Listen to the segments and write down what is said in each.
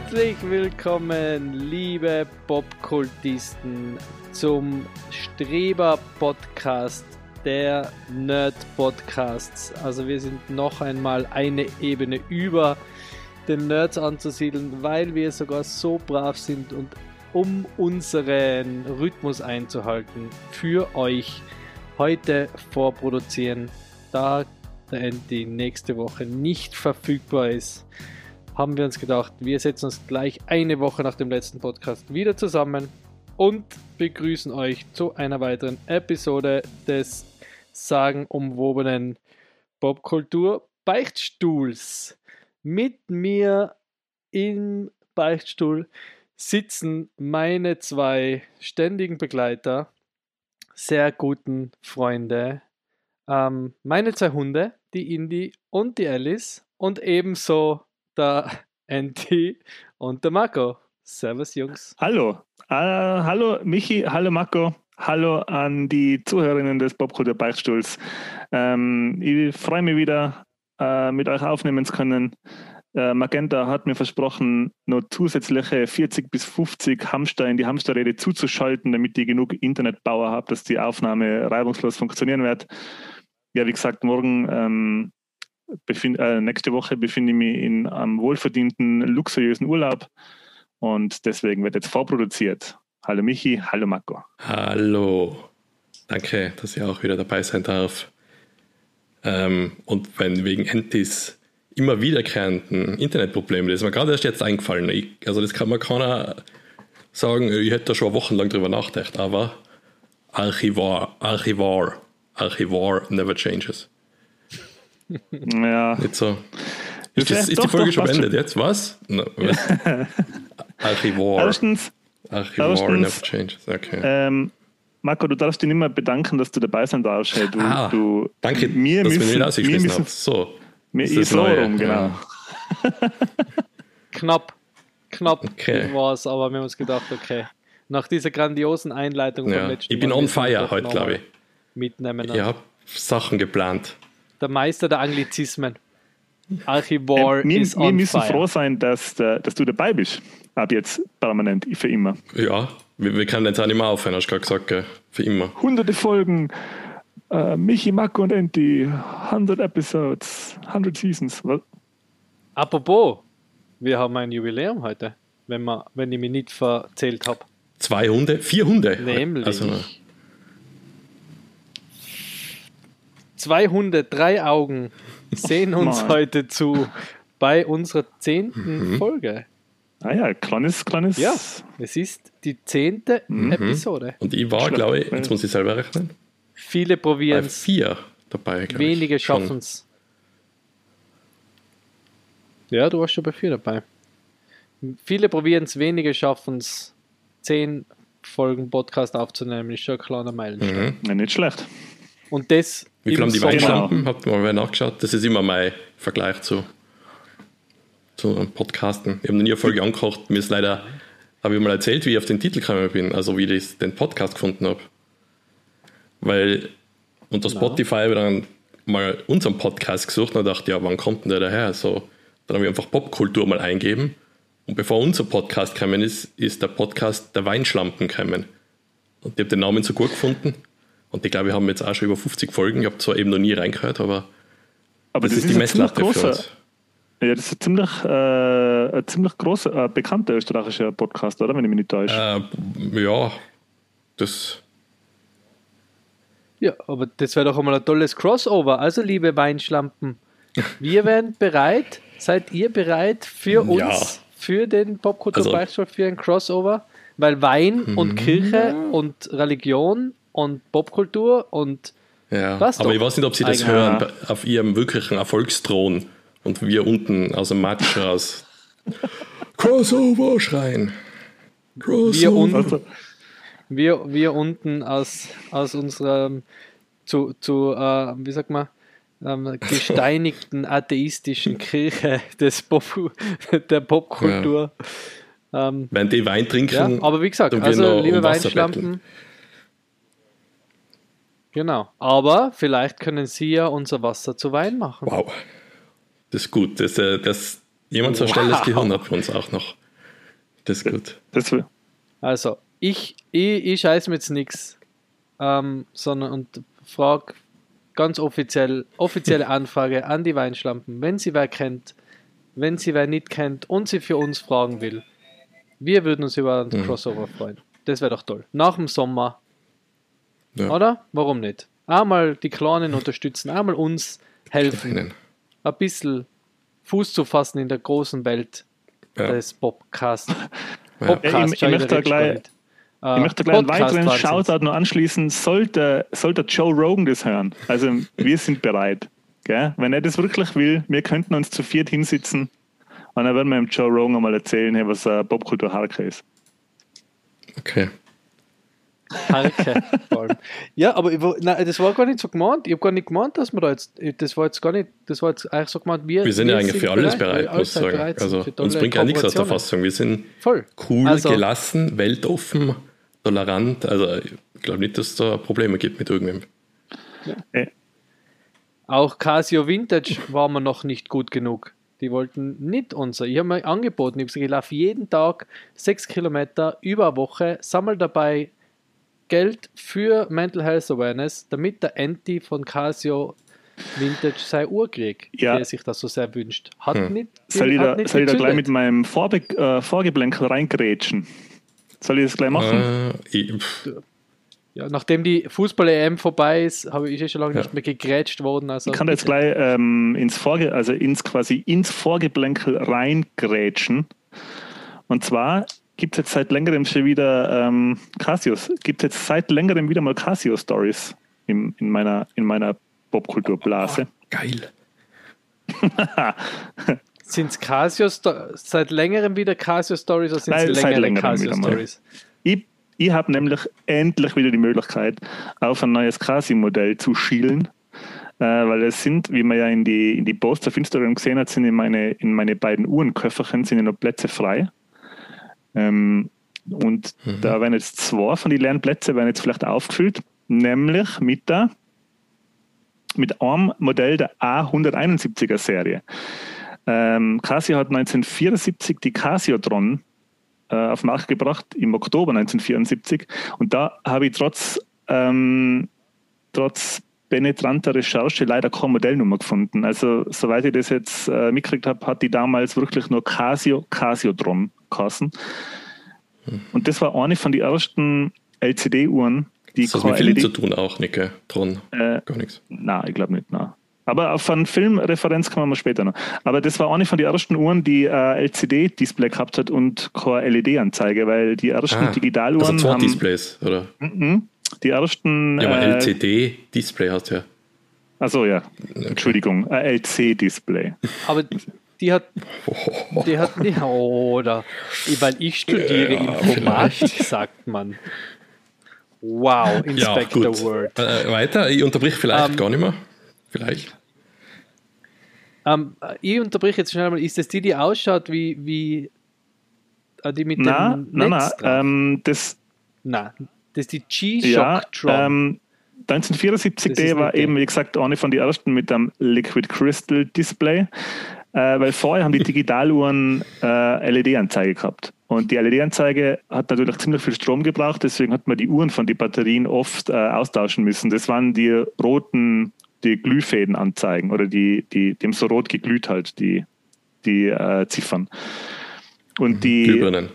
Herzlich willkommen, liebe Popkultisten, zum Streber-Podcast der Nerd-Podcasts. Also wir sind noch einmal eine Ebene über den Nerds anzusiedeln, weil wir sogar so brav sind und um unseren Rhythmus einzuhalten, für euch heute vorproduzieren, da der Andy nächste Woche nicht verfügbar ist haben wir uns gedacht, wir setzen uns gleich eine Woche nach dem letzten Podcast wieder zusammen und begrüßen euch zu einer weiteren Episode des sagenumwobenen Popkultur Beichtstuhls. Mit mir im Beichtstuhl sitzen meine zwei ständigen Begleiter, sehr guten Freunde, ähm, meine zwei Hunde, die Indy und die Alice und ebenso der Andy und der Marco. Servus, Jungs. Hallo. Uh, hallo, Michi. Hallo, Marco. Hallo an die Zuhörerinnen des Popkultur Beichtstuhls. Ähm, ich freue mich wieder, äh, mit euch aufnehmen zu können. Äh, Magenta hat mir versprochen, noch zusätzliche 40 bis 50 Hamster in die Hamsterräder zuzuschalten, damit ich genug Internetbauer habe, dass die Aufnahme reibungslos funktionieren wird. Ja, wie gesagt, morgen ähm, befind, äh, nächste Woche befinde ich mich in einem wohlverdienten, luxuriösen Urlaub und deswegen wird jetzt vorproduziert. Hallo Michi, hallo Marco. Hallo. Danke, dass ich auch wieder dabei sein darf. Ähm, und wenn wegen Entis immer wiederkehrenden Internetproblemen, das ist mir gerade erst jetzt eingefallen. Ich, also das kann man keiner sagen, ich hätte da schon wochenlang drüber nachgedacht, aber Archivar, Archivar, Archivar never changes. Ja. Nicht so. Ist, das, ist doch, die Folge doch, schon beendet jetzt? Was? No, was? Archivar. Erstens. Archivar erstens, never changes. Okay. Ähm, Marco, du darfst dich nicht mehr bedanken, dass du dabei sein darfst. Hey, du, ah, du, danke, mir dass müssen, wir müssen, habt. So. Mir ist so rum, genau. Ja. Knapp. Knapp okay. war es, aber wir haben uns gedacht, okay. Nach dieser grandiosen Einleitung ja. vom letzten Ich bin on fire heute, glaube ich. Mitnehmen. Ich habe Sachen geplant der Meister der Anglizismen. Archivar äh, wir, ist Wir müssen fire. froh sein, dass, dass du dabei bist. Ab jetzt permanent, für immer. Ja, wir, wir können jetzt auch nicht mehr aufhören, hast du gerade gesagt, für immer. Hunderte Folgen, äh, Michi, Marco und Enti, 100 Episodes, 100 Seasons. Was? Apropos, wir haben ein Jubiläum heute, wenn, man, wenn ich mich nicht verzählt habe. Zwei Hunde? Vier Hunde? Nämlich. Also, Zwei Hunde, drei Augen sehen uns oh heute zu bei unserer zehnten mhm. Folge. Ah ja, kleines, kleines. Ja, es ist die zehnte mhm. Episode. Und ich war, glaube ich, jetzt muss ich selber rechnen. Viele probieren es. Vier dabei, Wenige schaffen es. Ja, du warst schon bei vier dabei. Viele probieren es, wenige schaffen es. Zehn Folgen Podcast aufzunehmen, ist schon ein kleiner Meilenstein. Mhm. Ja, nicht schlecht. Und das wie viel haben die Weinschlampen? Habt ihr mal nachgeschaut? Das ist immer mein Vergleich zu, zu Podcasten. Ich habe noch nie eine Folge angekocht. Mir ist leider, habe ich mal erzählt, wie ich auf den Titel gekommen bin, also wie ich den Podcast gefunden habe. Weil unter Spotify habe ich dann mal unseren Podcast gesucht und dachte, ja, wann kommt denn der daher? So, dann habe ich einfach Popkultur mal eingeben. Und bevor unser Podcast gekommen ist, ist der Podcast der Weinschlampen gekommen. Und ich habe den Namen so gut gefunden und ich glaube, wir haben jetzt auch schon über 50 Folgen. Ich habe zwar eben noch nie reingehört, aber, aber das, das ist, ist die Messlatte für uns. Ja, das ist ein ziemlich, äh, ein ziemlich großer, äh, bekannter österreichischer Podcast, oder? Wenn ich mich nicht täusche. Äh, ja, das. Ja, aber das wäre doch einmal ein tolles Crossover. Also, liebe Weinschlampen, wir wären bereit. Seid ihr bereit für uns, ja. für den Popkultur also, für ein Crossover? Weil Wein mhm. und Kirche und Religion und Popkultur und ja, was aber ich weiß nicht, ob sie das Eigen hören auf ihrem wirklichen Erfolgsthron und wir unten aus dem Matsch raus Crossover schreien. Crossover. Wir unten, wir, wir unten aus, aus unserer zu, zu äh, wie sagt man, ähm, gesteinigten atheistischen Kirche des Pop, der Popkultur. Ja. Ähm, Wenn die Wein trinken, ja, aber wie gesagt, also liebe um Weinschlampen, Genau. Aber vielleicht können Sie ja unser Wasser zu Wein machen. Wow. Das ist gut. Das, äh, das, Jemand so schnelles Gehirn hat für uns auch noch. Das ist gut. Das, Also, ich, ich, ich scheiß mir jetzt nichts, ähm, sondern und frage ganz offiziell, offizielle Anfrage an die Weinschlampen, wenn sie wer kennt, wenn sie wer nicht kennt und sie für uns fragen will. Wir würden uns über einen Crossover freuen. Das wäre doch toll. Nach dem Sommer, Ja. oder? Warum nicht? Einmal die Kleinen unterstützen, einmal uns helfen, Kleinen. ein bisschen Fuß zu fassen in der großen Welt Ja. des. Podcast, Ja, ich- ich schau, möchte da gleich-. Äh, Ich möchte gleich einen weiteren. Shoutout noch anschließen. Sollte, sollte Joe Rogan das hören? Also, wir sind bereit. Gell? Wenn er das wirklich will, wir könnten uns zu viert hinsitzen und dann werden wir dem Joe Rogan einmal erzählen, was äh, Popkultur Harke ist. Okay. Allem. ja, aber ich, nein, das war gar nicht so gemeint. Ich habe gar nicht gemeint, dass wir da jetzt. Das war jetzt gar nicht. Das war jetzt eigentlich so gemeint, wir. Wir sind ja eigentlich für alles bereit, wir muss ich sagen. bereit sind Also uns bringt ja nichts aus der Kooperationen. Fassung. Wir sind Voll. cool, Also- gelassen, weltoffen, tolerant. Also ich glaube nicht, dass es da Probleme gibt mit irgendwem. Äh, Auch Casio Vintage war mir noch nicht gut genug. Die wollten nicht unser. Ich habe mir angeboten, ich habe gesagt, ich laufe jeden Tag sechs Kilometer über eine Woche, sammle dabei Geld für Mental Health Awareness, damit der Anti von Casio Vintage seine Uhr kriegt, Ja. der sich das so sehr wünscht. Hat Hm. nicht. soll ich hat da, nicht soll ich da gleich mit meinem Vorbe äh, Vorgeblänkel reingrätschen? Soll ich das gleich machen? Äh, Ja, nachdem die Fußball-EM vorbei ist, habe ich eh schon lange Ja. nicht mehr gegrätscht worden. Also Ich kann da jetzt gleich ähm, ins Vorge also ins quasi ins Vorgeblänkel reingrätschen. Und zwar gibt es jetzt seit längerem schon wieder ähm, Casios, gibt jetzt seit längerem wieder mal Casio-Stories in, in meiner, in meiner Popkulturblase. geil. Sind es Casio seit längerem wieder Casio Stories oder sind Nein, es seit längere längerem Casio. Stories? Ich, ich habe nämlich endlich wieder die Möglichkeit, auf ein neues Casio-Modell zu schielen. Äh, weil es sind, wie man ja in die, in die Posts auf Instagram gesehen hat, sind in meine, in meine beiden Uhrenköfferchen sind ja noch Plätze frei. Ähm, und da werden jetzt zwei von den leeren Plätzen werden jetzt vielleicht aufgefüllt, nämlich mit der mit einem Modell der A171er Serie. Ähm, Casio hat 1974 die Casiotron äh, auf den Markt gebracht im Oktober 1974 und da habe ich trotz ähm, trotz penetranter Recherche leider keine Modellnummer gefunden. Also soweit ich das jetzt äh, mitgekriegt habe, hat die damals wirklich nur Casio Casiotron geheißen. Und das war eine von den ersten LCD-Uhren, die Das hat mit LED zu tun auch, Nicke. Tron. äh, Gar nichts. Nein, ich glaube nicht. Nein. Aber auf eine Filmreferenz kommen wir später noch. Aber das war eine von den ersten Uhren, die äh, LCD-Display gehabt hat und keine LED-Anzeige, weil die ersten Ah, Digitaluhren also zwei haben Displays, oder? Mhm. die ersten. Ja, aber äh, LCD-Display hast du ja. Also ja, Entschuldigung, äh, LC-Display. Aber die hat, die hat nicht, oder, weil ich studiere Informatik, sagt man. Wow, Ja, Inspector gut. Word. Äh, weiter, ich unterbrich vielleicht Ähm, gar nicht mehr. Vielleicht. Ähm, ich unterbreche jetzt schnell mal, ist das die, die ausschaut wie, wie äh, die mit Na, dem na, na, Netz drauf? ähm, das, Nein, das ist die ja, G-Shock Tron. ähm, 1974 Das ist die war nicht der. eben, wie gesagt, eine von den ersten mit einem Liquid Crystal Display, äh, weil vorher haben die Digitaluhren äh, LED-Anzeige gehabt. Und die LED-Anzeige hat natürlich ziemlich viel Strom gebraucht, deswegen hat man die Uhren von den Batterien oft äh, austauschen müssen. Das waren die roten, die Glühfädenanzeigen oder die, die, die haben so rot geglüht halt, die, die äh, Ziffern. Und die, Glühbirnen.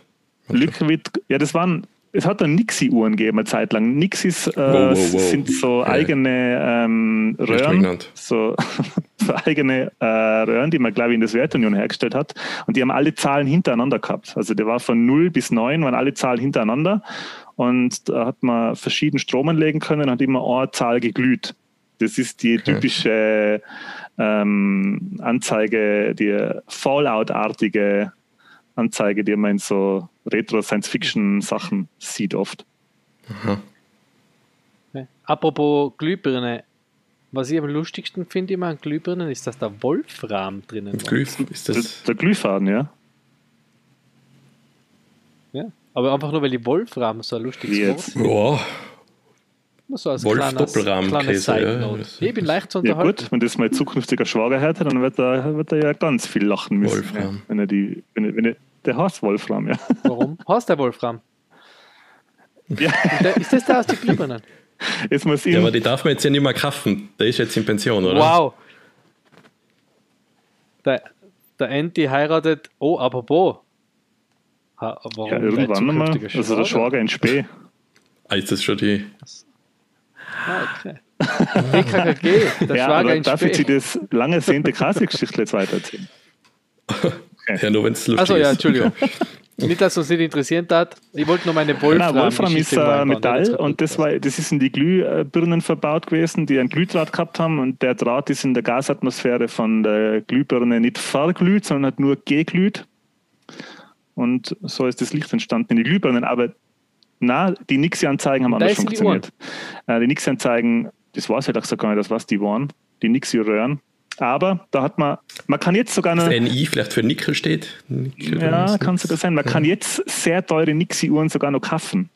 Liquid, ja, das waren, es hat dann Nixie-Uhren gegeben eine Zeit lang. Nixies äh, Wow, wow, wow. sind so eigene ähm, Röhren, so, so eigene äh, Röhren, die man, glaube ich, in der Sowjetunion hergestellt hat. Und die haben alle Zahlen hintereinander gehabt. Also der war von 0 bis 9, waren alle Zahlen hintereinander. Und da hat man verschieden Strom anlegen können und hat immer eine Zahl geglüht. Das ist die typische ähm, Anzeige, die Fallout-artige Anzeige, die man in so Retro-Science-Fiction-Sachen sieht oft. Okay. Apropos Glühbirne, was ich am lustigsten finde immer an Glühbirnen, ist, dass da Wolfram drinnen war. Glüh, ist Der, das. der Glühfaden, ja. Ja. Aber einfach nur, weil die Wolfram so ein lustiges Wort jetzt? Ja. So als Wolf kleines- Doppelrahmen kleines Käse, Side ja. Ich bin leicht zu Ja unterhalten. gut, wenn das mein zukünftiger Schwager hört, dann wird er, wird er ja ganz viel lachen müssen. Wolfram. Ja, wenn er die, wenn er, wenn er, der heißt Wolfram, ja. Warum? Hast der Wolfram? ja. Ist, der, ist das der aus den Glühbirnen? Jetzt muss Ja, aber die darf man jetzt ja nicht mehr kaufen. Der ist jetzt in Pension, oder? Wow. Der, der Anti heiratet. Oh, apropos. Ha, warum ja, irgendwann einmal, zukünftiger also der Schwager in Spee. Ah, ist das schon die. Ah, okay. DKKG, der ja, Schwager aber in darf ich Sie Spee. das lange sehnte Kasi-Geschichte jetzt weitererzählen? Ja, nur wenn es lustig Achso, ja. Entschuldigung. Nicht, dass uns nicht interessiert hat. Ich wollte nur meine Wolfram. Genau, Wolfram ist äh, einbauen, Metall und das, war, das ist in die Glühbirnen verbaut gewesen, die ein Glühdraht gehabt haben und der Draht ist in der Gasatmosphäre von der Glühbirne nicht verglüht, sondern hat nur geglüht. Und so ist das Licht entstanden in die Glühbirnen. Aber na, die Nixie-Anzeigen haben Da anders sind die funktioniert. Äh, die Nixie-Anzeigen, das weiß ich halt gar nicht, was die waren, die Nixie-Röhren. Aber da hat man, man kann jetzt sogar eine, NI vielleicht für Nickel steht. Nickel ja, kann sogar sein. Man kann jetzt sehr teure Nixie-Uhren sogar noch kaufen.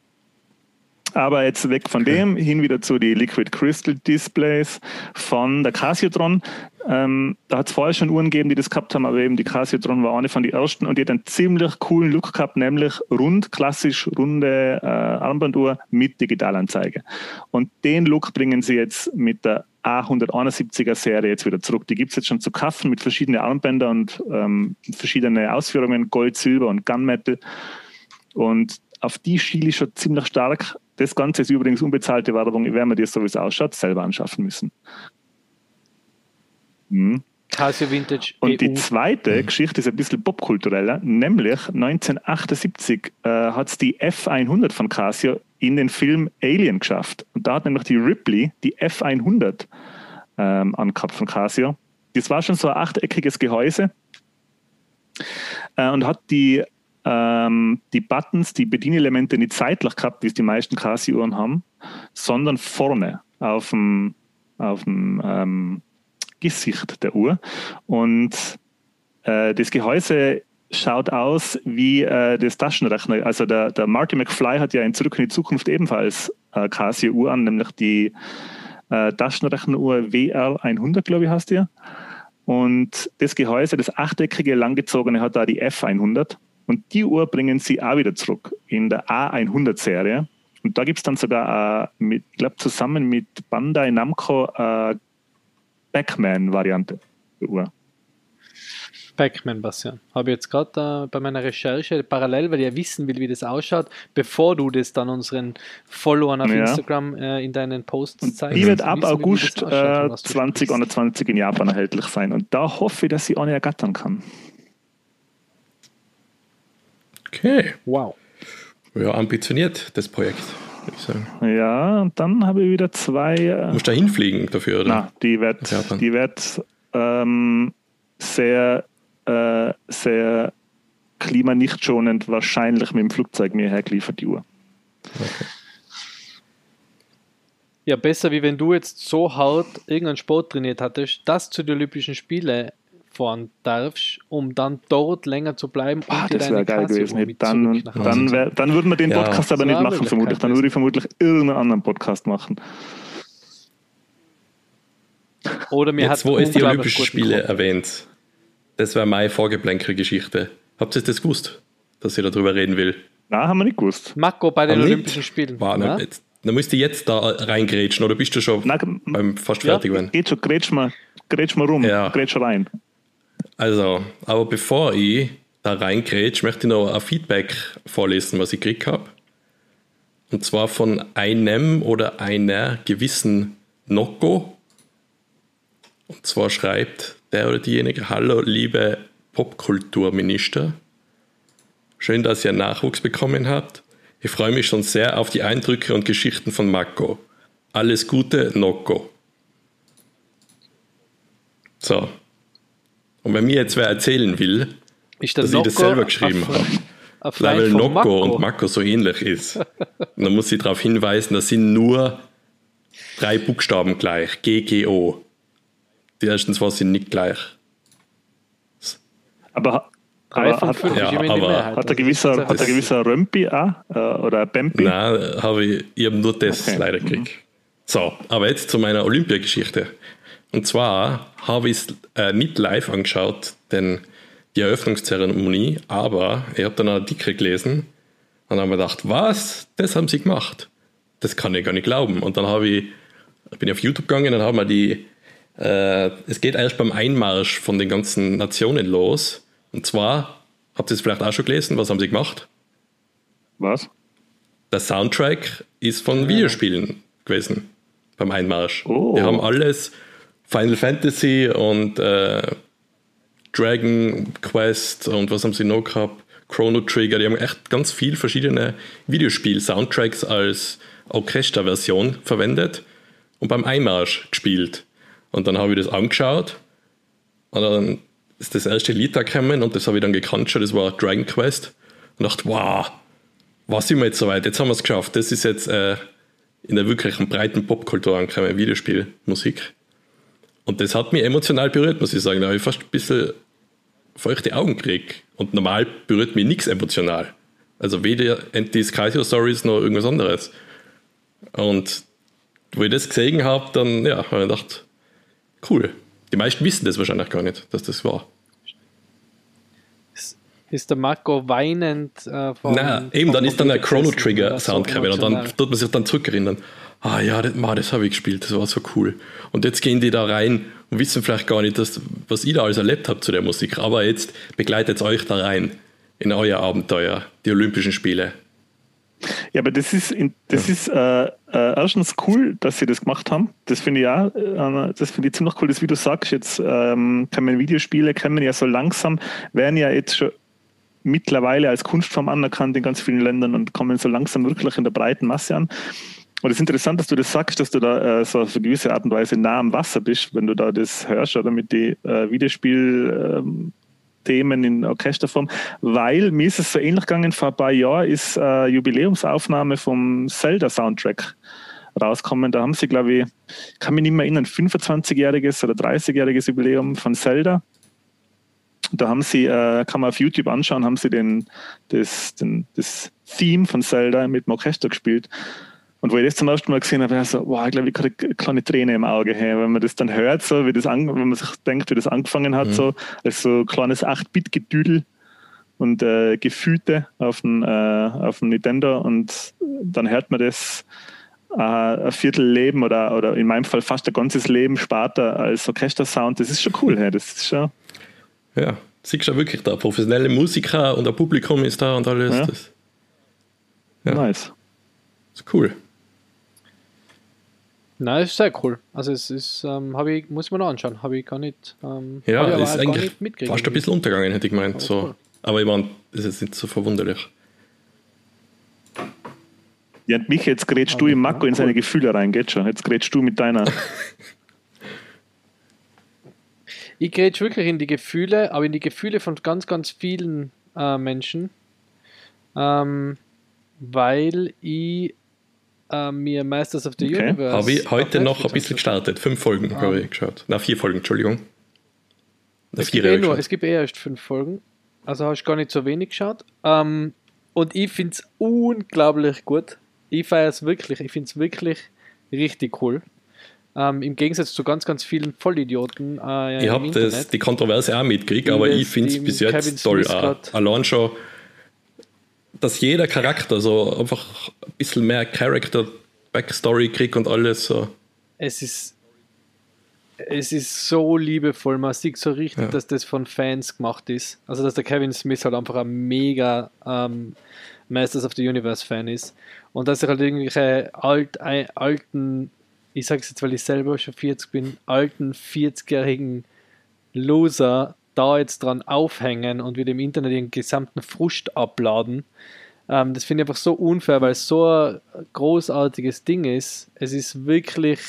Aber jetzt weg von dem, hin wieder zu die Liquid Crystal Displays von der Casiotron. Ähm, da hat es vorher schon Uhren gegeben, die das gehabt haben, aber eben die Casiotron war eine von den ersten und die hat einen ziemlich coolen Look gehabt, nämlich rund, klassisch runde äh, Armbanduhr mit Digitalanzeige. Und den Look bringen sie jetzt mit der A171er Serie jetzt wieder zurück. Die gibt es jetzt schon zu kaufen mit verschiedenen Armbändern und ähm, verschiedene Ausführungen, Gold, Silber und Gunmetal. Und auf die schiele ich schon ziemlich stark. Das Ganze ist übrigens unbezahlte Werbung. Ich werde mir das, so wie es ausschaut, selber anschaffen müssen. Mhm. Casio Vintage Und die EU. zweite Geschichte ist ein bisschen popkultureller, nämlich 1978 äh, hat es die F100 von Casio in den Film Alien geschafft. Und da hat nämlich die Ripley die F100 ähm, angehabt von Casio. Das war schon so ein achteckiges Gehäuse äh, und hat die, ähm, die Buttons, die Bedienelemente nicht seitlich gehabt, wie es die meisten Casio-Uhren haben, sondern vorne auf dem, auf dem ähm, Gesicht der Uhr. Und äh, das Gehäuse schaut aus wie äh, das Taschenrechner. Also der, der Marty McFly hat ja in Zurück in die Zukunft ebenfalls äh, Casio-Uhr an, nämlich die äh, Taschenrechneruhr WR100, glaube ich, heißt die. Und das Gehäuse, das achteckige, langgezogene, hat da die F100. Und die Uhr bringen sie auch wieder zurück in der A100-Serie. Und da gibt es dann sogar, äh, mit, ich glaube, zusammen mit Bandai Namco äh, Pac-Man-Variante der Uhr. Pac-Man-Version. Habe ich jetzt gerade äh, bei meiner Recherche parallel, weil ich ja wissen will, wie das ausschaut, bevor du das dann unseren Followern auf Ja. Instagram äh, in deinen Posts Und zeigst. die wird Wissen ab das August äh, und was du sprichst. 2021 in Japan erhältlich sein. Und da hoffe ich, dass ich eine ergattern kann. Okay. Wow. Ja, ambitioniert, das Projekt, würde ich sagen. Ja, und dann habe ich wieder zwei. Äh, Musst du da hinfliegen dafür, oder? na, die wird, die wird ähm, sehr, äh, sehr klimanichtschonend wahrscheinlich mit dem Flugzeug mir hergeliefert, die Uhr. Ja, besser wie wenn du jetzt so hart irgendeinen Sport trainiert hattest, dass du die Olympischen Spiele fahren darfst, um dann dort länger zu bleiben. Ah, das wäre geil Casio gewesen. Dann, dann, wär, dann würden wir den Ja. Podcast aber nicht machen, vermutlich. Dann würde ich vermutlich irgendeinen anderen Podcast machen. Oder mir Jetzt, hat wo es die Olympischen Spiele Grund. erwähnt, das war meine Vorgeplänkel-Geschichte. Habt ihr das gewusst, dass ich darüber reden will? Na, haben wir nicht gewusst. Marco bei den Haben nicht? Olympischen Spielen. War, Ja? jetzt, dann musst du jetzt da reingrätschen, oder bist du schon Na, beim fast Ja. fertig werden? geht schon, grätsch mal, grätsch mal rum, Ja. grätsch rein. Also, aber bevor ich da reingrätsch, möchte ich noch ein Feedback vorlesen, was ich gekriegt habe. Und zwar von einem oder einer gewissen Nocco. Und zwar schreibt der oder diejenige, hallo liebe Popkulturminister, schön, dass ihr Nachwuchs bekommen habt. Ich freue mich schon sehr auf die Eindrücke und Geschichten von Marco. Alles Gute, Nocco. So. Und wenn mir jetzt wer erzählen will, Ist der dass ich das Nocco selber ein- geschrieben ein- habe, ein weil Nocco Marco? und Marco so ähnlich ist, dann muss ich darauf hinweisen, das sind nur drei Buchstaben gleich. GGO. Die ersten zwei sind nicht gleich. Aber, aber hat, ja, aber- hat, Also gewisser, das hat das- Römpi auch? Äh, oder Bempi? Nein, habe ich, ich habe nur das Okay. leider gekriegt. So, aber jetzt zu meiner Olympiageschichte. Und zwar habe ich es äh, nicht live angeschaut, denn die Eröffnungszeremonie, aber ich habe dann einen Artikel gelesen und habe mir gedacht, was? Das haben sie gemacht. Das kann ich gar nicht glauben. Und dann habe ich, bin ich auf YouTube gegangen und habe mir die, äh, es geht erst beim Einmarsch von den ganzen Nationen los. Und zwar, habt ihr es vielleicht auch schon gelesen, was haben sie gemacht? Was? Der Soundtrack ist von Videospielen gewesen beim Einmarsch. Oh. Die haben alles Final Fantasy und äh, Dragon Quest und was haben sie noch gehabt? Chrono Trigger, die haben echt ganz viel verschiedene Videospiel-Soundtracks als Orchesterversion verwendet und beim Einmarsch gespielt. Und dann habe ich das angeschaut und dann ist das erste Lied da gekommen und das habe ich dann gekannt schon, das war Dragon Quest und dachte, wow, was sind wir jetzt soweit? Jetzt haben wir es geschafft. Das ist jetzt äh, in der wirklichen breiten Popkultur angekommen, Videospielmusik. Und das hat mich emotional berührt, muss ich sagen. Da habe ich fast ein bisschen feuchte Augen gekriegt. Und normal berührt mich nichts emotional. Also weder Anti-Skycio Stories noch irgendwas anderes. Und wo ich das gesehen habe, dann ja, habe ich gedacht, cool. Die meisten wissen das wahrscheinlich gar nicht, dass das war. Ist der Marco weinend äh, vom, Nein, eben, dann ist dann der Computer Chrono Trigger Sound gekommen und dann tut man sich dann zurückerinnern. Ah ja, das, man, das habe ich gespielt, das war so cool. Und jetzt gehen die da rein und wissen vielleicht gar nicht, dass, was ich da alles erlebt habe zu der Musik. Aber jetzt begleitet euch da rein in euer Abenteuer, die Olympischen Spiele. Ja, aber das ist, das ist äh, äh, erstens cool, dass sie das gemacht haben. Das finde ich auch, äh, das finde ich ziemlich cool, das wie du sagst, jetzt ähm, kommen Videospiele, kommen ja so langsam, werden ja jetzt schon mittlerweile als Kunstform anerkannt in ganz vielen Ländern und kommen so langsam wirklich in der breiten Masse an. Und es ist interessant, dass du das sagst, dass du da äh, so auf eine gewisse Art und Weise nah am Wasser bist, wenn du da das hörst oder mit die äh, Videospiel ähm, in Orchesterform, weil mir ist es so ähnlich gegangen, vor ein paar Jahren ist äh, Jubiläumsaufnahme vom Zelda-Soundtrack rausgekommen. Da haben sie, glaube ich, kann mich nicht mehr erinnern, 25-jähriges oder 30-jähriges Jubiläum von Zelda. Da haben sie, äh, kann man auf YouTube anschauen, haben sie den, das, den, das Theme von Zelda mit dem Orchester gespielt. Und wo ich das zum ersten Mal gesehen habe, war ich so, wow, ich glaube, ich kriege eine kleine Träne im Auge. Hey. Wenn man das dann hört, so, wie das an, wenn man sich denkt, wie das angefangen hat, so als so kleines 8-Bit-Gedüdel und äh, Gefüte auf dem, äh, auf dem Nintendo und dann hört man das äh, ein Viertelleben oder, oder in meinem Fall fast ein ganzes Leben später als Orchestersound. Das ist schon cool. Hey. Das ist schon, Ja, siehst du ja wirklich da, professionelle Musiker und ein Publikum ist da und alles. Ja. Das Ja. nice. ist cool. Nein, ist sehr cool. Also es ist, ähm, habe ich, muss ich mir noch anschauen, habe ich gar nicht, ähm, Ja, ist gar eigentlich nicht mitgekriegt. fast ein bisschen untergegangen, hätte ich gemeint. Aber So. cool. Aber ich meine, das ist nicht so verwunderlich. Ja, mich, jetzt grätst du im Mako in seine Gefühle rein, geht schon. Jetzt grätst du mit deiner. Ich gehe wirklich in die Gefühle, aber in die Gefühle von ganz, ganz vielen äh, Menschen, ähm, weil ich äh, mir Masters of the Okay. Universe. Habe ich heute noch ein bisschen gestartet. Fünf Folgen Ah. habe ich geschaut. Na, vier Folgen, Entschuldigung. Na, Es vier gibt, habe eh ich nur, es gibt eh erst fünf Folgen. Also hast du gar nicht so wenig geschaut. Ähm, und ich finde es unglaublich gut. Ich feiere es wirklich. Ich finde es wirklich richtig cool. Ähm, Im Gegensatz zu ganz, ganz vielen Vollidioten. Äh, Ich habe die Kontroverse auch mitgekriegt, aber ich finde es bis Kevin jetzt toll. Smith Auch. grad- Allein schon, dass jeder Charakter so einfach ein bisschen mehr Character Backstory kriegt und alles so. es ist es ist so liebevoll, man sieht so richtig, Ja. dass das von Fans gemacht ist. Also dass der Kevin Smith halt einfach ein mega ähm, Masters of the Universe Fan ist und dass er halt irgendwelche alt, alten, ich sag's jetzt, weil ich selber schon 40 bin, alten 40-jährigen Loser da jetzt dran aufhängen und wieder im Internet ihren gesamten Frust abladen. Ähm, das finde ich einfach so unfair, weil es so ein großartiges Ding ist. Es ist wirklich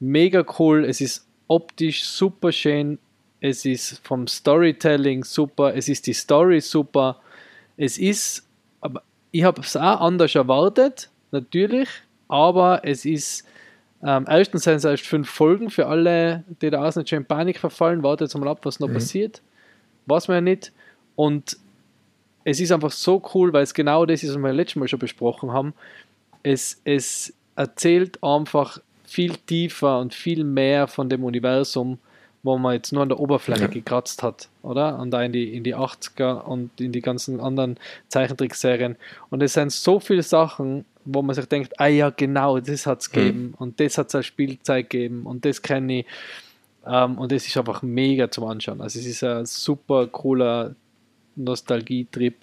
mega cool, es ist optisch super schön, es ist vom Storytelling super, es ist die Story super, es ist, aber ich habe es auch anders erwartet, natürlich, aber es ist, ähm, erstens sind es erst fünf Folgen für alle, die da außen nicht schon in Panik verfallen, wartet jetzt mal ab, was noch passiert, weiß man ja nicht, und es ist einfach so cool, weil es genau das ist, was wir letztes Mal schon besprochen haben, es, es erzählt einfach viel tiefer und viel mehr von dem Universum, wo man jetzt nur an der Oberfläche ja. gekratzt hat, oder? Und da in die, in die 80er und in die ganzen anderen Zeichentrickserien. Und es sind so viele Sachen, wo man sich denkt, ah ja, genau, das hat es mhm. gegeben und das hat es als Spielzeit gegeben und das kenne ich. Ähm, und es ist einfach mega zum Anschauen. Also es ist ein super cooler Nostalgie-Trip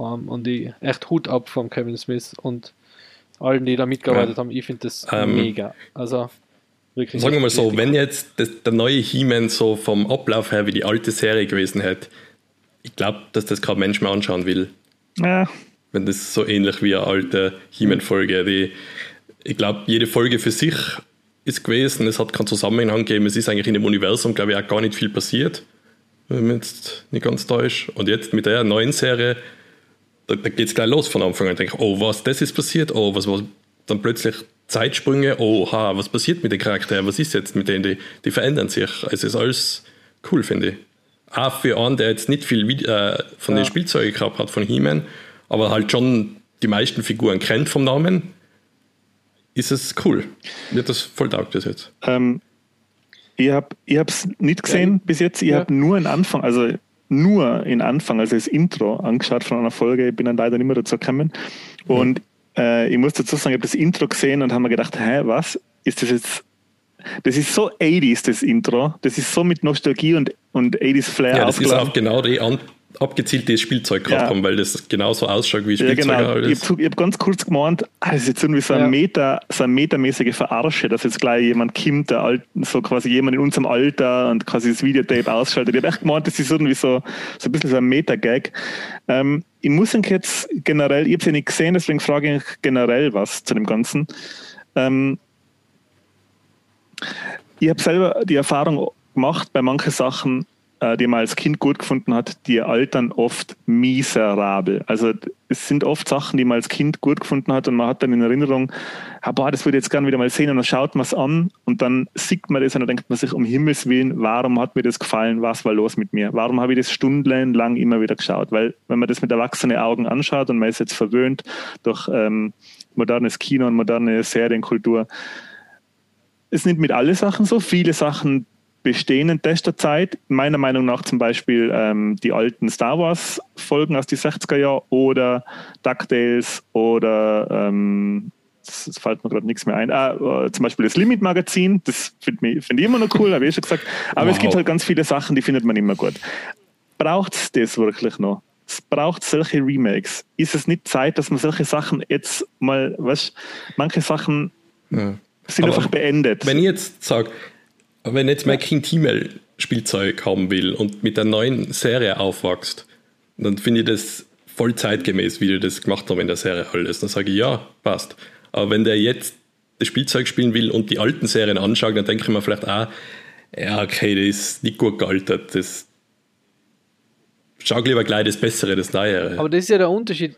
ähm, und ich echt Hut ab von Kevin Smith und allen, die da mitgearbeitet ja. haben. Ich finde das ähm, mega. Also wirklich. Sagen wir mal so, wenn jetzt das, der neue He-Man so vom Ablauf her wie die alte Serie gewesen hätte, ich glaube, dass das kein Mensch mehr anschauen will. Ja. Wenn das so ähnlich wie eine alte He-Man-Folge. Ich glaube, jede Folge für sich ist gewesen, es hat keinen Zusammenhang gegeben, es ist eigentlich in dem Universum, glaube ich, auch gar nicht viel passiert, wenn man jetzt nicht ganz täuscht. Und jetzt mit der neuen Serie da, da geht es gleich los von Anfang an. Ich denke, oh, was, das ist passiert? Oh, was war dann plötzlich Zeitsprünge? Oha, was passiert mit den Charakteren? Was ist jetzt mit denen? Die, die verändern sich. Also, es ist alles cool, finde ich. Auch für einen, der jetzt nicht viel äh, von ja. den Spielzeugen gehabt hat, von He-Man, aber halt schon die meisten Figuren kennt vom Namen, ist es cool. Mir hat das voll taugt das jetzt. Ähm, ich habe es nicht gesehen ja. bis jetzt. Ich ja. habe nur einen Anfang, also nur in Anfang, also das Intro angeschaut von einer Folge. Ich bin dann leider nicht mehr dazu gekommen. Und äh, ich muss dazu sagen, ich habe das Intro gesehen und habe mir gedacht, hä, was? Ist das jetzt das ist so 80s, das Intro. Das ist so mit Nostalgie und, und 80s Flair. Ja, das ist auch genau die An abgezieltes Spielzeug gekauft ja. haben, weil das genauso ausschaut wie Spielzeug. Ja, genau. Ich habe hab ganz kurz gemeint, ah, das ist jetzt irgendwie so, ein ja. Meter, so eine metermäßige Verarsche, dass jetzt gleich jemand kommt, der alt, so quasi jemand in unserem Alter und quasi das Videotape ausschaltet. Ich habe echt gemeint, das ist irgendwie so, so ein bisschen so ein Meta-Gag. Ähm, ich muss jetzt generell, ich habe es ja nicht gesehen, deswegen frage ich generell was zu dem Ganzen. Ähm, ich habe selber die Erfahrung gemacht bei manchen Sachen, äh, die man als Kind gut gefunden hat, die altern oft miserabel. Also es sind oft Sachen, die man als Kind gut gefunden hat und man hat dann in Erinnerung, ah, boah, das würde ich jetzt gerne wieder mal sehen und dann schaut man es an und dann sieht man das und dann denkt man sich, um Himmels Willen, warum hat mir das gefallen, was war los mit mir? Warum habe ich das stundenlang immer wieder geschaut? Weil wenn man das mit erwachsenen Augen anschaut und man ist jetzt verwöhnt durch ähm, modernes Kino und moderne Serienkultur, es sind mit alle Sachen so. Viele Sachen bestehen in der Zeit. Meiner Meinung nach zum Beispiel ähm, die alten Star Wars-Folgen aus den 60er Jahren oder DuckTales oder ähm, es fällt mir gerade nichts mehr ein. Ah, äh, zum Beispiel das Limit-Magazin, das finde find ich immer noch cool, habe ich schon gesagt. Aber wow. es gibt halt ganz viele Sachen, die findet man immer gut. Braucht es das wirklich noch? Es braucht solche Remakes. Ist es nicht Zeit, dass man solche Sachen jetzt mal, weißt manche Sachen ja. sind Aber einfach beendet. Wenn ich jetzt sage, wenn jetzt mein Kind E-Mail Spielzeug haben will und mit der neuen Serie aufwächst, dann finde ich das voll zeitgemäß, wie die das gemacht haben in der Serie alles. Dann sage ich, ja, passt. Aber wenn der jetzt das Spielzeug spielen will und die alten Serien anschaut, dann denke ich mir vielleicht, ah, ja, okay, das ist nicht gut gealtert. Das schau lieber gleich das Bessere, das Neuere. Aber das ist ja der Unterschied.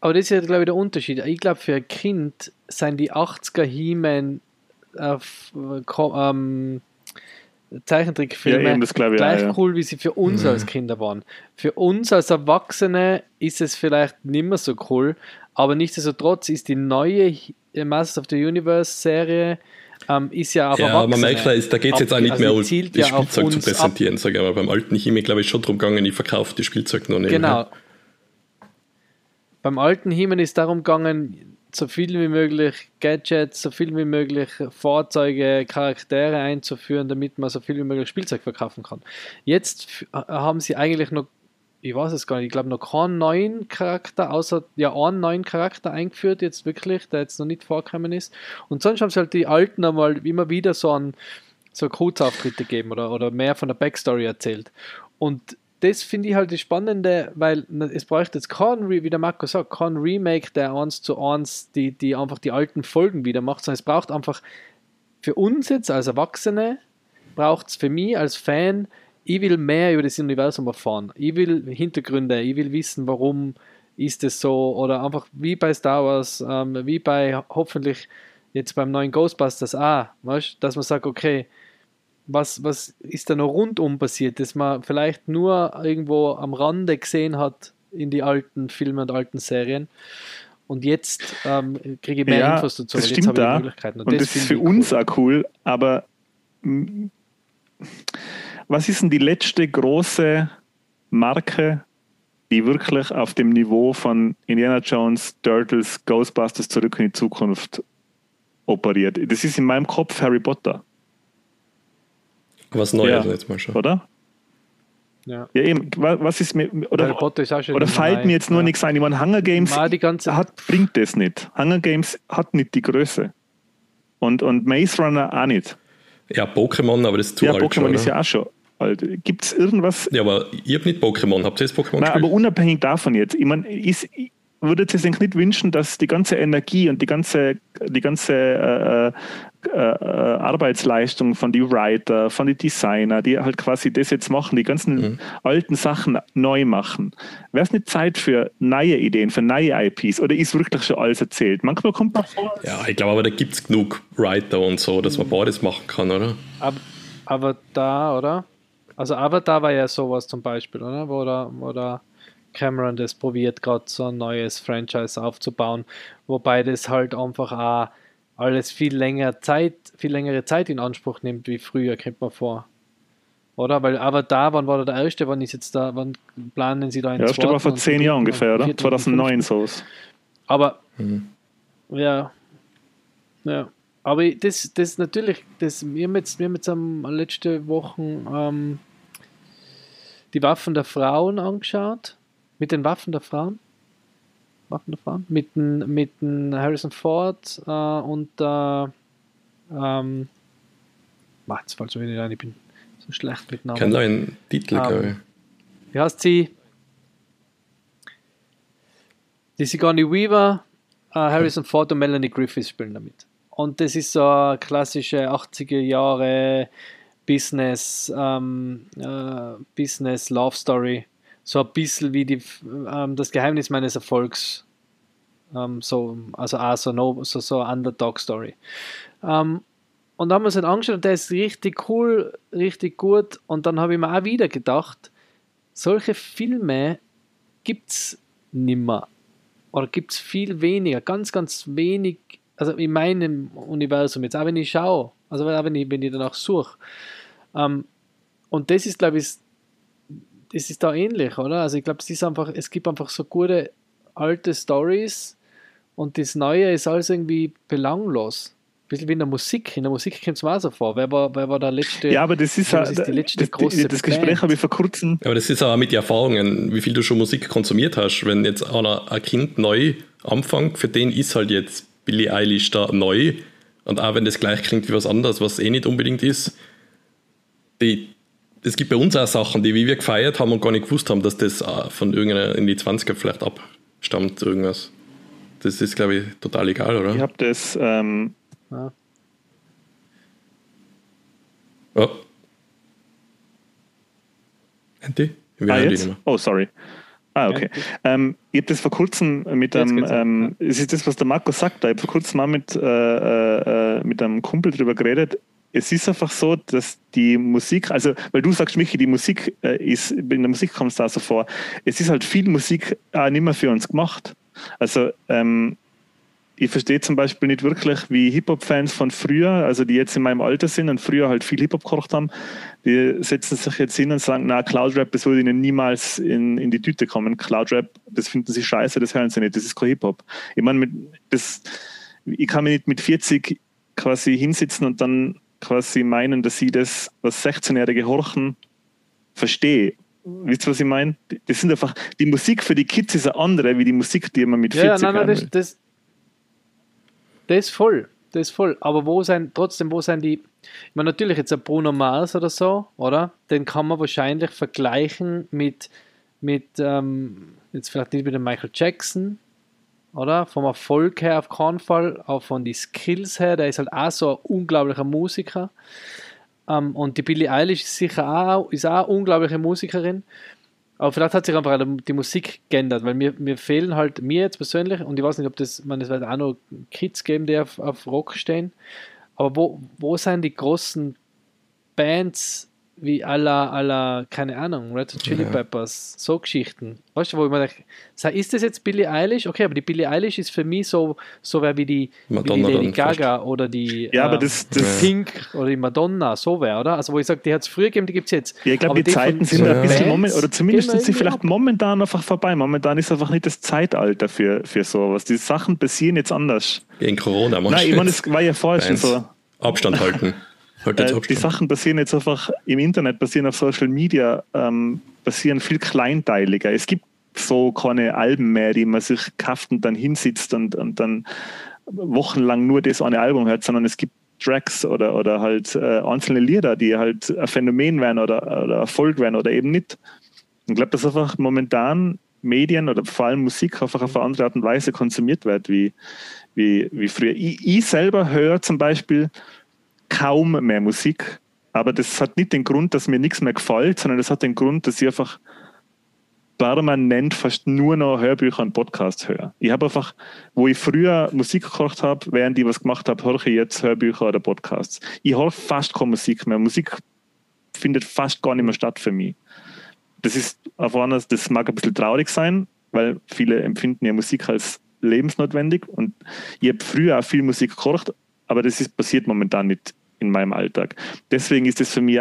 Aber das ist ja, glaube ich, der Unterschied. Ich glaube, für ein Kind sind die 80er He-Man äh, ähm, Zeichentrickfilme ja, ich, gleich ja, cool, wie sie für uns mhm. als Kinder waren. Für uns als Erwachsene ist es vielleicht nicht mehr so cool, aber nichtsdestotrotz ist die neue Masters of the Universe Serie ähm, ist ja aber Ja, man merkt, da geht es jetzt auch nicht also mehr um das ja Spielzeug zu präsentieren, sage ich mal. Beim alten Chemie, glaube ich, schon darum gegangen, ich verkaufe das Spielzeug noch nicht. Genau. Beim alten Himen ist darum gegangen, so viel wie möglich Gadgets, so viel wie möglich Fahrzeuge, Charaktere einzuführen, damit man so viel wie möglich Spielzeug verkaufen kann. Jetzt haben sie eigentlich noch, ich weiß es gar nicht, ich glaube noch keinen neuen Charakter, außer ja einen neuen Charakter eingeführt, jetzt wirklich, der jetzt noch nicht vorgekommen ist. Und sonst haben sie halt die alten einmal immer wieder so einen so Kurzauftritte gegeben oder, oder mehr von der Backstory erzählt. Und das finde ich halt das Spannende, weil es bräuchte jetzt kein, wie der Marco sagt, kein Remake, der eins zu eins die, die einfach die alten Folgen wieder macht, sondern es braucht einfach für uns jetzt als Erwachsene, braucht es für mich als Fan, ich will mehr über das Universum erfahren. Ich will Hintergründe, ich will wissen, warum ist es so oder einfach wie bei Star Wars, ähm, wie bei hoffentlich jetzt beim neuen Ghostbusters auch, weißt, dass man sagt, okay, was, was ist da noch rundum passiert, dass man vielleicht nur irgendwo am Rande gesehen hat in die alten Filme und alten Serien. Und jetzt ähm, kriege ich mehr Ja, Infos dazu. das stimmt da. Möglichkeiten. Und, das, ist finde für uns cool. auch cool, aber was ist denn die letzte große Marke, die wirklich auf dem Niveau von Indiana Jones, Turtles, Ghostbusters zurück in die Zukunft operiert? Das ist in meinem Kopf Harry Potter, Was Neues Ja. jetzt mal schon. oder? Ja. Ja, eben. Wa- Was ist mir, oder, ist oder fällt mir jetzt nur ja. nichts ein? Ich meine, Hunger Games Mal die ganze hat, bringt das nicht. Hunger Games hat nicht die Größe. Und, und Maze Runner auch nicht. Ja, Pokémon, aber das ist zu ja, alt Pokémon schon, ist ja auch schon alt. Gibt es irgendwas? Ja, aber ich habe nicht Pokémon. Habt ihr das Pokémon Nein, aber unabhängig davon jetzt. Ich meine, ist, würdet ihr sich nicht wünschen, dass die ganze Energie und die ganze, die ganze äh, äh, Arbeitsleistung von die Writer, von die Designer, die halt quasi das jetzt machen, die ganzen Mhm. alten Sachen neu machen. Wäre es nicht Zeit für neue Ideen, für neue IPs? Oder ist wirklich schon alles erzählt? Manchmal kommt man vor, Ja, ich glaube aber, da gibt es genug Writer und so, dass man beides machen kann, oder? Ab Avatar, oder? Also Avatar war ja sowas zum Beispiel, oder? Wo der Cameron das probiert, gerade so ein neues Franchise aufzubauen, wobei das halt einfach auch alles viel länger Zeit, viel längere Zeit in Anspruch nimmt wie früher, kommt man vor. Oder? Weil Avatar, wann war der erste? Wann ist jetzt da, wann planen sie da einen ja, das war vor zehn Jahren ungefähr, oder? vierten und 2009 fünften? sowas. Aber Mhm. ja, ja. Aber das, das natürlich, das, wir haben jetzt, wir haben jetzt am letzte Wochen ähm, die Waffen der Frauen angeschaut. Mit den Waffen der Frauen. Waffen der Frauen? Mit den, mit den Harrison Ford äh, und äh, ähm, Mach, jetzt schon wieder ein, ich bin so schlecht mit Namen. Ihr einen Titel, Ah. glaube ich. Wie heißt sie? Die Sigourney Weaver, äh, Harrison Ford und Melanie Griffiths spielen damit. Und das ist so eine klassische 80er Jahre Business, ähm, äh, Business Love Story. So ein bisschen wie die, ähm, das Geheimnis meines Erfolgs. Ähm, so, also auch so, no, so, so eine Underdog-Story. Ähm, und dann haben wir uns den angeschaut und der ist richtig cool, richtig gut. Und dann habe ich mir auch wieder gedacht, solche Filme gibt es nimmer. Oder gibt es viel weniger, ganz, ganz wenig, also in meinem Universum jetzt, auch wenn ich schaue, also auch wenn ich, wenn ich danach suche. Ähm, und das ist, glaube ich, das ist da ähnlich, oder? Also ich glaube, es ist einfach, es gibt einfach so gute alte Stories und das Neue ist alles irgendwie belanglos. Ein bisschen wie in der Musik. In der Musik kommt es mir auch so vor. Wer war, wer war der letzte? Ja, aber das ist, Das halt- ist die letzte das, große das Gespräch habe ich vor kurzem. Aber das ist auch mit den Erfahrungen, wie viel du schon Musik konsumiert hast. Wenn jetzt einer ein Kind neu anfängt, für den ist halt jetzt Billie Eilish da neu. Und auch wenn das gleich klingt wie was anderes, was eh nicht unbedingt ist, die, es gibt bei uns auch Sachen, die wie wir gefeiert haben und gar nicht gewusst haben, dass das auch von irgendeiner in die 20er vielleicht abstammt, irgendwas. Das ist, glaube ich, total egal, oder? Ich habe das. Ähm, Ja. Oh. Andy? Wir ah, jetzt? Oh, sorry. Ah, okay. Ähm, ich habe das vor kurzem mit einem, ähm, es ist das, was der Marco sagt, da ich habe vor kurzem mal mit, äh, äh, mit einem Kumpel drüber geredet. Es ist einfach so, dass die Musik, also, weil du sagst, Michi, die Musik äh, ist, in der Musik kommt es da so vor, es ist halt viel Musik auch nicht mehr für uns gemacht. Also, ähm, ich verstehe zum Beispiel nicht wirklich, wie Hip-Hop-Fans von früher, also die jetzt in meinem Alter sind und früher halt viel Hip-Hop gekocht haben, die setzen sich jetzt hin und sagen, na, Cloud-Rap, das würde ihnen niemals in, in die Tüte kommen. Cloud-Rap, das finden sie scheiße, das hören sie nicht, das ist kein Hip-Hop. Ich meine, mit, das, ich kann mir nicht mit 40 quasi hinsitzen und dann quasi meinen, dass sie das, was 16-Jährige horchen, verstehe. Wisst ihr, was ich meine? Das sind einfach, die Musik für die Kids ist eine andere, wie die Musik, die man mit 40 Ja, ja, nein, nein, das, das, das ist voll. Das ist voll. Aber wo sind, trotzdem, wo sind die, ich meine, natürlich jetzt ein Bruno Mars oder so, oder? Den kann man wahrscheinlich vergleichen mit, mit ähm, jetzt vielleicht nicht mit dem Michael Jackson, oder? Vom Erfolg her auf keinen Fall, auch von den Skills her, der ist halt auch so ein unglaublicher Musiker. Ähm, und die Billie Eilish ist sicher auch, ist auch eine unglaubliche Musikerin. Aber vielleicht hat sich einfach die Musik geändert, weil mir, mir fehlen halt, mir jetzt persönlich, und ich weiß nicht, ob das, man, es wird auch noch Kids geben, die auf, auf Rock stehen, aber wo, wo sind die großen Bands wie aller, aller, keine Ahnung, Red Hot Chili Ja. Peppers, so Geschichten. Weißt du, wo ich mir denke, sag, ist das jetzt Billie Eilish? Okay, aber die Billie Eilish ist für mich so, so wer wie die, wie die Madonna Lady dann Gaga oder die Ja, aber ähm, das, die das, Pink oder die Madonna, so wer, oder? Also wo ich sage, die hat es früher gegeben, die gibt es jetzt. Ja, ich glaube, die von Zeiten sind so ein bisschen Bands moment, oder zumindest sind sie vielleicht ab. momentan einfach vorbei. Momentan ist einfach nicht das Zeitalter für, für sowas. Die Sachen passieren jetzt anders. Gegen Corona Nein, ich meine, es war ja vorher schon so. Abstand halten. Äh, die. Sachen passieren jetzt einfach im Internet, passieren auf Social Media, ähm, passieren viel kleinteiliger. Es gibt so keine Alben mehr, die man sich kauft und dann hinsitzt und, und dann wochenlang nur das eine Album hört, sondern es gibt Tracks oder, oder halt äh, einzelne Lieder, die halt ein Phänomen werden oder, oder Erfolg werden oder eben nicht. Ich glaube, dass einfach momentan Medien oder vor allem Musik einfach auf eine andere Art und Weise konsumiert wird, wie, wie, wie früher. Ich, ich selber höre zum Beispiel kaum mehr Musik, aber das hat nicht den Grund, dass mir nichts mehr gefällt, sondern das hat den Grund, dass ich einfach permanent fast nur noch Hörbücher und Podcasts höre. Ich habe einfach, wo ich früher Musik gekocht habe, während ich was gemacht habe, höre ich jetzt Hörbücher oder Podcasts. Ich höre fast keine Musik mehr. Musik findet fast gar nicht mehr statt für mich. Das ist auf einer, das mag ein bisschen traurig sein, weil viele empfinden ja Musik als lebensnotwendig und ich habe früher auch viel Musik gekocht, aber das ist passiert momentan nicht in meinem Alltag. Deswegen ist es für mich,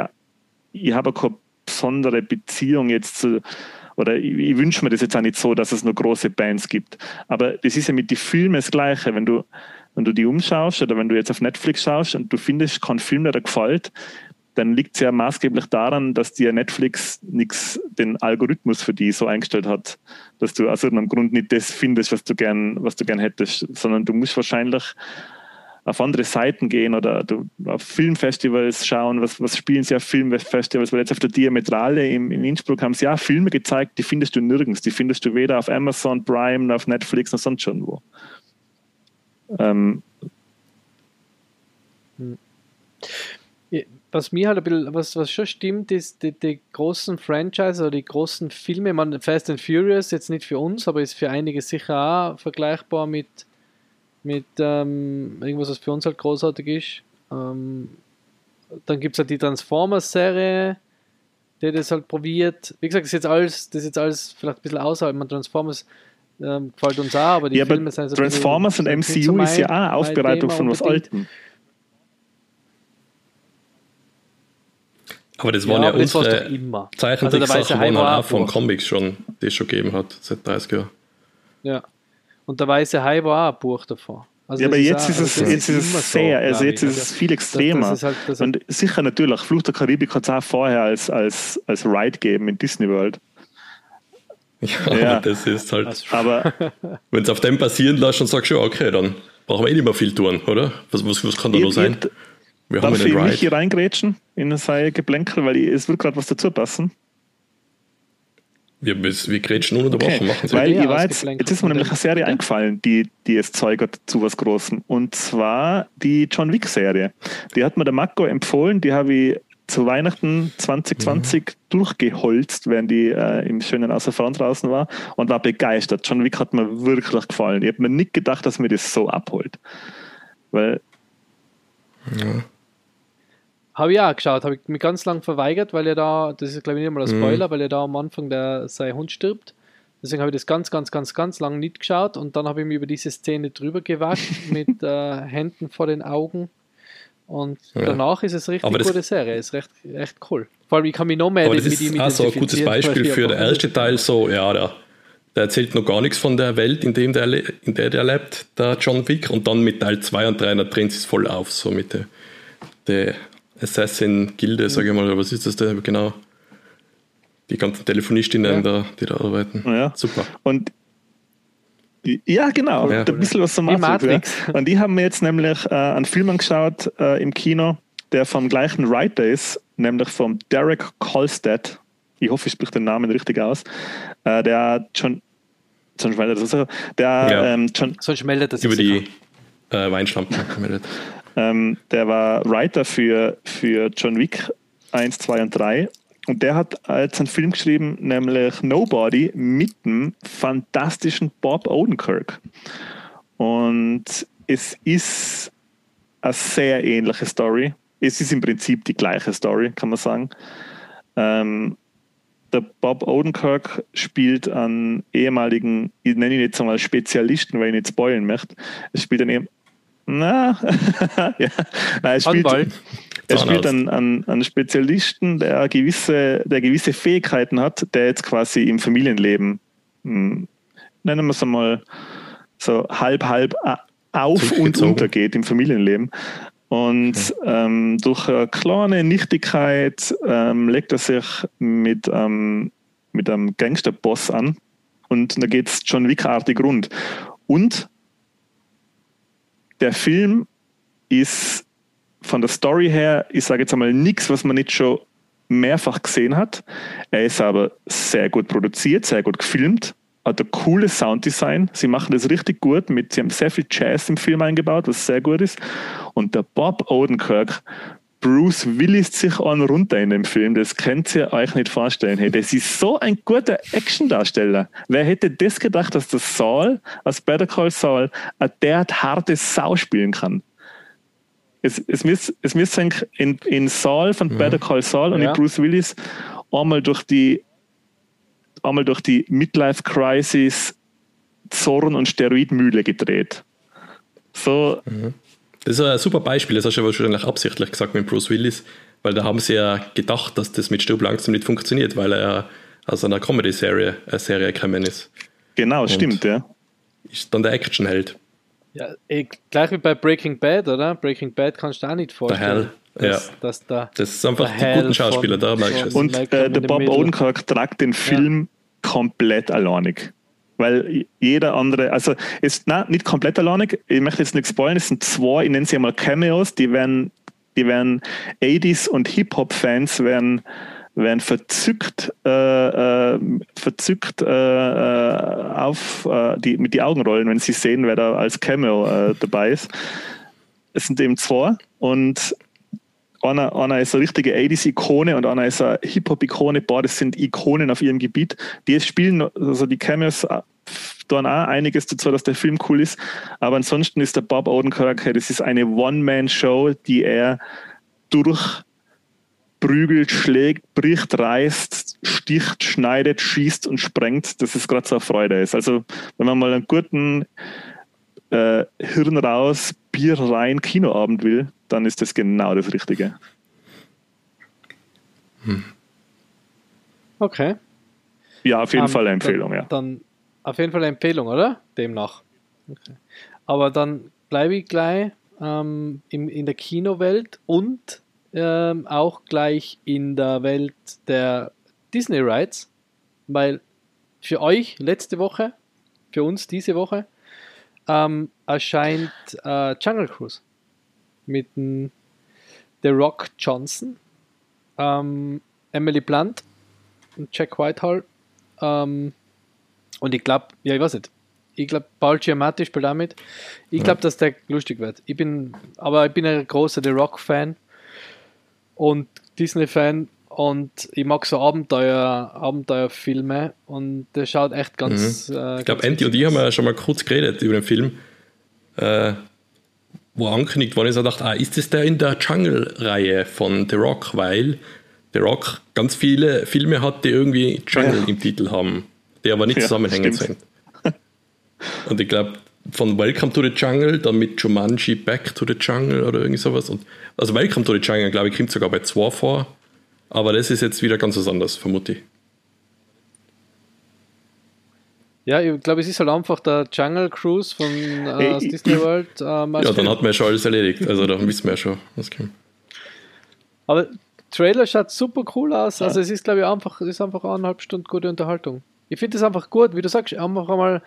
ich habe keine besondere Beziehung jetzt zu, oder ich, ich wünsche mir das jetzt auch nicht so, dass es nur große Bands gibt. Aber das ist ja mit den Filmen das Gleiche. Wenn du, wenn du die umschaust oder wenn du jetzt auf Netflix schaust und du findest keinen Film, der dir gefällt, dann liegt es ja maßgeblich daran, dass dir Netflix nichts den Algorithmus für die so eingestellt hat, dass du aus irgendeinem Grund nicht das findest, was du gern, was du gern hättest, sondern du musst wahrscheinlich auf andere Seiten gehen oder du auf Filmfestivals schauen, was, was spielen sie auf Filmfestivals, weil jetzt auf der Diametrale in, in Innsbruck haben sie ja Filme gezeigt, die findest du nirgends, die findest du weder auf Amazon Prime, noch auf Netflix, noch sonst schon wo. Ähm, was mir halt ein bisschen, was, was schon stimmt, ist die, die großen Franchise oder die großen Filme, man Fast and Furious, jetzt nicht für uns, aber ist für einige sicher auch vergleichbar mit, mit ähm, irgendwas, was für uns halt großartig ist. Ähm, dann gibt es halt die Transformers-Serie, die das halt probiert. Wie gesagt, das ist jetzt alles, das ist jetzt alles vielleicht ein bisschen außerhalb. Man Transformers ähm, gefällt uns auch, aber die ja, aber Filme sind so Transformers und bisschen- MCU ist ja auch Aufbereitung von was. Altem. Aber das Ja, waren ja, aber das war's unsere. Zeichentricksachen, Also war halt auch von. Comics schon, die es schon gegeben hat, seit 30 Jahren. Ja. Und der Weiße Hai war auch ein Buch davon. Also ja, aber das jetzt auch- ist es, also das jetzt ist es sehr, so, also jetzt ich. ist es viel extremer. Das, das ist halt, das und sicher natürlich, Fluch der Karibik hat es auch vorher als, als, als Ride gegeben in Disney World. Ja, Ja. das ist halt, Aber wenn es auf dem passieren lässt, dann sagst du, ja, okay, dann brauchen wir eh nicht mehr viel tun, oder? Was, was, was kann da ich, noch sein? ich, Wir haben darf ich einen mich hier reingrätschen in sein Geplänkel, weil ich, es wird gerade was dazu passen. Wir, wir, wir grätschen ununterbrochen, machen sie. Weil Ja, ich war jetzt, jetzt ist mir nämlich eine Serie eingefallen, die, die es Zeug hat zu was Großem. Und zwar die John Wick-Serie. Die hat mir der Marco empfohlen, die habe ich zu Weihnachten 2020 durchgeholzt, während die äh, im schönen Außerfahren draußen war und war begeistert. John Wick hat mir wirklich gefallen. Ich habe mir nicht gedacht, dass mir das so abholt. Weil, Habe ich auch geschaut, habe ich mich ganz lang verweigert, weil er da, das ist glaube ich nicht mal ein Mhm. Spoiler, weil er da am Anfang der, sein Hund stirbt. Deswegen habe ich das ganz, ganz, ganz, ganz lang nicht geschaut und dann habe ich mich über diese Szene drüber gewagt mit äh, Händen vor den Augen. Und Ja. danach ist es richtig gute Serie, ist recht, echt cool. Vor allem, ich kann mich noch mehr Aber das mit ist ihm auch so ein gutes Beispiel für den ersten Teil, so, ja, der, der erzählt noch gar nichts von der Welt, in, dem der, in der der lebt, der John Wick, und dann mit Teil 2 und 3, da drehen sie es voll auf, so mit der, der Assassin-Gilde, sage ich mal, oder was ist das da genau? Die ganzen Telefonistinnen, Ja. da, die da arbeiten. Ja. Super. Und ja, genau, Ja. ein bisschen was zum Matrix. Matrix. Ja. Und die haben mir jetzt nämlich äh, einen Film angeschaut äh, im Kino, der vom gleichen Writer ist, nämlich vom Derek Kolstad. Ich hoffe, ich spreche den Namen richtig aus. Äh, der John, John Schweizer, das ist er, der Ja. ähm, John, Sonst meldet er sich Über die äh, Weinschlampen gemeldet. Ähm, der war Writer für, für John Wick 1, 2 und 3. Und der hat jetzt einen Film geschrieben, nämlich Nobody mit dem fantastischen Bob Odenkirk. Und es ist eine sehr ähnliche Story. es ist im Prinzip die gleiche Story, kann man sagen. Ähm, der Bob Odenkirk spielt einen ehemaligen, ich nenne ihn jetzt einmal Spezialisten, weil ich nicht spoilen möchte. Er spielt einen, na, ja, Nein, er spielt, er spielt einen, einen, einen, Spezialisten, der gewisse, der gewisse Fähigkeiten hat, der jetzt quasi im Familienleben, hm, nennen wir es einmal, so halb, halb auf und unter geht im Familienleben. Und ähm, durch eine kleine Nichtigkeit ähm, legt er sich mit, ähm, mit einem Gangsterboss an. Und da geht es schon wickartig rund. Und der Film ist von der Story her, ich sage jetzt einmal nichts, was man nicht schon mehrfach gesehen hat. Er ist aber sehr gut produziert, sehr gut gefilmt hat ein cooles Sounddesign. Sie machen das richtig gut. Mit, sie haben sehr viel Jazz im Film eingebaut, was sehr gut ist. Und der Bob Odenkirk, Bruce Willis sich an runter in dem Film. Das könnt ihr euch nicht vorstellen. Hey, das ist so ein guter Actiondarsteller. Wer hätte das gedacht, dass der Saul aus Better Call Saul ein derart hartes Sau spielen kann? Es, es müsste es müsst in, in Saul von mhm. Better Call Saul und ja. in Bruce Willis einmal durch die einmal durch die Midlife Crisis Zorn und Steroidmühle gedreht. So. Mhm. Das ist ein super Beispiel, das hast du ja wahrscheinlich absichtlich gesagt mit Bruce Willis, weil da haben sie ja gedacht, dass das mit Stub langsam nicht funktioniert, weil er aus einer Comedy-Serie eine Serie gekommen ist. Genau, und stimmt, ja. Ist dann der Actionheld. Ja, eh, gleich wie bei Breaking Bad, oder? Breaking Bad kannst du auch nicht vorstellen. Der Hell. Dass, ja. Dass da das ist einfach die guten Schauspieler, da merkst du es. Und äh, der Bob Odenkirk tragt den Film komplett alleinig. Weil jeder andere, also ist na, nicht komplett alleinig, ich möchte jetzt nichts spoilern, es sind zwei, ich nenne sie einmal Cameos, die werden, die werden 80s und Hip-Hop-Fans werden, werden verzückt, äh, äh, verzückt äh, äh auf äh, die, mit die Augen rollen, wenn sie sehen, wer da als Cameo äh, dabei ist. Es sind eben zwei und einer, einer ist eine richtige 80s-Ikone und einer ist eine Hip-Hop-Ikone. Beides sind Ikonen auf ihrem Gebiet. Die spielen, also die Cameos äh, tun auch einiges dazu, dass der Film cool ist. Aber ansonsten ist der Bob Odenkirk, das ist eine One-Man-Show, die er durchprügelt, schlägt, bricht, reißt, sticht, schneidet, schießt und sprengt. Das ist gerade so eine Freude ist. Also, wenn man mal einen guten äh, Hirn raus, Bier rein Kinoabend will, dann ist das genau das Richtige. Hm. Okay. Ja, auf jeden um, Fall eine Empfehlung, dann, ja. Dann auf jeden Fall eine Empfehlung, oder? Demnach. Okay. Aber dann bleibe ich gleich ähm, in, in der Kinowelt und ähm, auch gleich in der Welt der Disney Rides, weil für euch letzte Woche, für uns diese Woche, ähm, erscheint äh, Jungle Cruise mit dem The Rock Johnson, ähm, Emily Blunt und Jack Whitehall. Ähm, und ich glaube, ja, ich weiß nicht. Ich glaube, Paul Giamatti spielt damit. Ich glaube, ja. dass der lustig wird. Ich bin, aber ich bin ein großer The Rock-Fan und Disney-Fan und ich mag so Abenteuer, Abenteuerfilme und der schaut echt ganz. Mhm. Äh, ich glaube, Andy und ich haben ja schon mal kurz geredet über den Film. Äh, wo angekündigt worden ist, er dachte, ah, ist das der in der Jungle-Reihe von The Rock, weil The Rock ganz viele Filme hat, die irgendwie Jungle ja. im Titel haben, die aber nicht ja, zusammenhängend sind. Und ich glaube, von Welcome to the Jungle, dann mit Jumanji Back to the Jungle oder irgendwie sowas. Und, also Welcome to the Jungle, glaube ich, kommt sogar bei zwei vor. Aber das ist jetzt wieder ganz was anderes, vermute ich. Ja, ich glaube, es ist halt einfach der Jungle Cruise von äh, Disney World. Äh, ja, dann hat man ja schon alles erledigt. Also da wissen wir ja schon, was kommt. Aber Trailer schaut super cool aus. Also es ist, glaube ich, einfach, es ist einfach eineinhalb Stunden gute Unterhaltung. Ich finde es einfach gut, wie du sagst, einfach einmal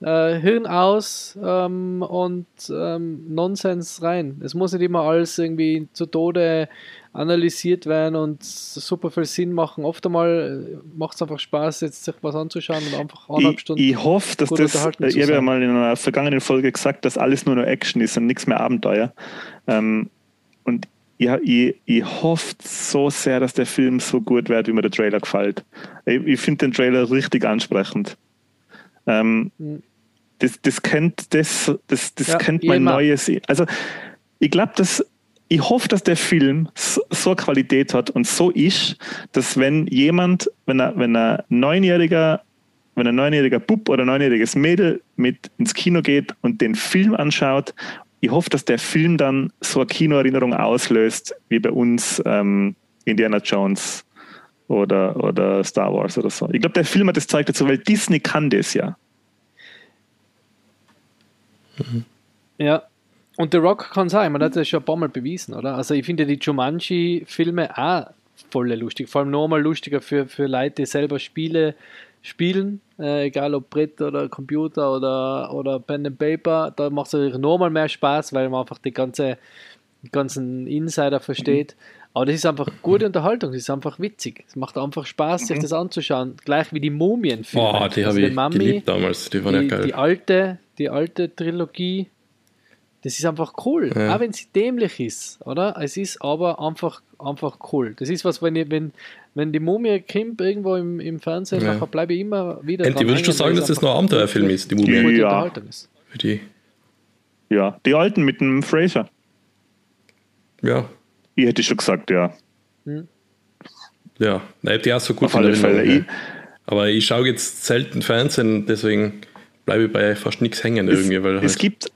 äh, Hirn aus ähm, und ähm, Nonsens rein. Es muss nicht immer alles irgendwie zu Tode analysiert werden und super viel Sinn machen. Oft einmal äh, macht es einfach Spaß, jetzt sich was anzuschauen und einfach eineinhalb ich, Stunden. Ich hoffe, dass das, ich habe ja mal in einer vergangenen Folge gesagt, dass alles nur noch Action ist und nichts mehr Abenteuer. Ähm, und ich, ich, ich hoffe so sehr, dass der Film so gut wird, wie mir der Trailer gefällt. Ich, ich finde den Trailer richtig ansprechend. Ähm, mhm. Das, das kennt, das, das, das ja, kennt mein neues. Also, ich glaube, dass ich hoffe, dass der Film so, so Qualität hat und so ist, dass wenn jemand, wenn er, wenn er neunjähriger, wenn ein neunjähriger Bub oder ein neunjähriges Mädel mit ins Kino geht und den Film anschaut, ich hoffe, dass der Film dann so eine Kinoerinnerung auslöst, wie bei uns ähm, Indiana Jones oder, oder Star Wars oder so. Ich glaube, der Film hat das zeigt dazu, weil Disney kann das ja. Ja. Und The Rock kann sein, man hat das schon ein paar Mal bewiesen, oder? Also ich finde die Jumanji-Filme auch voll lustig. Vor allem nochmal lustiger für, für Leute, die selber Spiele spielen, äh, egal ob Brett oder Computer oder, oder Pen and Paper. Da macht es natürlich nochmal mehr Spaß, weil man einfach die ganze, die ganzen Insider versteht. Aber das ist einfach gute Unterhaltung, das ist einfach witzig. Es macht einfach Spaß, sich das anzuschauen. Gleich wie die Mumien-Filme. Boah, die Also habe ich Mummy, geliebt damals, die waren ja die, geil. die alte, die alte Trilogie, das ist einfach cool. Ja. Auch wenn sie dämlich ist, oder? Es ist aber einfach, einfach cool. Das ist was, wenn, ich, wenn, wenn die Mumie kommt irgendwo im, im Fernsehen, Ja. bleibe ich immer wieder. Enti, würdest du sagen, dass es das noch ein Abenteuerfilm ist, die Mumie? Ja. Für die, Ja, die alten mit dem Fraser. ja, Ich hätte schon gesagt, ja. ja. Nein, ich hab die auch so gut Auf alle Fälle. ja. Aber ich schaue jetzt selten Fernsehen, deswegen bleibe bei fast nichts hängen Es, irgendwie. Weil es halt, gibt,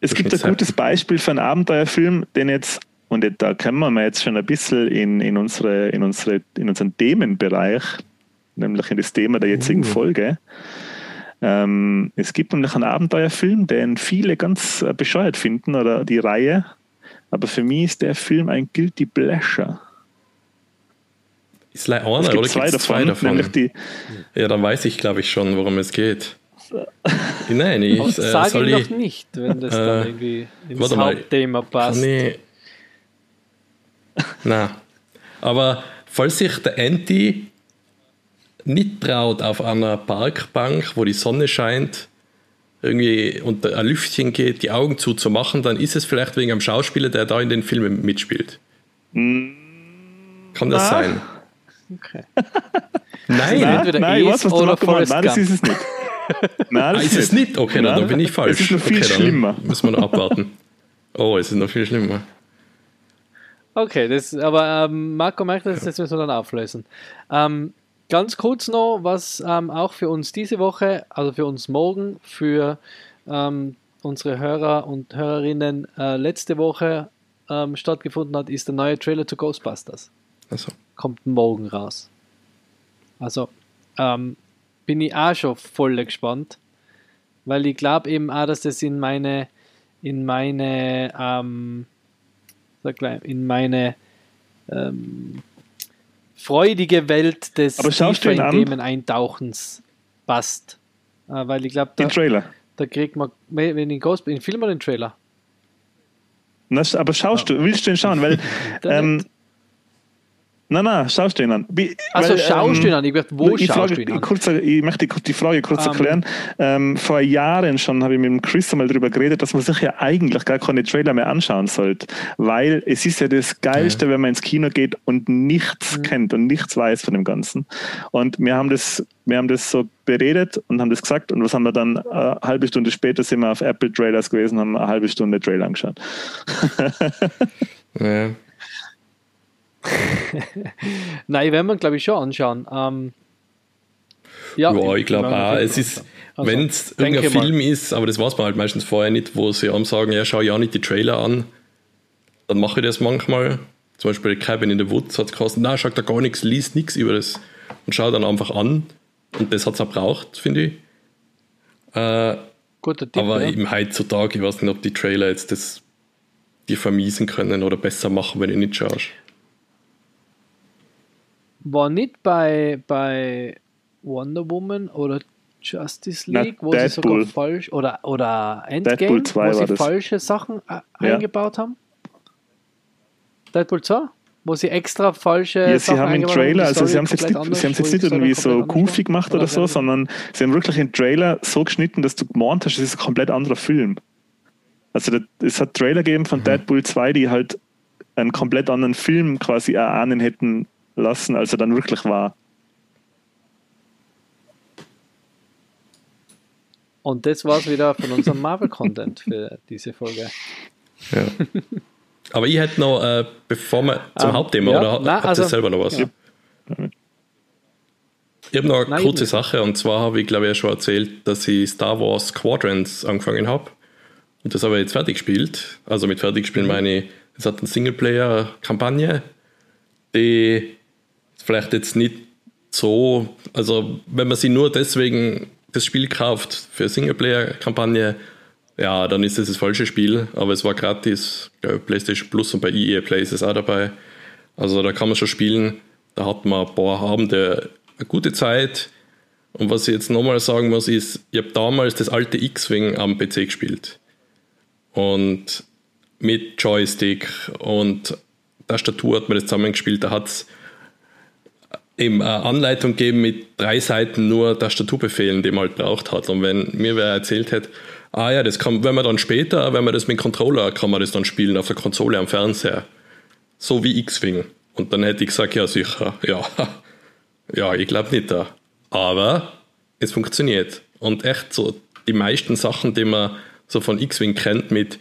es gibt ein gutes Beispiel für einen Abenteuerfilm, den jetzt, und da kommen wir jetzt schon ein bisschen in, in, unsere, in, unsere, in unseren Themenbereich, nämlich in das Thema der jetzigen Uh. Folge. Ähm, es gibt nämlich einen Abenteuerfilm, den viele ganz äh, bescheuert finden, oder die Reihe, aber für mich ist der Film ein Guilty Pleasure. ist leider einer oder zwei gibt es davon, zwei davon? die, Ja, dann weiß ich, glaube ich, schon, worum es geht. Nein, ich, Aber äh, Sag soll ihm ich, noch nicht, wenn das Äh, dann irgendwie ins warte mal. Hauptthema passt. Ich. Na. Aber falls sich der Anti nicht traut, auf einer Parkbank, wo die Sonne scheint, irgendwie unter ein Lüftchen geht, die Augen zuzumachen, dann ist es vielleicht wegen einem Schauspieler, der da in den Filmen mitspielt. Kann das Na? sein? Okay. Nein. Nein, entweder nein, ich weiß, was du oder noch gemeint Nein, das ist es nicht. Nein, Ah, das ist es nicht? Okay, dann, Nein, dann bin ich falsch. Es ist noch viel okay, dann schlimmer. Müssen wir noch abwarten. Oh, es ist noch viel schlimmer. Okay, das, aber ähm, Marco merkt das, das müssen wir dann auflösen. Ähm, ganz kurz noch, was ähm, auch für uns diese Woche, also für uns morgen, für ähm, unsere Hörer und Hörerinnen äh, letzte Woche ähm, stattgefunden hat, ist der neue Trailer zu Ghostbusters. Also, Kommt morgen raus. Also ähm, bin ich auch schon voll gespannt, weil ich glaube eben auch, dass das in meine, in meine, ähm, in meine ähm, freudige Welt des? Themen eintauchens passt. Äh, weil ich glaube, da, Den Trailer. da kriegt man, wenn in Ghost, in Film oder den Trailer? Na, aber schaust du, willst du ihn schauen? Weil, ähm, nein, nein, schaust du ihn an. Wie, Also weil, schaust du ihn ähm, an? Ich werd, wo ich, frage, an? Kurz, ich möchte die Frage kurz Ähm, erklären. Ähm, vor Jahren schon habe ich mit dem Chris einmal darüber geredet, dass man sich ja eigentlich gar keine Trailer mehr anschauen sollte, weil es ist ja das Geilste, wenn man ins Kino geht und nichts Mhm. kennt und nichts weiß von dem Ganzen. Und wir haben das, wir haben das so beredet und haben das gesagt und was haben wir dann? Äh, eine halbe Stunde später sind wir auf Apple Trailers gewesen, haben eine halbe Stunde Trailer angeschaut. ja. Nein, werden wir, glaube ich, schon anschauen. Ähm, ja, Ja, ich glaube auch. Es ist. Also, wenn es irgendein mal. Film ist, aber das weiß man halt meistens vorher nicht, wo sie einem sagen, ja, schau ja nicht die Trailer an, dann mache ich das manchmal. Zum Beispiel Cabin in the Woods hat es gekostet, nein, schaut da gar nichts, liest nichts über das und schau dann einfach an. Und das hat es auch braucht, finde ich. Äh, Guter Tipp, aber ja. eben heutzutage, ich weiß nicht, ob die Trailer jetzt das die vermiesen können oder besser machen, wenn du nicht schaust. War nicht bei, bei Wonder Woman oder Justice Na, League, wo sie sogar Deadpool. falsch oder, oder Endgame, Deadpool 2 wo sie das. falsche Sachen äh, Ja. eingebaut haben? Deadpool 2? Wo sie extra falsche Ja, sie Sachen haben im Trailer, also sie haben es jetzt nicht, anders, sie haben jetzt nicht irgendwie so goofy gemacht oder so, random. sondern sie haben wirklich den Trailer so geschnitten, dass du gemeint hast, es ist ein komplett anderer Film. Also das, es hat Trailer gegeben von Deadpool 2, die halt einen komplett anderen Film quasi erahnen hätten lassen, als er dann wirklich war. Und das war es wieder von unserem Marvel-Content für diese Folge. Ja. Aber ich hätte noch, äh, bevor wir zum Ähm, Hauptthema, ja, oder nein, habt ihr also- selber noch was? ja. Ich habe noch eine Nein, kurze. Sache und zwar habe ich, glaube ich, ja schon erzählt, dass ich Star Wars Squadrons angefangen habe. Und das habe ich jetzt fertig gespielt. Also mit fertig spielen Mhm. meine ich, es hat eine Singleplayer-Kampagne, die vielleicht jetzt nicht so, also wenn man sie nur deswegen das Spiel kauft für Singleplayer-Kampagne, ja, dann ist es das falsche Spiel, aber es war gratis, glaube, PlayStation Plus und bei EA Play ist es auch dabei. Also da kann man schon spielen. Da hat man ein paar Abende eine gute Zeit. Und was ich jetzt nochmal sagen muss, ist, ich habe damals das alte X-Wing am PC gespielt. Und mit Joystick und Tastatur hat man das zusammengespielt. Da hat es eben eine Anleitung gegeben mit drei Seiten nur Tastaturbefehlen, die man halt braucht hat. Und wenn mir wer erzählt hätte, ah ja, das kann, wenn man dann später, wenn man das mit Controller, kann man das dann spielen auf der Konsole am Fernseher. So wie X-Wing. Und dann hätte ich gesagt, ja sicher, ja, ja, ich glaube nicht da. Aber es funktioniert. Und echt so, die meisten Sachen, die man so von X-Wing kennt, mit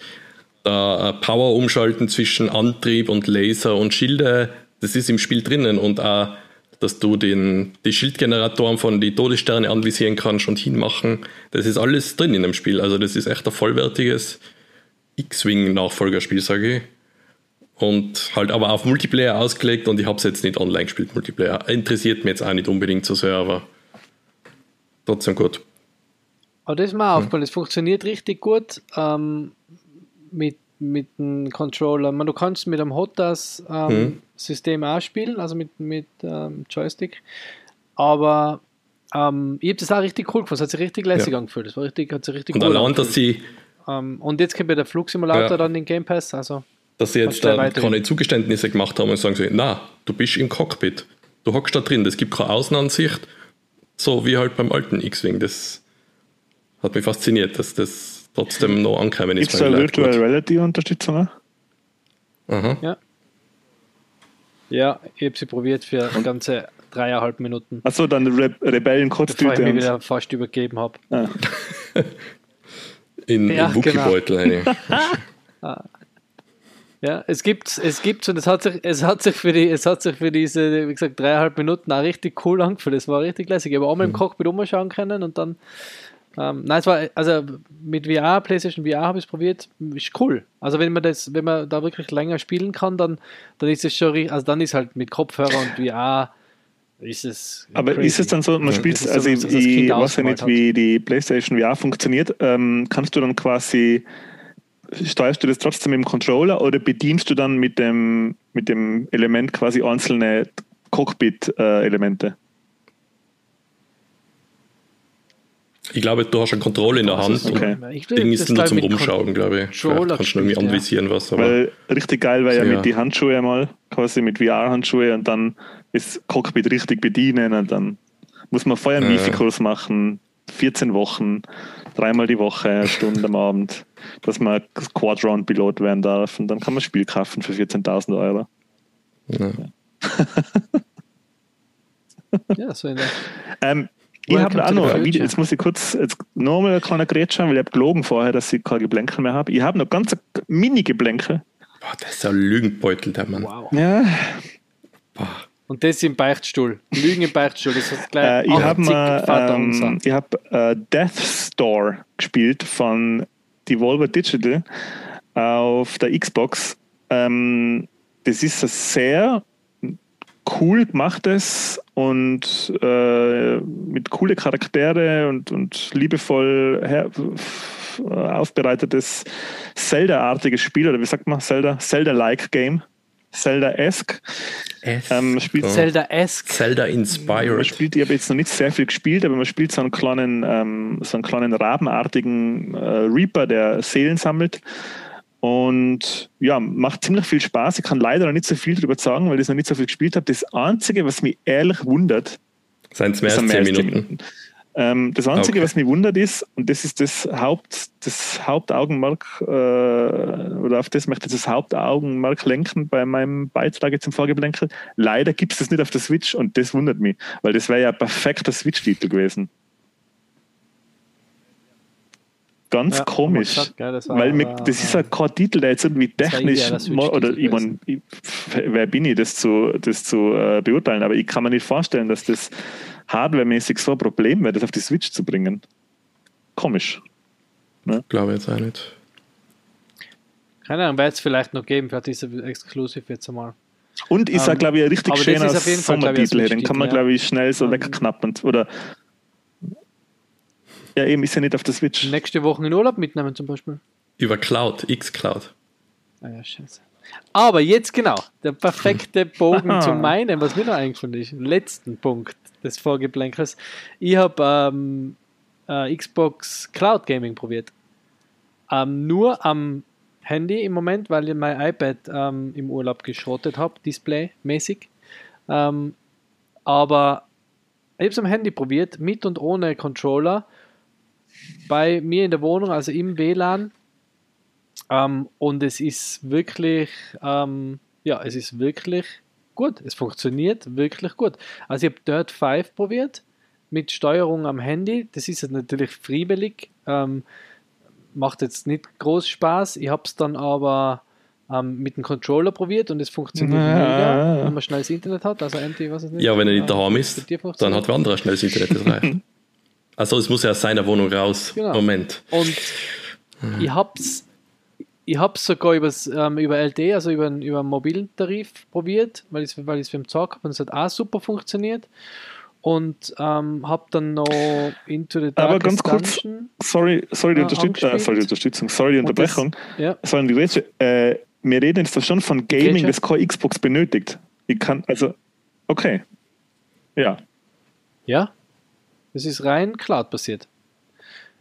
äh, Power umschalten zwischen Antrieb und Laser und Schilde, das ist im Spiel drinnen. Und auch, dass du den, die Schildgeneratoren von die Todessterne anvisieren kannst und hinmachen, das ist alles drin in dem Spiel. Also das ist echt ein vollwertiges X-Wing-Nachfolgerspiel, sage ich. Und halt aber auf Multiplayer ausgelegt und ich habe es jetzt nicht online gespielt, Multiplayer. Interessiert mich jetzt auch nicht unbedingt so sehr, aber trotzdem gut. Aber das ist mir auch aufgefallen, es funktioniert richtig gut ähm, mit, mit dem Controller. Man, du kannst mit einem Hotas ähm. System auch spielen, also mit, mit ähm, Joystick. Aber ähm, ich habe das auch richtig cool gefunden, es hat sich richtig lässig Ja. angefühlt. Das war richtig, hat sich richtig Und cool allein, dass sie, Ähm, und jetzt kommt ja der Flugsimulator Ja. dann in Game Pass. Also dass sie jetzt da keine Zugeständnisse gemacht haben und sagen sie, na, du bist im Cockpit. Du hockst da drin, es gibt keine Außenansicht, so wie halt beim alten X-Wing. Das hat mich fasziniert, dass das trotzdem noch angekommen ist. Gibt es da. Virtual Reality Unterstützung? Aha. ja. Ja, ich habe sie probiert für ganze dreieinhalb Minuten, Achso, dann Re bevor ich mich wieder fast übergeben habe. Ah. In, Ja, Wookie-Beutel. eine. Ja, es gibt es gibt's und es hat sich es hat sich für die es hat sich für diese wie gesagt dreieinhalb Minuten auch richtig cool angefühlt. Es war richtig lässig. Ich habe einmal im Cockpit umschauen können und dann ähm, nein, es war also mit VR, PlayStation VR habe ich es probiert, ist cool. Also wenn man das wenn man da wirklich länger spielen kann, dann dann ist es schon ri- also dann ist halt mit Kopfhörer und VR ist es Aber crazy. ist es dann so, man Ja. spielt, so, also wie ich, weiß ja nicht, wie die PlayStation VR funktioniert. Ähm, kannst du dann quasi, steuerst du das trotzdem mit dem Controller oder bedienst du dann mit dem, mit dem Element quasi einzelne Cockpit-Elemente? Ich glaube, du hast eine Kontrolle in der Hand okay. und Ich Ding ist nur zum Rumschauen, glaube ich. Controller Vielleicht kannst du irgendwie ja. anvisieren was, aber Weil richtig geil wäre ja, Ja. mit die Handschuhe mal, quasi mit VR-Handschuhe und dann das Cockpit richtig bedienen und dann muss man vorher einen Ja. Wifi-Kurs machen, 14 Wochen, dreimal die Woche, eine Stunde am Abend, dass man Quad-Round-Pilot werden darf und dann kann man ein Spiel kaufen für 14.000 Euro. ja. Ja, so in der Ähm, ich habe auch noch, ein future. Video, jetzt muss ich kurz jetzt nochmal ein kleiner Gerät schauen, weil ich habe gelogen vorher, dass ich kein Geblänkel mehr habe. Ich habe noch ganz Mini-Geblänkel. Boah, das ist ein Lügenbeutel, der Mann. Wow. Ja, Boah. Und das im Beichtstuhl. Lügen im Beichtstuhl. Das ist gleich Äh, ich habe 80 mal Vater unser. ähm, ich hab, äh, Death Store gespielt von Devolver Digital auf der Xbox. Ähm, das ist ein sehr cool gemachtes und äh, mit coole Charaktere und, und liebevoll her f- aufbereitetes Zelda-artiges Spiel, oder wie sagt man, Zelda? Zelda-like Game. Zelda-esque. Ähm, spielt. Zelda-esque. Zelda Man spielt, ich habe jetzt noch nicht sehr viel gespielt, aber man spielt so einen kleinen, ähm, so einen kleinen rabenartigen äh, Reaper, der Seelen sammelt. Und ja, macht ziemlich viel Spaß. Ich kann leider noch nicht so viel darüber sagen, weil ich es noch nicht so viel gespielt habe. Das Einzige, was mich ehrlich wundert, Seien es mehr das als sind 10 mehr als zehn Minuten. Ähm, das Einzige, Okay. was mich wundert ist, und das ist das Haupt, das Hauptaugenmerk, äh, oder auf das möchte ich das Hauptaugenmerk lenken bei meinem Beitrag jetzt im Vorgeblänkel. Leider gibt es das nicht auf der Switch und das wundert mich, weil das wäre ja ein perfekter Switch-Titel gewesen. Ganz Ja, komisch. gesagt, gell, das war- weil mir, das ist ja kein Titel, der jetzt irgendwie technisch, mal- oder ich mein, ich, wer bin ich, das zu, das zu äh, beurteilen, aber ich kann mir nicht vorstellen, dass das hardwaremäßig so ein Problem wäre, das auf die Switch zu bringen. Komisch. Glaube jetzt auch nicht. Keine Ahnung, wird es vielleicht noch geben, vielleicht ist er exklusiv jetzt einmal. Und ist Ähm, ja, glaube ich, ein richtig schöner Sommertitel. Den kann man, ja. glaube ich, schnell so Ähm, wegknappen. Oder ja, eben ist ja nicht auf der Switch. Nächste Woche in Urlaub mitnehmen zum Beispiel. Über Cloud, X-Cloud. Ah ja, scheiße. Aber jetzt genau, der perfekte Bogen zu meinem, was mir noch eingefallen ist, letzten Punkt des Vorgeplänkers. Ich habe ähm, äh, Xbox Cloud Gaming probiert. Ähm, nur am Handy im Moment, weil ich mein iPad ähm, im Urlaub geschrottet habe, displaymäßig. Ähm, aber ich habe es am Handy probiert, mit und ohne Controller. Bei mir in der Wohnung, also im WLAN. Ähm, und es ist wirklich, ähm, ja, es ist wirklich gut. Es funktioniert wirklich gut. Also ich habe Dirt 5 probiert mit Steuerung am Handy. Das ist jetzt natürlich friemelig. Ähm, macht jetzt nicht groß Spaß. Ich habe es dann aber ähm, mit dem Controller probiert und es funktioniert Ja. mega, wenn man schnelles Internet hat. Also MT, was es nicht. Ja, wenn er nicht daheim ist, dann hat wer anderes schnelles Internet, das reicht. Also es muss ja aus seiner Wohnung raus. Genau. Moment. Und ich hab's, ich hab's sogar übers, ähm, über LTE, also über, einen- über einen mobilen Tarif probiert, weil ich es weil ich's beim Zocken habe und es hat auch super funktioniert. Und ähm, habe dann noch Into the Aber Darkest ganz kurz. Sorry, sorry, die Ja, Unterstützung, äh, sorry, die Unterstützung, sorry, die Und das- Unterbrechung. Ja, Sorry, die äh, wir reden jetzt schon von Gaming, das keine Xbox benötigt. Ich kann, also, okay. Ja. ja. Das ist rein Cloud basiert.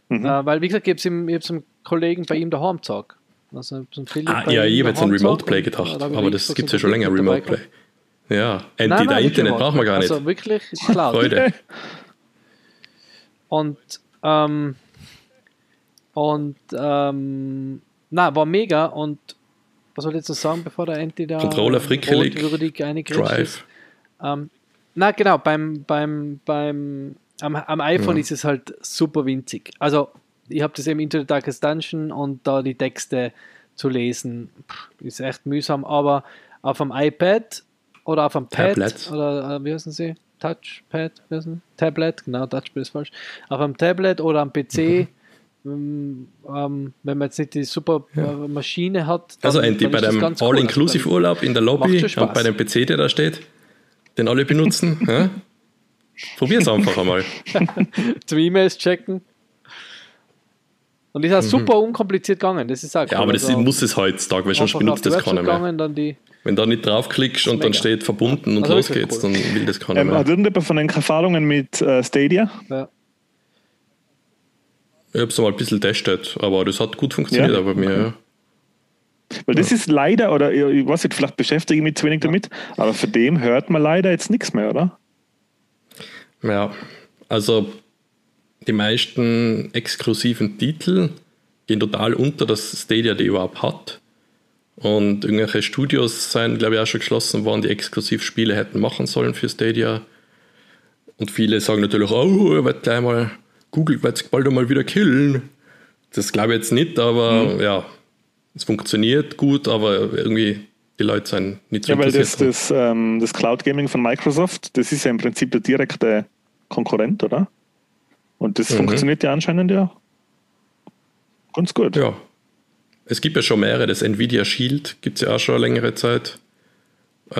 Mhm. Äh, weil, wie gesagt, ich habe es einem Kollegen bei ihm daheim gezeigt. Also, Ah, ja, ich habe jetzt an Remote Play und, gedacht, ich aber das gibt es ja und schon länger, Remote gehabt. Play. Ja, Nein, Anti, nein, der wirklich Internet braucht man gar nicht. Also wirklich Cloud. Freude. Und, ähm, und, ähm, na, war mega und was soll ich jetzt noch sagen, bevor der Anti da Controller frickelig, ist? Drive. Ähm, na, genau, beim, beim, beim, am, am iPhone Ja. ist es halt super winzig. Also, ich habe das eben Into the Darkest Dungeon und da die Texte zu lesen, ist echt mühsam, aber auf dem iPad oder auf dem Pad Tablet. oder äh, wie heißen sie? Touchpad, wie heißen? Tablet, genau, Touchpad ist falsch. Auf einem Tablet oder am PC, ähm, ähm, wenn man jetzt nicht die super äh, Maschine hat. dann- Also Andy, bei dem. Also All-Inclusive-Urlaub in der Lobby und bei dem PC, der da steht, den alle benutzen, ja? Probier's einfach einmal. zum E-Mails checken. Und ist auch super unkompliziert gegangen. Das ist auch Mhm. Ja, cool. aber das Also muss es heutzutage, weil sonst benutzt das keiner mehr. gegangen, dann die, Wenn da nicht draufklickst und dann Mega. steht verbunden und Also los geht's, cool. dann will das keiner Ähm, mehr. hat irgendjemand von den Erfahrungen mit äh, Stadia? ja. Ich habe es mal ein bisschen testet, aber das hat gut funktioniert, Ja? aber mir, ja. Weil das ist leider, oder ich ich weiß nicht, vielleicht beschäftige ich mich zu wenig damit, aber von dem hört man leider jetzt nichts mehr, oder? Ja, also die meisten exklusiven Titel gehen total unter, dass Stadia die überhaupt hat. Und irgendwelche Studios seien, glaube ich, auch schon geschlossen worden, die exklusiv Spiele hätten machen sollen für Stadia. Und viele sagen natürlich, oh, er wird gleich mal, Google wird bald einmal wieder killen. Das glaube ich jetzt nicht, aber ja, es funktioniert gut, aber irgendwie die Leute sind nicht so Ja, weil das, das, ähm, das Cloud Gaming von Microsoft, das ist ja im Prinzip der direkte Konkurrent, oder? Und das Mhm. funktioniert ja anscheinend ja ganz gut. Ja. Es gibt ja schon mehrere. Das Nvidia Shield gibt es ja auch schon eine längere Zeit, äh,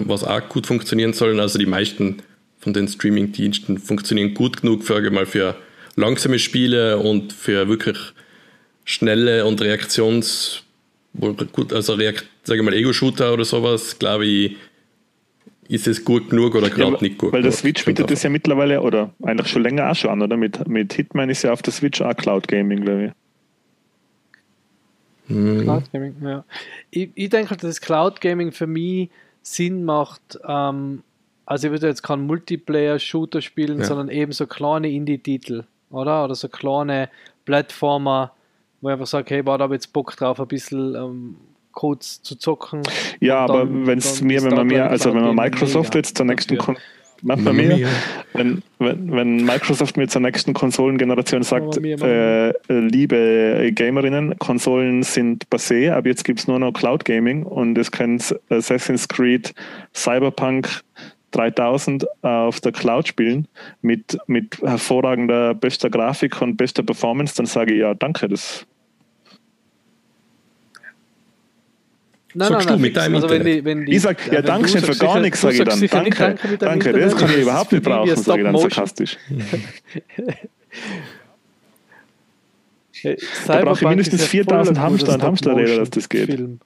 was auch gut funktionieren soll. Also die meisten von den Streaming-Diensten funktionieren gut genug für, mal für langsame Spiele und für wirklich schnelle und Reaktions, gut, also Reakt, sage ich mal Ego-Shooter oder sowas, glaube ich, ist es gut genug oder gerade Ja, nicht gut weil der. Switch bietet das ja mittlerweile, oder eigentlich schon länger auch schon an, oder? Mit, mit Hitman ist ja auf der Switch auch Cloud Gaming, glaube ich. Mhm. Cloud Gaming, ja. Ich, ich denke, halt, dass das Cloud Gaming für mich Sinn macht. Ähm, also ich würde jetzt keinen Multiplayer-Shooter spielen, Ja. sondern eben so kleine Indie-Titel, oder? Oder so kleine Plattformer, wo ich einfach sage, hey, war da hab ich jetzt Bock drauf, ein bisschen ähm, kurz zu zocken. Ja, aber dann- wenn es dann mir, wenn man mehr, also wenn man Microsoft mega jetzt zur nächsten. Kon Mamma Mia. Wenn, wenn, wenn Microsoft mit zur nächsten Konsolengeneration sagt, Mia. Äh, liebe Gamerinnen, Konsolen sind passé, aber jetzt gibt es nur noch Cloud Gaming und es kann Assassin's Creed, Cyberpunk 3000 auf der Cloud spielen mit, mit hervorragender bester Grafik und bester Performance, dann sage ich ja, danke, das Nein, Sagst nein, du mit deinem also wenn die, wenn die, ich sag, ja, danke schön für gar nichts, sage ich dann. Danke, danke, danke das kann ich überhaupt nicht brauchen, sage ich dann sarkastisch. da brauche ich mindestens 4000 Hamster und Hamsterräder, dass das geht. Film.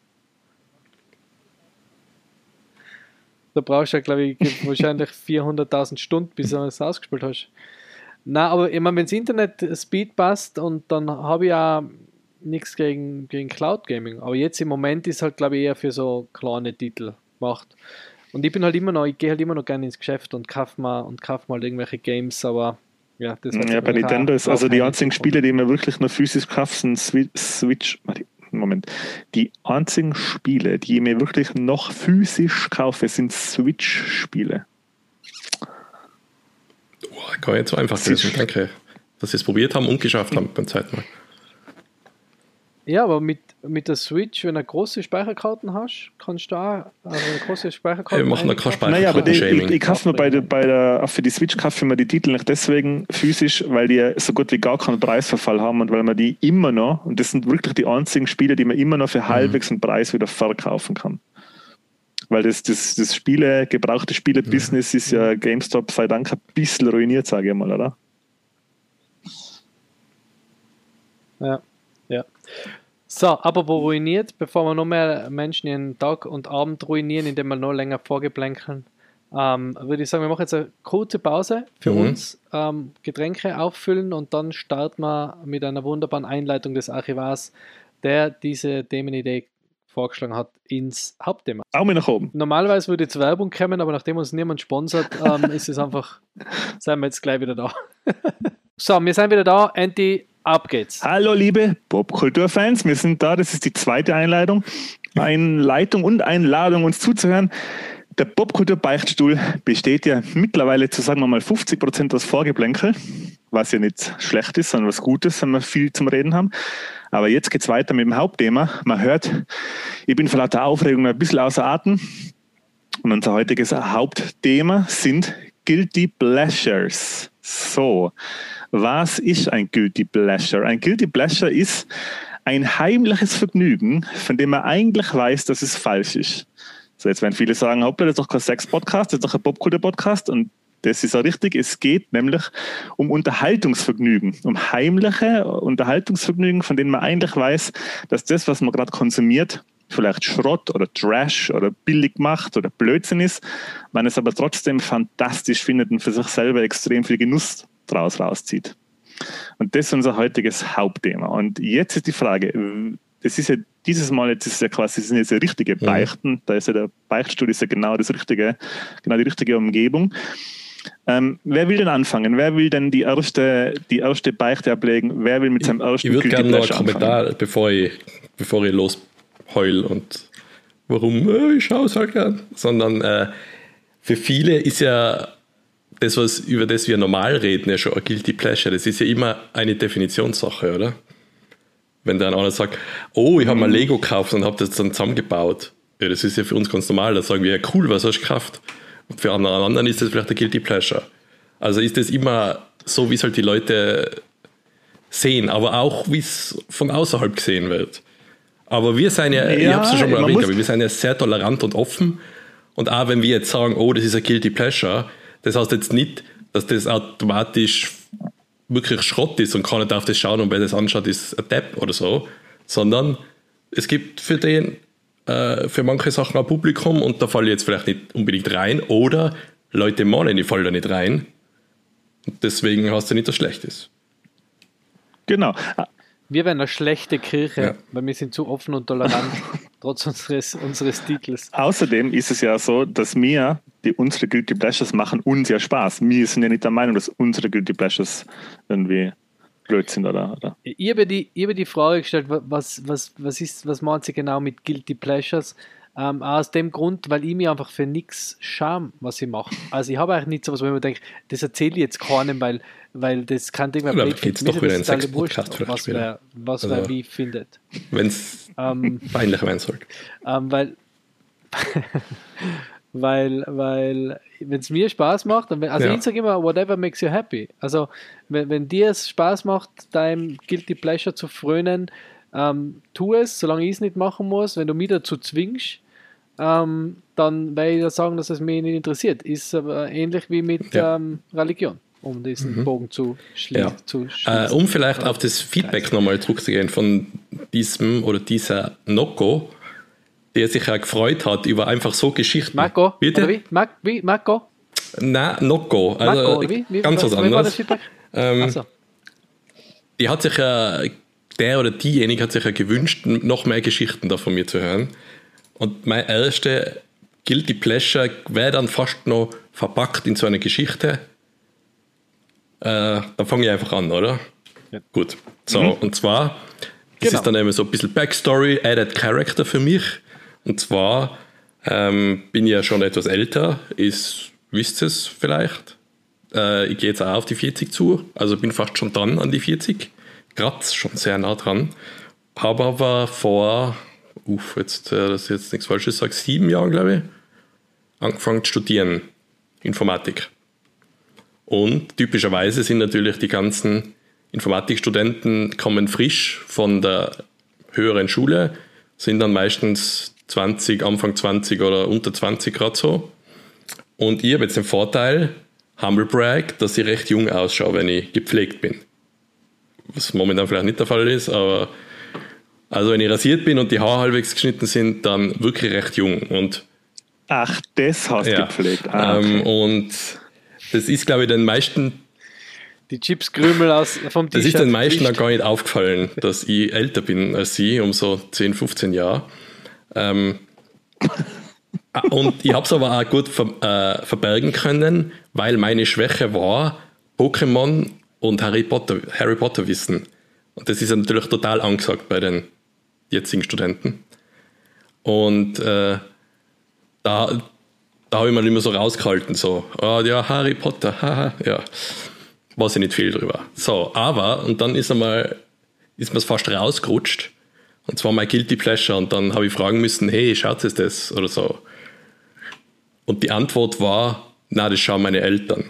Da brauchst du ja, glaube ich, wahrscheinlich 400.000 Stunden, bis du es ausgespielt hast. Na, aber ich meine, wenn das Internet Speed passt und dann habe ich auch nichts gegen, gegen Cloud Gaming. Aber jetzt im Moment ist halt, glaube ich, eher für so kleine Titel gemacht. Und ich bin halt immer noch, ich gehe halt immer noch gerne ins Geschäft und kaufe mal und kaufe mal irgendwelche Games, aber ja, das Ja, bei Nintendo ist also die einzigen Spiele, die man wirklich nur physisch kauft, sind Switch. Moment. Die einzigen Spiele, die ich mir wirklich noch physisch kaufe, sind Switch-Spiele. Oh, kann jetzt so einfach sein. Danke, dass sie es probiert haben und geschafft haben beim zweiten Mal. Ja, aber mit, mit der Switch, wenn du große Speicherkarten hast, kannst du auch also eine große Speicherkarte. Wir machen da keine Speicherkarten. Naja, aber die, ich, ich kaufe mir bei der, bei der, für die Switch kaufe mir die Titel nicht deswegen physisch, weil die so gut wie gar keinen Preisverfall haben und weil man die immer noch, und das sind wirklich die einzigen Spiele, die man immer noch für mhm. halbwegs einen Preis wieder verkaufen kann. Weil das, das, das Spiele, gebrauchte Spiele-Business ist ja GameStop sei Dank ein bisschen ruiniert, sage ich mal, oder? Ja. Ja. So, aber wo ruiniert, bevor wir noch mehr Menschen ihren Tag und Abend ruinieren, indem wir noch länger vorgeplänkeln, ähm, würde ich sagen, wir machen jetzt eine kurze Pause für mhm. uns, ähm, Getränke auffüllen und dann starten wir mit einer wunderbaren Einleitung des Archivars, der diese Themenidee vorgeschlagen hat, ins Hauptthema. Auch mit nach oben. Normalerweise würde jetzt Werbung kommen, aber nachdem uns niemand sponsert, ähm, ist es einfach, sind wir jetzt gleich wieder da. so, wir sind wieder da. Andy, Ab geht's. Hallo liebe Popkulturfans, wir sind da, das ist die zweite Einleitung. Einleitung und Einladung, uns zuzuhören. Der Popkultur-Beichtstuhl besteht ja mittlerweile zu sagen wir mal 50 Prozent aus Vorgeplänkel, was ja nicht schlecht ist, sondern was Gutes, wenn wir viel zum Reden haben. Aber jetzt geht's weiter mit dem Hauptthema. Man hört, ich bin vor lauter Aufregung ein bisschen außer Atem. Und unser heutiges Hauptthema sind Guilty Pleasures. So, was ist ein Guilty Pleasure? Ein Guilty Pleasure ist ein heimliches Vergnügen, von dem man eigentlich weiß, dass es falsch ist. So, jetzt werden viele sagen, hoppla, das ist doch kein Sex-Podcast, das ist doch ein Popkultur-Podcast und das ist auch richtig. Es geht nämlich um Unterhaltungsvergnügen, um heimliche Unterhaltungsvergnügen, von denen man eigentlich weiß, dass das, was man gerade konsumiert, vielleicht Schrott oder Trash oder billig macht oder Blödsinn ist, man es aber trotzdem fantastisch findet und für sich selber extrem viel Genuss draus rauszieht. Und das ist unser heutiges Hauptthema. Und jetzt ist die Frage, das ist ja dieses Mal jetzt ist ja quasi sind jetzt ja richtige Beichten, mhm. da ist ja der Beichtstuhl ist ja genau das richtige, genau die richtige Umgebung. Ähm, wer will denn anfangen? Wer will denn die erste, die erste Beichte ablegen? Wer will mit seinem ersten Ich würde gerne noch einen Kommentar, bevor ich, bevor ich losheul und warum, äh, ich schaue es halt gern, sondern äh, für viele ist ja das, was, über das wir normal reden, ja schon ein Guilty Pleasure, das ist ja immer eine Definitionssache, oder? Wenn dann einer sagt, oh, ich habe mal. Lego gekauft und habe das dann zusammengebaut. Ja, das ist ja für uns ganz normal. Da sagen wir, ja cool, was hast du gekauft? Und für andere anderen ist das vielleicht ein Guilty Pleasure. Also ist das immer so, wie es halt die Leute sehen, aber auch wie es von außerhalb gesehen wird. Aber wir sind ja, ja ich habe es ja schon mal erwähnt, aber wir sind ja sehr tolerant und offen. Und auch wenn wir jetzt sagen, oh, das ist ein Guilty Pleasure, das heißt jetzt nicht, dass das automatisch wirklich Schrott ist und keiner darf das schauen und wer das anschaut, ist ein Depp oder so, sondern es gibt für den, äh, für manche Sachen ein Publikum und da falle ich jetzt vielleicht nicht unbedingt rein oder Leute meinen, ich falle da nicht rein. Deswegen hast du nicht, dass schlecht ist. Genau. Wir wären eine schlechte Kirche, ja. weil wir sind zu offen und tolerant, trotz unseres, unseres Titels. Außerdem ist es ja so, dass wir, die unsere Guilty Pleasures machen uns ja Spaß. Wir sind ja nicht der Meinung, dass unsere Guilty Pleasures irgendwie blöd sind, oder? oder? Ich habe die, ich habe die Frage gestellt, was, was, was, ist, was meint sie genau mit Guilty Pleasures? Ähm, aus dem Grund, weil ich mir einfach für nichts scham, was ich mache. Also ich habe eigentlich nicht so was, ich mir denke, das erzähle ich jetzt keinem, weil, weil das kann irgendwer Oder blöd finden. doch wieder ist in das sechs total wurscht, Podcast vielleicht was wer, was Also- wer wie findet. Wenn es Ähm, peinlich werden soll. ähm, weil, weil, weil, wenn es mir Spaß macht, wenn, also Ja. ich sage immer, whatever makes you happy. Also, wenn, wenn dir es Spaß macht, deinem Guilty Pleasure zu frönen, ähm, tu es, solange ich es nicht machen muss. Wenn du mich dazu zwingst, ähm, dann werde ich ja sagen, dass es mich nicht interessiert. Ist aber ähnlich wie mit Ja. ähm, Religion, um diesen Bogen zu, schlie Ja. zu Äh, schließen. um vielleicht auf das Feedback nochmal zurückzugehen von diesem oder dieser Noko, der sich ja gefreut hat über einfach so Geschichten. Marco, Bitte? oder wie? Mark, wie? Marco? Nein, Noko. Marco, Also oder wie? wie ganz was anderes. Ähm, Achso. die hat sich ja, der oder diejenige hat sich ja gewünscht, noch mehr Geschichten da von mir zu hören. Und mein erste Guilty Pleasure wäre dann fast noch verpackt in so eine Geschichte. Äh, dann fange ich einfach an, oder? Ja. Gut. So, und zwar, das Genau. ist dann eben so ein bisschen Backstory, Added Character für mich. Und zwar ähm, bin ich ja schon etwas älter, ist, wisst ihr es vielleicht? Äh, ich gehe jetzt auch auf die 40 zu, also bin fast schon dran an die 40. Gerade schon sehr nah dran. Habe aber vor, uff, jetzt, äh, dass ich jetzt nichts Falsches sage, sieben Jahren, glaube ich, angefangen zu studieren. Informatik. Und typischerweise sind natürlich die ganzen Informatikstudenten kommen frisch von der höheren Schule, sind dann meistens 20, Anfang 20 oder unter 20 Grad so. Und ich habe jetzt den Vorteil, Humble Brag, dass ich recht jung ausschaue, wenn ich gepflegt bin. Was momentan vielleicht nicht der Fall ist, aber also wenn ich rasiert bin und die Haare halbwegs geschnitten sind, dann wirklich recht jung. Und Ach, das hast du ja, gepflegt. Ah, ähm, okay. und das ist, glaube ich, den meisten Die Chipskrümel aus, vom Das ist den meisten noch gar nicht aufgefallen, dass ich älter bin als sie, um so 10, 15 Jahre. Ähm, ah, und ich habe es aber auch gut ver äh, verbergen können, weil meine Schwäche war Pokémon und Harry Potter, Harry Potter Wissen. Und das ist natürlich total angesagt bei den jetzigen Studenten. Und äh, da, da habe ich mir immer so rausgehalten, so, ah ja, Harry Potter, haha, ja weiß ich nicht viel drüber. So, aber, und dann ist einmal, ist mir es fast rausgerutscht. Und zwar mein Guilty Pleasure. Und dann habe ich fragen müssen, hey, schaut es das? Oder so. Und die Antwort war, na, das schauen meine Eltern.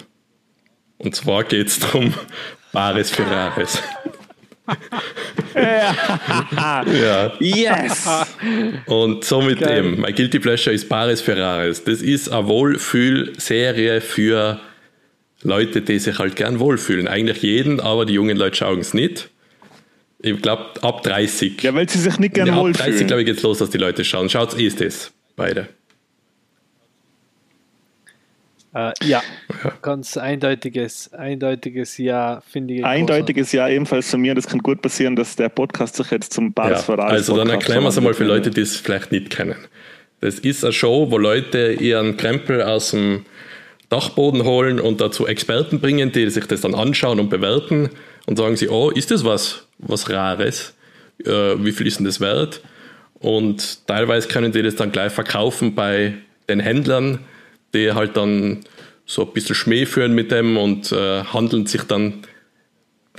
Und zwar geht es darum, Bares für Rares. Ja. Yes! Und somit Geil. eben, mein Guilty Pleasure ist Bares für Rares. Das ist eine Wohlfühlserie für Leute, die sich halt gern wohlfühlen. Eigentlich jeden, aber die jungen Leute schauen es nicht. Ich glaube, ab 30. Ja, weil sie sich nicht gerne Ja, ab 30, wohlfühlen. glaube ich, geht's los, dass die Leute schauen. Schaut, ist das. Beide. Äh, ja, ganz eindeutiges, eindeutiges Ja, finde ich. Eindeutiges Ja ebenfalls zu mir. Das kann gut passieren, dass der Podcast sich jetzt zum Bares Ja, also dann erklären wir es einmal für. Leute, die es vielleicht nicht kennen. Das ist eine Show, wo Leute ihren Krempel aus dem Dachboden holen und dazu Experten bringen, die sich das dann anschauen und bewerten und sagen sie, oh, ist das was, was Rares? Äh, wie viel ist denn das wert? Und teilweise können die das dann gleich verkaufen bei den Händlern, die halt dann so ein bisschen Schmäh führen mit dem und äh, handeln sich dann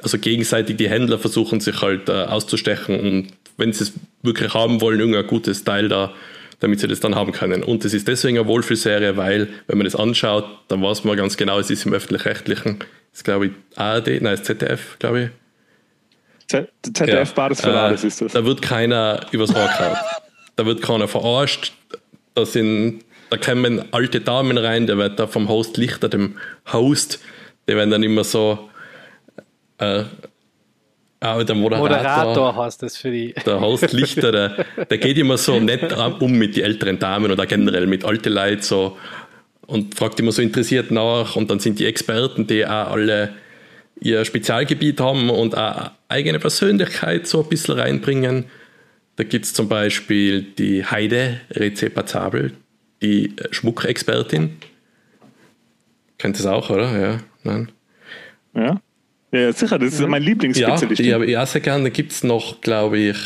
also gegenseitig die Händler versuchen sich halt äh, auszustechen und wenn sie es wirklich haben wollen, irgendein gutes Teil da, damit sie das dann haben können. Und es ist deswegen eine Wohlfühlserie, weil, wenn man das anschaut, dann weiß man ganz genau, es ist im Öffentlich-Rechtlichen, ist glaube ich ARD, nein, das ZDF, glaube ich. Z- ZDF Bares für Äh, Alles ist das. Da wird keiner übers Ohr gehauen. da wird keiner verarscht. Da, sind, da kommen alte Damen rein, der wird da vom Host Lichter, dem Host, die werden dann immer so äh, ah, der Moderator, Moderator heißt das für die. der Host Lichter, der, der geht immer so nett um mit den älteren Damen oder generell mit alten Leuten so und fragt immer so interessiert nach und dann sind die Experten, die auch alle ihr Spezialgebiet haben und auch eigene Persönlichkeit so ein bisschen reinbringen. Da gibt es zum Beispiel die Heide Rezepazabel, die äh, Schmuckexpertin. Kennt ihr das auch, oder? Ja, nein. Ja? ja, ja, sicher, das ist mein Ja, Lieblingsspezialist. die habe ich auch sehr gerne. Da gibt es noch, glaube ich,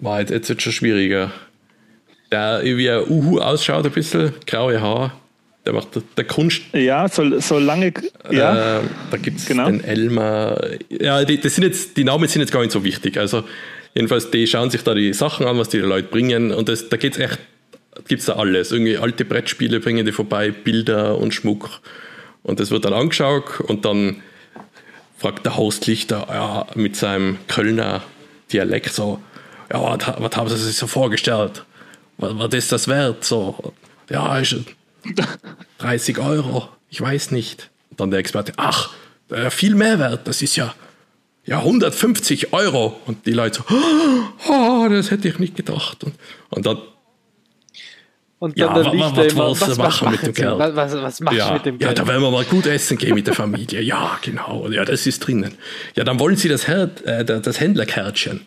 war jetzt, jetzt wird schon schwieriger. der wie ein Uhu ausschaut, ein bisschen, graue Haare. Der macht der, der Kunst. Ja, so, so lange. Ja, Äh, da gibt es Genau. den Elmar. Ja, die, das sind jetzt, die Namen sind jetzt gar nicht so wichtig. Also, jedenfalls, die schauen sich da die Sachen an, was die Leute bringen. Und das, da geht es echt, gibt es da alles. Irgendwie alte Brettspiele bringen die vorbei, Bilder und Schmuck. Und das wird dann angeschaut und dann fragt der Host Lichter ja, mit seinem Kölner Dialekt so: Ja, was, haben Sie sich so vorgestellt? Was, was ist das wert? So, ja, ist 30 Euro, ich weiß nicht. Und dann der Experte, ach, äh, viel mehr wert, das ist ja, ja 150 Euro. Und die Leute so, oh, das hätte ich nicht gedacht. Und, und dann, Und Ja, dann wa- wa- Lichter was immer, du was, was machen mit dem? Geld? Was, was, was machst du ja, mit dem ja, Geld? da werden wir mal gut essen gehen mit der Familie. Ja, genau, ja, das ist drinnen. Ja, dann wollen Sie das, Her äh, das Händlerkärtchen.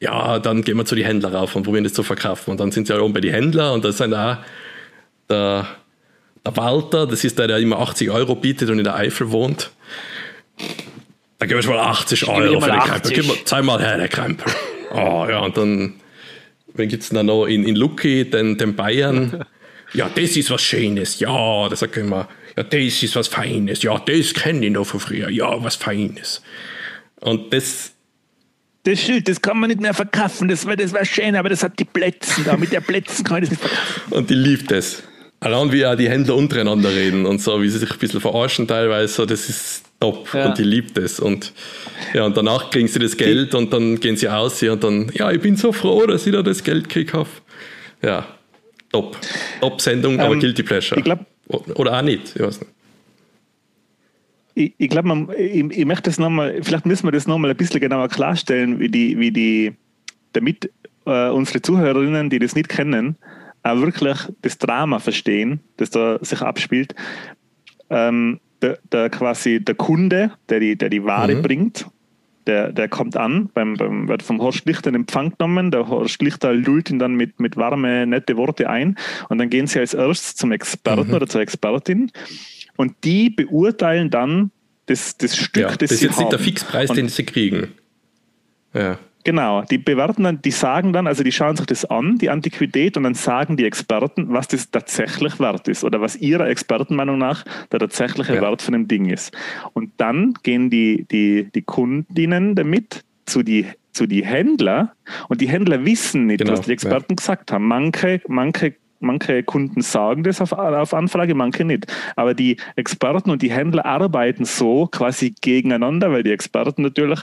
Ja, dann gehen wir zu die Händler rauf und probieren das zu verkaufen. Und dann sind sie ja oben bei die Händler und da sind auch der, der Walter, das ist der, der immer 80 Euro bietet und in der Eifel wohnt. Da geben wir schon mal 80 gebe Euro für den 80. Krempel. Gib mal, zeig mal her, der Krempel. Oh, ja, und dann, wen gibt es noch in, in Lucki, den, den Bayern? Ja, das ist was Schönes. Ja, das sagt immer. Ja, das ist was Feines. Ja, das kenne ich noch von früher. Ja, was Feines. Und das, das Schild, das kann man nicht mehr verkaufen. Das wäre das wär schön, aber das hat die Plätze da. Mit der Plätzen kann ich das nicht verkaufen. und die liebt es. Allein wie auch die Händler untereinander reden und so, wie sie sich ein bisschen verarschen teilweise, das ist top Ja. und die liebt es. Und ja, und danach kriegen sie das Geld und dann gehen sie aus und dann, ja, ich bin so froh, dass ich da das Geld gekriegt habe. Ja, top. Top-Sendung, aber Ähm, Guilty Pleasure. ich glaub- Oder auch nicht, ich weiß nicht. Ich, ich glaube, ich, ich möchte das nochmal, vielleicht müssen wir das nochmal ein bisschen genauer klarstellen, wie die, wie die, damit äh, unsere Zuhörerinnen, die das nicht kennen, auch wirklich das Drama verstehen, das da sich abspielt. Ähm, der, der quasi der Kunde, der die, der die Ware Mhm. bringt, der, der kommt an, beim, beim, wird vom Horst Lichter in Empfang genommen, der Horst Lichter lullt ihn dann mit, mit warme, nette Worte ein und dann gehen sie als erstes zum Experten Mhm. oder zur Expertin und die beurteilen dann das, das Stück, Ja, das, das ist sie jetzt nicht der haben. Fixpreis, Und den sie kriegen. Ja. Genau, die bewerten dann, die sagen dann, also die schauen sich das an, die Antiquität, und dann sagen die Experten, was das tatsächlich wert ist oder was ihrer Expertenmeinung nach der tatsächliche Ja. Wert von dem Ding ist. Und dann gehen die, die, die Kundinnen damit zu die, zu die Händler und die Händler wissen nicht, Genau, was die Experten gesagt haben. Manche, manche manche Kunden sagen das auf, auf Anfrage, manche nicht. Aber die Experten und die Händler arbeiten so quasi gegeneinander, weil die Experten natürlich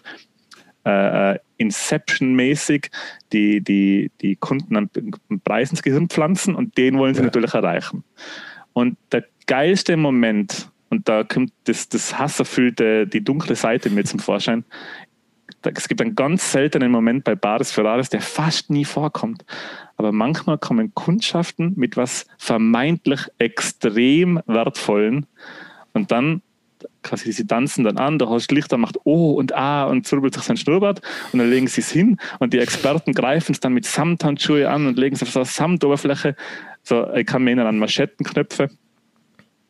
äh, Inception-mäßig die, die, die Kunden einen Preis ins Gehirn pflanzen und den wollen sie Ja. natürlich erreichen. Und der geilste Moment, und da kommt das, das hasserfüllte, die dunkle Seite mir zum Vorschein, es gibt einen ganz seltenen Moment bei Bares Ferraris, der fast nie vorkommt. Aber manchmal kommen Kundschaften mit was vermeintlich extrem wertvollen und dann quasi sie tanzen dann an, der Horst Lichter macht Oh und Ah und zwirbelt sich sein Schnurrbart und dann legen sie es hin und die Experten greifen es dann mit Samthandschuhe an und legen es auf so eine Samtoberfläche. So, ich kann mir an Maschettenknöpfe.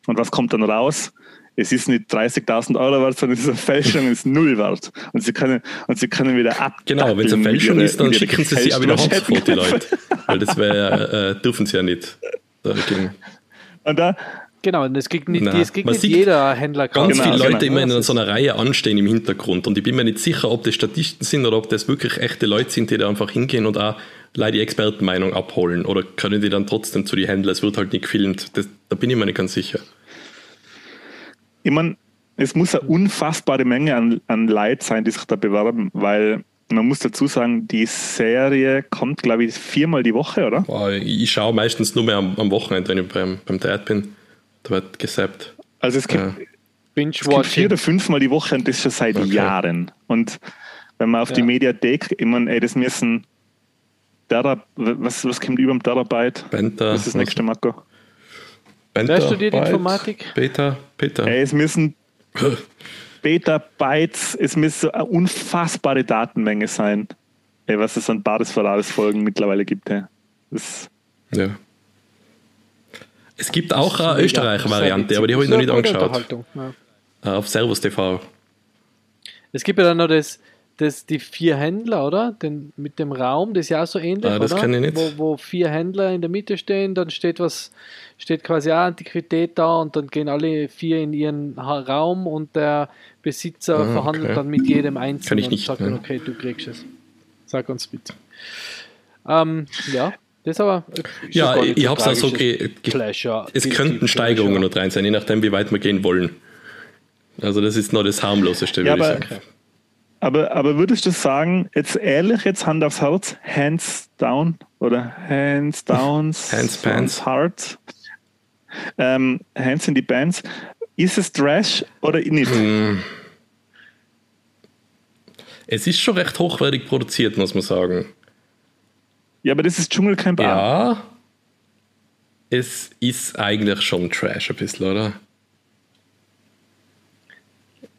Und was kommt dann raus? Es ist nicht 30.000 Euro wert, sondern es ist eine Fälschung, es ist null wert. Und sie können, und sie können wieder ab. Genau, wenn es eine Fälschung ist, dann schicken sie sie auch wieder raus vor die Leute. Weil das wäre, äh, dürfen sie ja nicht. Dagegen. Und da, Genau, und es kriegt nicht, Nein, es kriegt man nicht sieht jeder Händler Ganz Genau, viele genau. Leute immer in so einer Reihe anstehen im Hintergrund und ich bin mir nicht sicher, ob das Statisten sind oder ob das wirklich echte Leute sind, die da einfach hingehen und auch leider die Expertenmeinung abholen oder können die dann trotzdem zu den Händlern, es wird halt nicht gefilmt, das, da bin ich mir nicht ganz sicher. ich meine, es muss eine unfassbare Menge an, an Leid sein, die sich da bewerben, weil man muss dazu sagen, die Serie kommt, glaube ich, viermal die Woche, oder? Boah, ich schaue meistens nur mehr am, am Wochenende, wenn ich beim, beim Dad bin, da wird gesappt. Also es gibt, es gibt vier Binge-Watching. oder fünfmal die Woche und das schon seit Okay. Jahren. Und wenn man auf die Ja. Mediathek, ich meine, ey, das müssen Terab was, was kommt über dem Terabyte? Benta, Was ist das nächste, Marco? Benta, Wer studiert Byte, Informatik? Beta, Beta. Ey, es müssen Beta-Bytes, es müsste eine unfassbare Datenmenge sein, ey, was es an Bares Ferraris Folgen mittlerweile gibt. Ey. Das, Ja. Es gibt auch eine Österreich-Variante, aber die habe ich noch nicht angeschaut. Ja. Äh, Auf Servus TV. Es gibt ja dann noch das, das, die vier Händler, oder? Den, mit dem Raum, das ist ja auch so ähnlich, Ah, das oder? ich nicht. Wo, wo vier Händler in der Mitte stehen, dann steht was, steht quasi auch Antiquität da und dann gehen alle vier in ihren Raum und der Besitzer Ah, verhandelt okay. dann mit jedem Einzelnen Kenn ich und nicht, sagt ne. dann, okay, du kriegst es. Sag uns bitte. Ähm, ja, das aber. ist Ja, ich, nicht ich so habe es auch so ge Pleasure, Es könnten Steigerungen noch rein sein, je nachdem, wie weit wir gehen wollen. Also das ist noch das harmloseste, Ja, würde ich aber- sagen. Aber, aber würdest du sagen, jetzt ehrlich, jetzt Hand aufs Herz, hands down oder hands downs, Hands pants. heart, ähm, hands in die Bands, ist es Trash oder nicht? Hm. Es ist schon recht hochwertig produziert, muss man sagen. Ja, aber das ist Dschungelcamp auch. Ja, es ist eigentlich schon Trash ein bisschen, oder?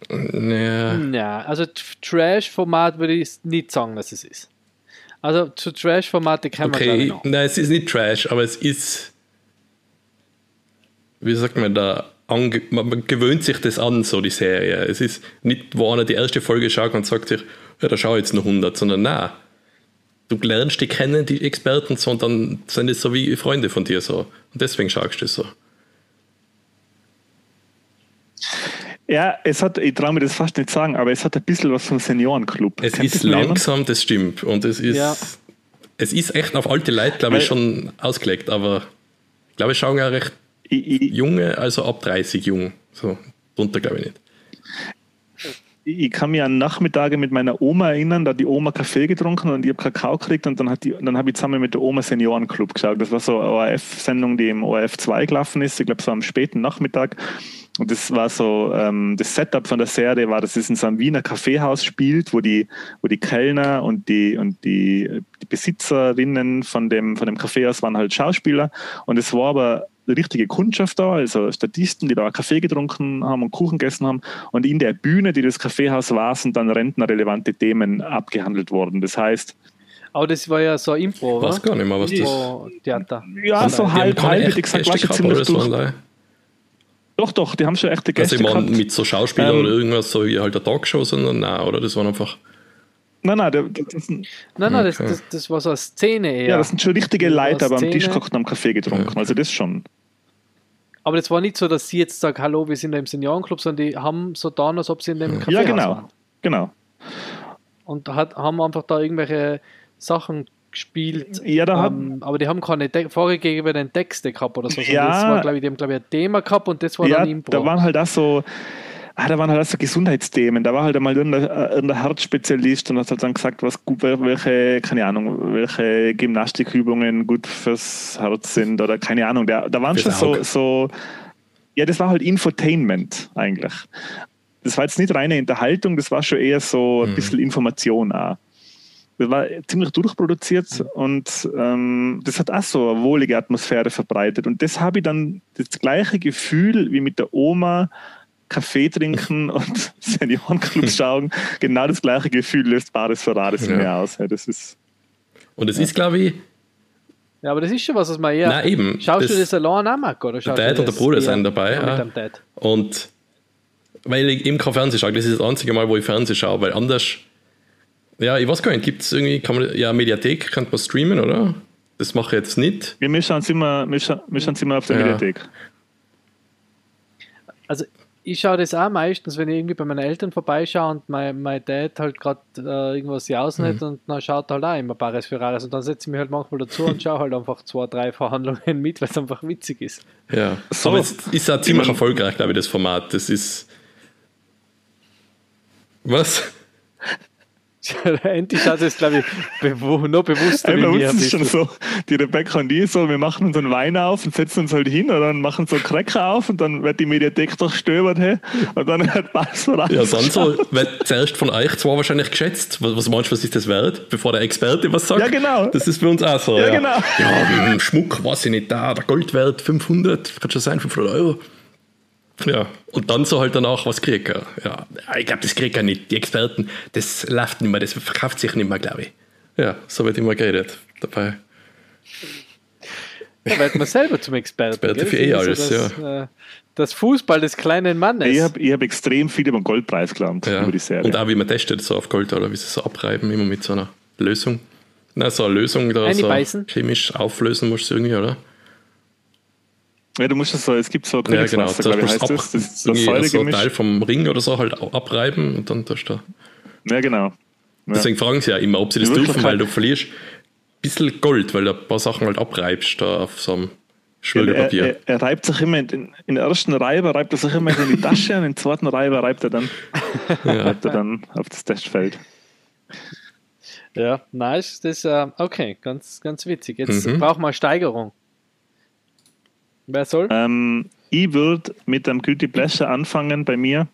Ja, Ja, also Trash-Format würde ich nicht sagen, dass es ist. Also zu Trash-Formate kann man okay, ich noch. nein, es ist nicht Trash, aber es ist, wie sagt man da, ange man, man gewöhnt sich das an, so die Serie. Es ist nicht, wo einer die erste Folge schaut und sagt sich, ja, da schau ich jetzt noch 100, sondern nein. Du lernst die kennen, die Experten, so, und dann sind es so wie Freunde von dir so. Und deswegen schaust du es so. Ja, es hat, ich traue mir das fast nicht sagen, aber es hat ein bisschen was vom Seniorenclub. Es Kennt ist jemand? langsam, das stimmt. Und es ist, Ja. es ist echt auf alte Leute, glaube ich, schon ausgelegt. Aber ich glaube, es schauen ja recht Ich, ich, junge, also ab 30 jung. So, drunter glaube ich nicht. Ich kann mich an Nachmittage mit meiner Oma erinnern, da hat die Oma Kaffee getrunken und ich habe Kakao gekriegt und dann, hat die, dann habe ich zusammen mit der Oma Seniorenclub geschaut. Das war so eine ORF-Sendung, die im ORF 2 gelaufen ist, ich glaube so am späten Nachmittag. Und das war so, ähm, das Setup von der Serie war, dass es in so einem Wiener Kaffeehaus spielt, wo die, wo die Kellner und die, und die, die Besitzerinnen von dem, von dem Kaffeehaus waren halt Schauspieler. Und es war aber richtige Kundschaft da, also Statisten, die da Kaffee getrunken haben und Kuchen gegessen haben. Und in der Bühne, die das Kaffeehaus war, sind dann rentnerrelevante Themen abgehandelt worden. Das heißt, Aber das war ja so ein Impro, Ich weiß oder? gar nicht mehr, was das Impro-Theater. ja, so halb, halb, hätte ich gesagt, war schon ziemlich oder so durch. Doch, doch, die haben schon echte Gäste Also ich meine, gehabt. mit so Schauspielern Ähm, oder irgendwas, so wie halt eine Talkshow, sondern nein, oder? Das waren einfach. Nein, nein, der, das, Nein, nein, das, Okay. das, das war so eine Szene eher. ja, das sind schon richtige Das Leute, aber am Tisch gekocht und am Kaffee getrunken. Also das schon. Aber das war nicht so, dass sie jetzt sagen, hallo, wir sind da im Seniorenclub, sondern die haben so da, als ob sie in dem Café Ja, genau. waren. Genau. Und hat, haben einfach da irgendwelche Sachen gespielt. Ja, da hat, ähm, aber die haben keine te vorgegebenen Texte gehabt oder so. Ja. Das war, glaube ich, die haben, glaube ich, ein Thema gehabt und das war ja, dann Impro. da waren halt auch so, ah, da waren halt auch so Gesundheitsthemen. Da war halt einmal irgendein, äh, irgendein Herzspezialist und hat halt dann gesagt, was gut, welche, keine Ahnung, welche Gymnastikübungen gut fürs Herz sind oder keine Ahnung. Da, da waren schon Fürs so, Auge. so, ja, das war halt Infotainment eigentlich. Das war jetzt nicht reine Unterhaltung, das war schon eher so ein Mhm. bisschen Information auch. Das war ziemlich durchproduziert und ähm, das hat auch so eine wohlige Atmosphäre verbreitet. Und das habe ich dann das gleiche Gefühl wie mit der Oma Kaffee trinken und Seniorenclub schauen. Genau das gleiche Gefühl löst Bares Ferraris in Ja. mir aus. Ja, das ist, Und es ist, glaube ich, ja, aber das ist schon was, was man eher. nein, eben. Schaust du das allein auch, Marco? Oder schaust Dad du und der das Bruder sind dabei, ja. Mit dem Dad. Und weil ich eben kein Fernsehen schaue, das ist das einzige Mal, wo ich Fernsehen schaue, weil anders, ja, ich weiß gar nicht, gibt es irgendwie, kann man, ja, Mediathek kann man streamen, oder? Das mache ich jetzt nicht. wir schauen es immer, wir schauen, wir schauen immer auf der Ja. Mediathek. Also ich schaue das auch meistens, wenn ich irgendwie bei meinen Eltern vorbeischaue und mein, mein Dad halt gerade äh, irgendwas jausen hat und dann schaut er halt auch immer Paris Ferraris und dann setze ich mich halt manchmal dazu und schaue halt einfach zwei, drei Verhandlungen mit, weil es einfach witzig ist. Ja. So. Aber es ist auch ziemlich erfolgreich, glaube ich, das Format. Das ist. Was? Endlich hat es, glaube ich, bewu noch bewusster bei uns ist es schon so, die Rebecca und ich so, wir machen unseren Wein auf und setzen uns halt hin oder dann machen so einen Cracker auf und dann wird die Mediathek durchstöbert hey, und dann hat Bares Ferraris. Ja, dann so, weil zuerst von euch zwei wahrscheinlich geschätzt. Was, was meinst du, was ist das wert? Bevor der Experte was sagt. Ja, genau. Das ist bei uns auch so. Ja, genau. Ja, hm, Schmuck, weiß ich nicht, da, der Goldwert 500, kann schon sein, 500 Euro. Ja, und dann so halt danach, was kriegt er? Ja, ich glaube, das kriegt er nicht. Die Experten, das läuft nicht mehr, das verkauft sich nicht mehr, glaube ich. Ja, so wird immer geredet dabei. Da wird man selber zum Experten. Experte für eh Das alles, so das, äh, das Fußball des kleinen Mannes. Ich habe ich hab extrem viel über den Goldpreis gelernt, Ja. über die Serie. Und auch wie man testet, so auf Gold oder wie sie so abreiben, immer mit so einer Lösung. Na, so eine Lösung da so chemisch auflösen musst du irgendwie, oder? Ja, du musst das so, es gibt so Ja, genau. Königswasser, glaube ich, musst heißt du das. Das ein Säuregemisch. Teil vom Ring oder so halt auch abreiben und dann tust du da. Ja, genau. Ja. Deswegen fragen sie ja immer, ob sie das In dürfen, weil du verlierst ein bisschen Gold, weil du ein paar Sachen halt abreibst da auf so einem er, Schmirgelpapier. er, er reibt sich immer, in, den- in der ersten Reibe reibt er sich immer in die Tasche und in der zweiten Reibe reibt er dann, reibt er dann auf das Testfeld. Ja, nice. Das ist äh, okay, ganz, ganz witzig. Jetzt Mhm. brauchen wir eine Steigerung. Wer soll? Ähm, ich würde mit einem Guilty Pleasure anfangen bei mir.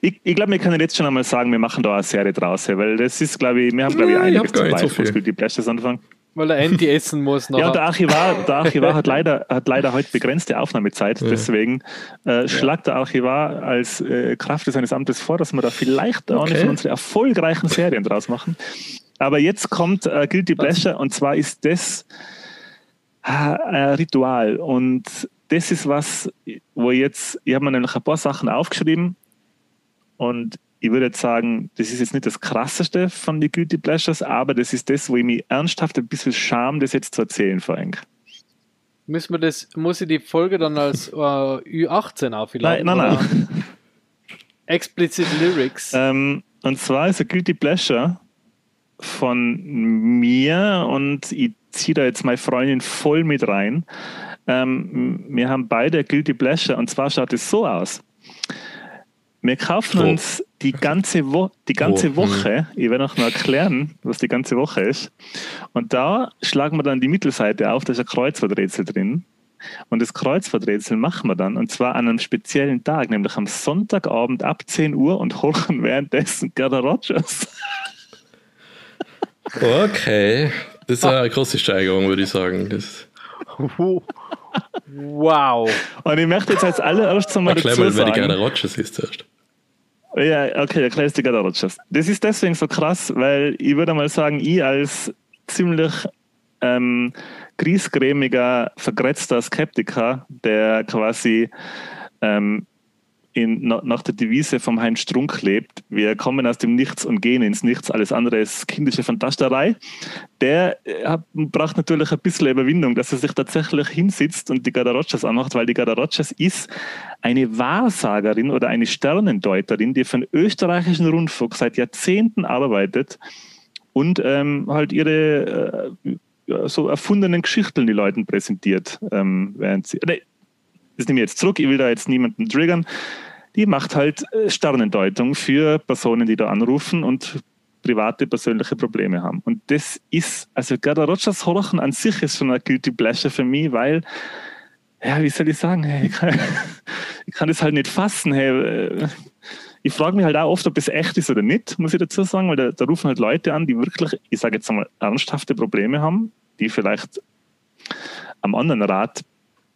Ich, ich glaube, wir können jetzt schon einmal sagen, wir machen da eine Serie draus, weil das ist, glaube ich, wir haben, glaube ich, Ja, ich hab einiges zu so. Guilty Pleasures anfangen. Weil der Andy essen muss noch. Ja, und der Archivar, der Archivar hat, leider, hat leider heute begrenzte Aufnahmezeit. Deswegen äh, schlagt der Archivar als äh, Kraft seines Amtes vor, dass wir da vielleicht auch eine Okay. von unseren erfolgreichen Serien draus machen. Aber jetzt kommt äh, Guilty Pleasure und zwar ist das äh, ein Ritual. Und das ist was, wo jetzt, ich habe mir nämlich ein paar Sachen aufgeschrieben und ich würde jetzt sagen, das ist jetzt nicht das krasseste von den Guilty Pleasures, aber das ist das, wo ich mich ernsthaft ein bisschen scham, das jetzt zu erzählen, Frank. Müssen wir das, muss ich die Folge dann als äh, Ü18 Nein, aufladen? nein, oder? nein. Explicit Lyrics. ähm, und zwar ist ein Guilty Pleasure von mir und ich ziehe da jetzt meine Freundin voll mit rein. Ähm, wir haben beide Guilty Pleasure und zwar schaut es so aus. Wir kaufen Oh. uns die ganze, Wo die ganze Oh, Woche, ich werde auch noch erklären, was die ganze Woche ist. Und da schlagen wir dann die Mittelseite auf, da ist ein Kreuzworträtsel drin. Und das Kreuzworträtsel machen wir dann, und zwar an einem speziellen Tag, nämlich am Sonntagabend ab 10 Uhr und horchen währenddessen Gerda Rogers. Okay, das ist eine große Steigerung, würde ich sagen. Das wow. Und ich möchte jetzt als allererstes einmal erklär dazu mal, wer die Gerda sagen, Rogers ist zuerst. ja, okay, erklär es die Rogers. Das ist deswegen so krass, weil ich würde mal sagen, ich als ziemlich ähm, griesgrämiger, vergrätzter Skeptiker, der quasi ähm, in, na, nach der Devise vom Heinz Strunk lebt, wir kommen aus dem Nichts und gehen ins Nichts, alles andere ist kindische Fantasterei, der äh, hat, braucht natürlich ein bisschen Überwindung, dass er sich tatsächlich hinsitzt und die Gerda Rogers anmacht, weil die Gerda Rogers ist eine Wahrsagerin oder eine Sternendeuterin, die für den österreichischen Rundfunk seit Jahrzehnten arbeitet und ähm, halt ihre äh, so erfundenen Geschichten die Leuten präsentiert, ähm, während sie. Nee, das nehme ich jetzt zurück, ich will da jetzt niemanden triggern. Die macht halt äh, Sternendeutung für Personen, die da anrufen und private, persönliche Probleme haben. Und das ist, also Gerda Rogers Horchen an sich ist schon ein Guilty Pleasure für mich, weil, ja, wie soll ich sagen, hey, ich, kann, ich kann das halt nicht fassen. Hey, äh, ich frage mich halt auch oft, ob es echt ist oder nicht, muss ich dazu sagen, weil da, da rufen halt Leute an, die wirklich, ich sage jetzt einmal, ernsthafte Probleme haben, die vielleicht am anderen Rat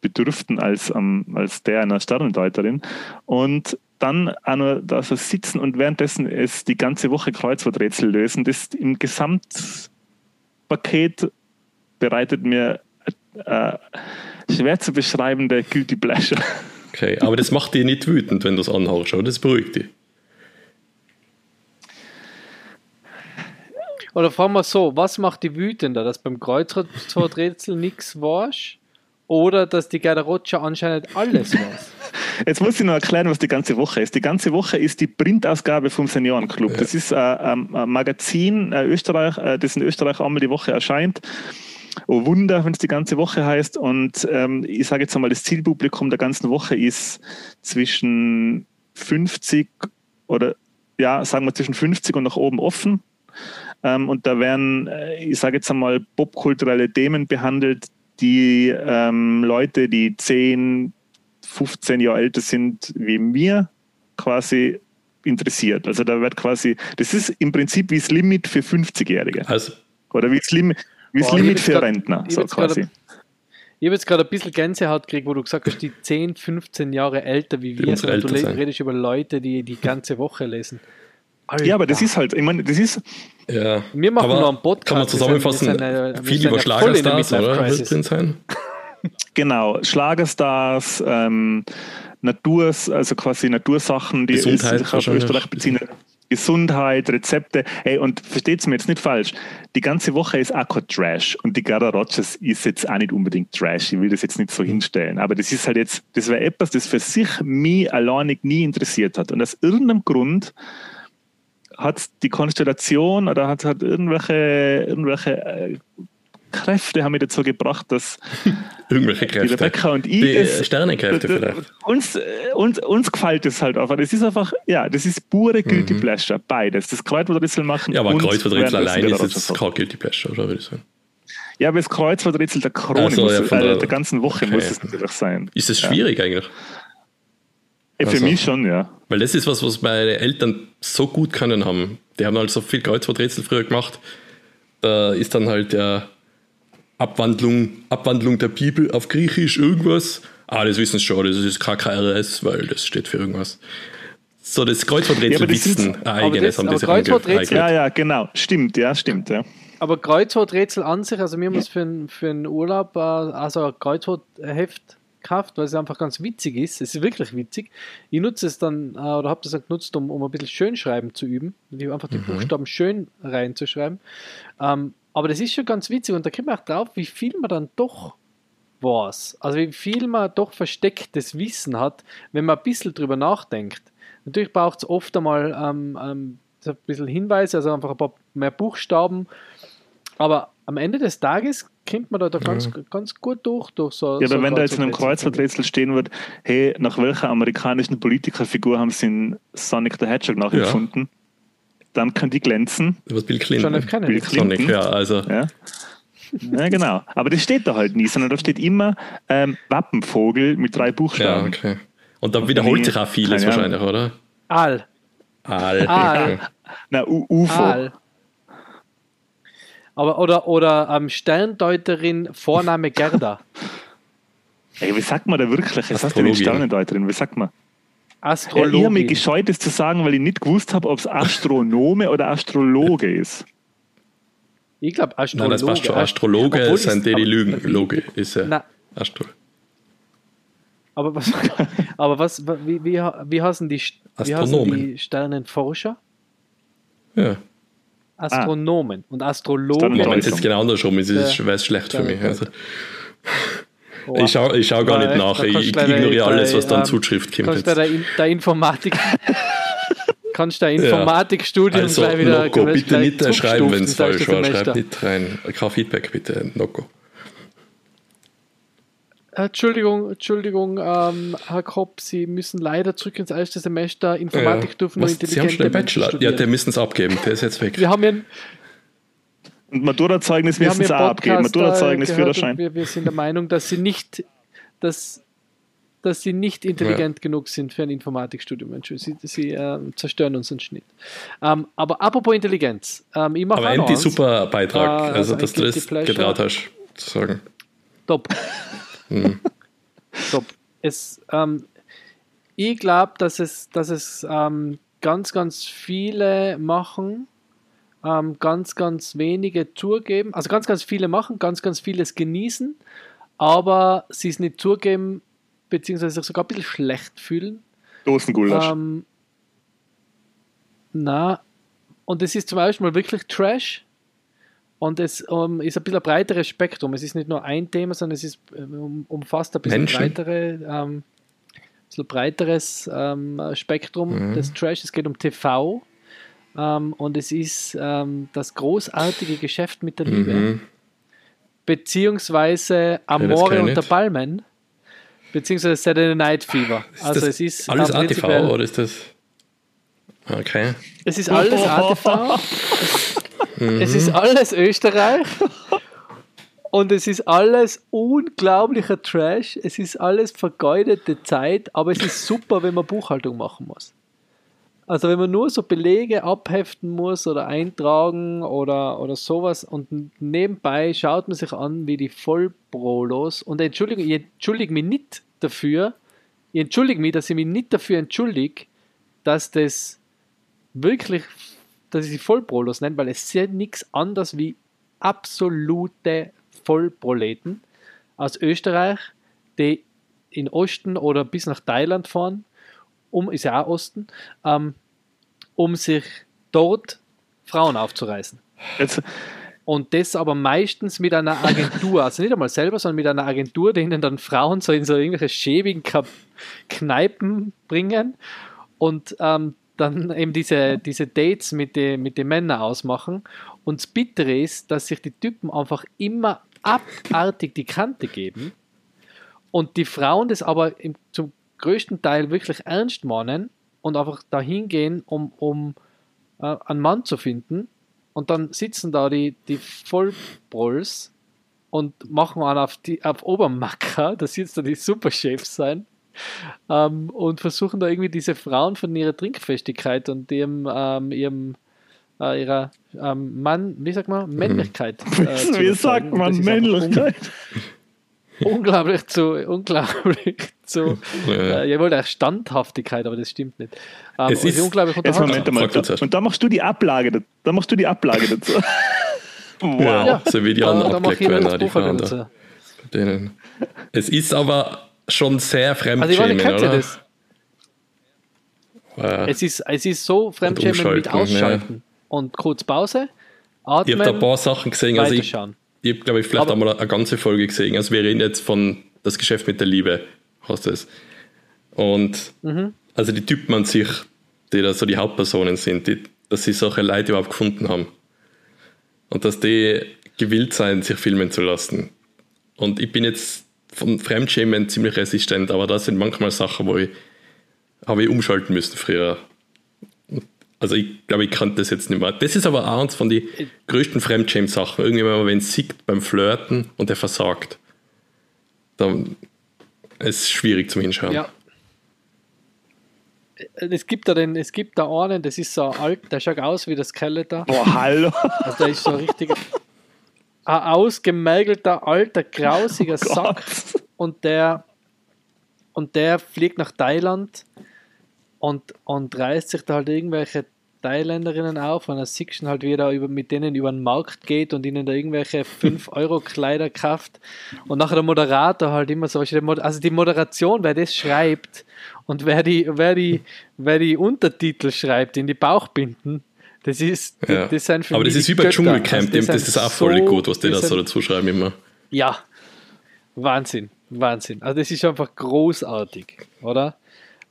bedürften als, am- als der einer Sternendeuterin. Und dann auch noch da so sitzen und währenddessen es die ganze Woche Kreuzworträtsel lösen. Das im Gesamtpaket bereitet mir äh, schwer zu beschreibende Guilty Pleasure. Okay, aber das macht dich nicht wütend, wenn du es anhörst, oder? Das beruhigt dich. Oder fragen wir so, was macht die wütender, dass beim Kreuzworträtsel nichts warst? Oder dass die Gerda Roger anscheinend alles weiß? Jetzt muss ich noch erklären, was die ganze Woche ist. Die ganze Woche ist die Printausgabe vom Seniorenclub. Das ist äh, ein ein Magazin, äh, Österreich, äh, das in Österreich einmal die Woche erscheint. Oh Wunder, wenn es die ganze Woche heißt. Und ähm, ich sage jetzt einmal, das Zielpublikum der ganzen Woche ist zwischen 50 oder ja, sagen wir zwischen 50 und nach oben offen. Ähm, und da werden, ich sage jetzt einmal, popkulturelle Themen behandelt, die ähm, Leute, die 10, 15 Jahre älter sind wie mir, quasi interessiert. Also da wird quasi, das ist im Prinzip wie das Limit für 50-Jährige Also, oder wie das Limit, wie das Boah, Limit für grad- Rentner. ich So jetzt grad quasi. Ich habe jetzt gerade ein bisschen Gänsehaut gekriegt, wo du gesagt hast, die 10, 15 Jahre älter wie wir sind. Und du redest über Leute, die die ganze Woche lesen. Alter. Ja, aber das ist halt, ich meine, das ist, ja. Wir machen Kann man- noch einen Podcast. Kann man Wir sind- zusammenfassen, wir sind, wir viel sind über in der Schlagerstars, oder? Drin sein? genau, Schlagerstars, ähm, Natur, also quasi Natursachen, die Gesundheit sich auf. Österreich beziehen. Gesundheit, Rezepte. Hey, und versteht's mir jetzt nicht falsch. Die ganze Woche ist auch kein Trash. Und die Gara Rogers ist jetzt auch nicht unbedingt Trash. Ich will das jetzt nicht so hinstellen. Aber das ist halt jetzt, das wäre etwas, das für sich mich alleinig nie interessiert hat. Und aus irgendeinem Grund hat die Konstellation oder hat, hat irgendwelche, irgendwelche äh, Kräfte haben mich dazu gebracht, dass Irgendwelche die Kräfte. Rebecca und ich Die es- Sternenkräfte vielleicht. uns, äh, uns, uns gefällt es halt einfach. Das ist einfach, ja, das ist pure Guilty Pleasure, beides. Das Kreuzworträtsel machen Mhm. Ja, aber Kreuzworträtsel allein der ist jetzt kein Guilty Pleasure, oder würde ich sagen. Ja, aber das Kreuzworträtsel der Krone, Ach so, muss, ja, von äh, der- der, ganzen Woche okay. muss es natürlich sein. Ist es schwierig eigentlich? Äh, Für Also. mich schon, ja. Weil das ist was, was meine Eltern so gut können haben. Die haben halt so viel Kreuzworträtsel früher gemacht. Da ist dann halt der Abwandlung, Abwandlung der Bibel auf Griechisch irgendwas. Ah, das wissen sie schon, das ist KKRS, weil das steht für irgendwas. So, das Ja, Kreuzworträtsel das sind- wissen eigenes das- haben sich Kreuzworträtsel- Ja, angeeignet. ja, genau. Stimmt, ja, stimmt, ja. Aber Kreuzworträtsel an sich, also wir haben uns für, einen- für einen Urlaub äh, also ein Kreuzwortheft gekauft, weil es einfach ganz witzig ist. Es ist wirklich witzig. Ich nutze es dann, äh, oder habe das dann genutzt, um, um ein bisschen Schönschreiben zu üben, einfach die Buchstaben schön reinzuschreiben. Ähm, aber das ist schon ganz witzig und da kommt man auch drauf, wie viel man dann doch weiß. Also wie viel man doch verstecktes Wissen hat, wenn man ein bisschen drüber nachdenkt. Natürlich braucht es oft einmal ähm, ähm, so ein bisschen Hinweise, also einfach ein paar mehr Buchstaben. Aber am Ende des Tages kommt man da, da ganz, ganz gut durch. durch so, Ja, so aber wenn da jetzt in einem Kreuzworträtsel. Stehen wird, hey, nach welcher amerikanischen Politikerfigur haben sie in Sonic the Hedgehog nachempfunden, dann können die glänzen. Was Bill John F. Clinton. Kennedy. Bill Clinton. Sonic, ja, also. Ja. ja, genau. Aber das steht da halt nie, sondern da steht immer ähm, Wappenvogel mit drei Ja, Buchstaben. okay. Und da wiederholt Nee, sich auch vieles wahrscheinlich, oder? Aal. Aal. Aal. Na, U UFO. Aal. Aber, oder oder ähm, Sterndeuterin, Vorname Gerda. Ey, wie sagt man da wirklich? Was heißt denn Astrologin. Sternendeuterin? Wie sagt man? Ja, ich habe Astrologin. mich gescheut, das zu sagen, weil ich nicht gewusst habe, ob es Astronome oder Astrologe ist. ich glaube, Nein, Astrologe. das passt schon. Astrologe Obwohl sind die, die lügen. Loge ist ja. Na, Astro. aber was, aber was, wie, wie, wie heißen die, wie heißen die Sternenforscher? Ja. Astronomen und Aber Astrologen. wenn es jetzt genau andersrum ist, ist Ja. wäre es schlecht für mich. Also, Oh, ich schaue ich schau gar nicht nach. Ich, ich ignoriere alles, was dann ähm, Zuschrift kommt. kannst du der, In- der Informatik kannst du Informatikstudium Also, gleich wieder Noko, bitte nicht schreiben, wenn es falsch war. Schreib nicht rein. Kein Feedback, bitte, Noko. Entschuldigung, Entschuldigung, ähm, Herr Kopp, Sie müssen leider zurück ins erste Semester. Informatik Ja. dürfen nur Was, Sie haben schon den Bachelor. Ja, der müssen es abgeben. Der ist jetzt weg. wir haben ja, Und Maturazeugnis wir haben müssen sie ja auch abgeben. Äh, Maturazeugnis, Führerschein. wir, wir sind der Meinung, dass Sie nicht, dass, dass Sie nicht intelligent genug sind für ein Informatikstudium. Entschuldigung, Sie, Sie ähm, zerstören uns einen Schnitt. Ähm, aber apropos Intelligenz, ähm, ich mache Aber eins. super Beitrag. Ah, also, also dass ein du das getraut hast, zu sagen. Top. Mhm. Top. Es, ähm, ich glaube, dass es, dass es ähm, ganz, ganz viele machen, ähm, ganz, ganz wenige zugeben. Also ganz, ganz viele machen, ganz, ganz vieles genießen, aber sie es nicht zugeben, beziehungsweise sich sogar ein bisschen schlecht fühlen. Dosengulasch. Ähm, na, und es ist zum Beispiel mal wirklich Trash. Und es ähm, ist ein bisschen ein breiteres Spektrum. Es ist nicht nur ein Thema, sondern es ist, ähm, um, umfasst ein bisschen Menschen. breitere, ähm, ein bisschen breiteres ähm, Spektrum Mhm. des Trash. Es geht um TV. Ähm, und es ist ähm, das großartige Geschäft mit der Liebe. Mhm. Beziehungsweise Amore der nicht. Ballman. Beziehungsweise Saturday Night Fever. Ist also es ist alles ATV oder ist das. Okay. Es ist alles ATV. Es ist alles Österreich. Und es ist alles unglaublicher Trash. Es ist alles vergeudete Zeit, aber es ist super, wenn man Buchhaltung machen muss. Also wenn man nur so Belege abheften muss oder eintragen oder, oder sowas und nebenbei schaut man sich an, wie die Vollprolos und Entschuldigung, ich entschuldige mich nicht dafür, ich entschuldige mich, dass ich mich nicht dafür entschuldige, dass das wirklich, dass ich sie Vollprolos nenne, weil es sind nichts anderes wie absolute Vollproleten aus Österreich, die in Osten oder bis nach Thailand fahren, um, ist ja auch Osten, ähm, um sich dort Frauen aufzureißen. Jetzt, Und das aber meistens mit einer Agentur, also nicht einmal selber, sondern mit einer Agentur, die ihnen dann Frauen so in so irgendwelche schäbigen Kneipen bringen und ähm, dann eben diese, diese Dates mit den mit den Männern ausmachen. Und das Bittere ist, dass sich die Typen einfach immer abartig die Kante geben und die Frauen das aber im, zum größten Teil wirklich ernst meinen und einfach dahin gehen, um, um äh, einen Mann zu finden. Und dann sitzen da die, die Vollbrolls und machen einen auf, die, auf Obermacker, da jetzt da die Superchefs sein. Ähm, und versuchen da irgendwie diese Frauen von ihrer Trinkfestigkeit und ihrem, ähm, ihrem äh, ihrer ähm, Mann, wie sagt man, Männlichkeit. Äh, wie sagt man Männlichkeit? un- Unglaublich zu, unglaublich zu, Ja. äh, jawohl, der Standhaftigkeit, aber das stimmt nicht. Ähm, Es ist- unglaublich Jetzt. Moment du Da, und da machst du die Ablage, da, da machst du die Ablage dazu. wow. Ja, so wie die anderen abgelegt werden, die halt Frauen da. Denen. Es ist aber schon sehr Also fremdschämen, ihr oder? das? Äh, Es ist, es ist so Fremdschämen mit Ausschalten. Und kurz Pause, ich habe da ein atmen, paar Sachen gesehen, also ich, ich habe, glaube ich, vielleicht Aber- einmal eine ganze Folge gesehen. Also wir reden jetzt von das Geschäft mit der Liebe, heißt es. Und Mhm. also die Typen an sich, die da so die Hauptpersonen sind, die, dass sie solche Leute überhaupt gefunden haben. Und dass die gewillt sein, sich filmen zu lassen. Und ich bin jetzt von Fremdschämen ziemlich resistent, aber das sind manchmal Sachen, wo ich habe ich umschalten müssen früher. Also ich glaube, ich kann das jetzt nicht mehr. Das ist aber eins von den größten Fremdschämen-Sachen. Irgendjemand, wenn es sieht beim Flirten und der versagt, dann ist es schwierig zum Hinschauen. Ja. Es gibt da den, es gibt da einen, das ist so alt, der schaut aus wie das Skeletor. Boah, hallo. Also der ist so ein richtig ein ausgemergelter, alter, grausiger Oh Sack. Und der und der fliegt nach Thailand und, und reißt sich da halt irgendwelche Thailänderinnen auf und er sieht schon halt, wie er da über, mit denen über den Markt geht und ihnen da irgendwelche 5-Euro-Kleider kauft. Und nachher der Moderator halt immer so, also die Moderation, wer das schreibt und wer die, wer die, wer die Untertitel schreibt in die Bauchbinden, das ist, Ja. das sind für aber mich das ist wie bei Götter. Dschungelcamp, Also sind das ist auch voll so- gut, was die da so dazu schreiben immer. ja, Wahnsinn, Wahnsinn. Also das ist einfach großartig, oder?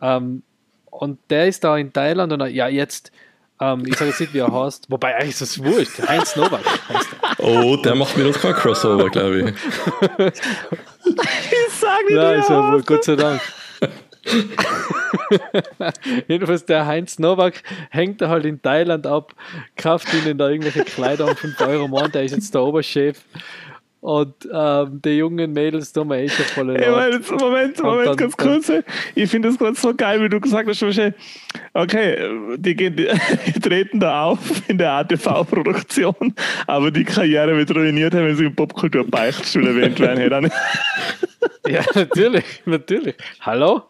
Ähm, und der ist da in Thailand und er- ja, jetzt, ähm, ich sage jetzt nicht, wie er heißt, wobei eigentlich ist es wurscht, Heinz Novak heißt er. Oh, der macht mit uns kein Crossover, glaube ich. Ich sag nicht, Ja, wie ist er ja wohl, heißt. Gott sei Dank. Jedenfalls der Heinz Novak hängt da halt in Thailand ab, kauft ihnen da irgendwelche Kleider um 5 Euro Monat, der ist jetzt der Oberchef. Und ähm, die jungen Mädels tun mir eh schon voll Ey, Moment, Moment, Moment, dann- ganz kurz. Ich finde das gerade so geil, wie du gesagt hast. Okay, die, gehen, die, die treten da auf in der ATV-Produktion, aber die Karriere wird ruiniert, wenn sie im Popkultur-Beichtstuhl erwähnt werden. Ja, natürlich, natürlich. Hallo?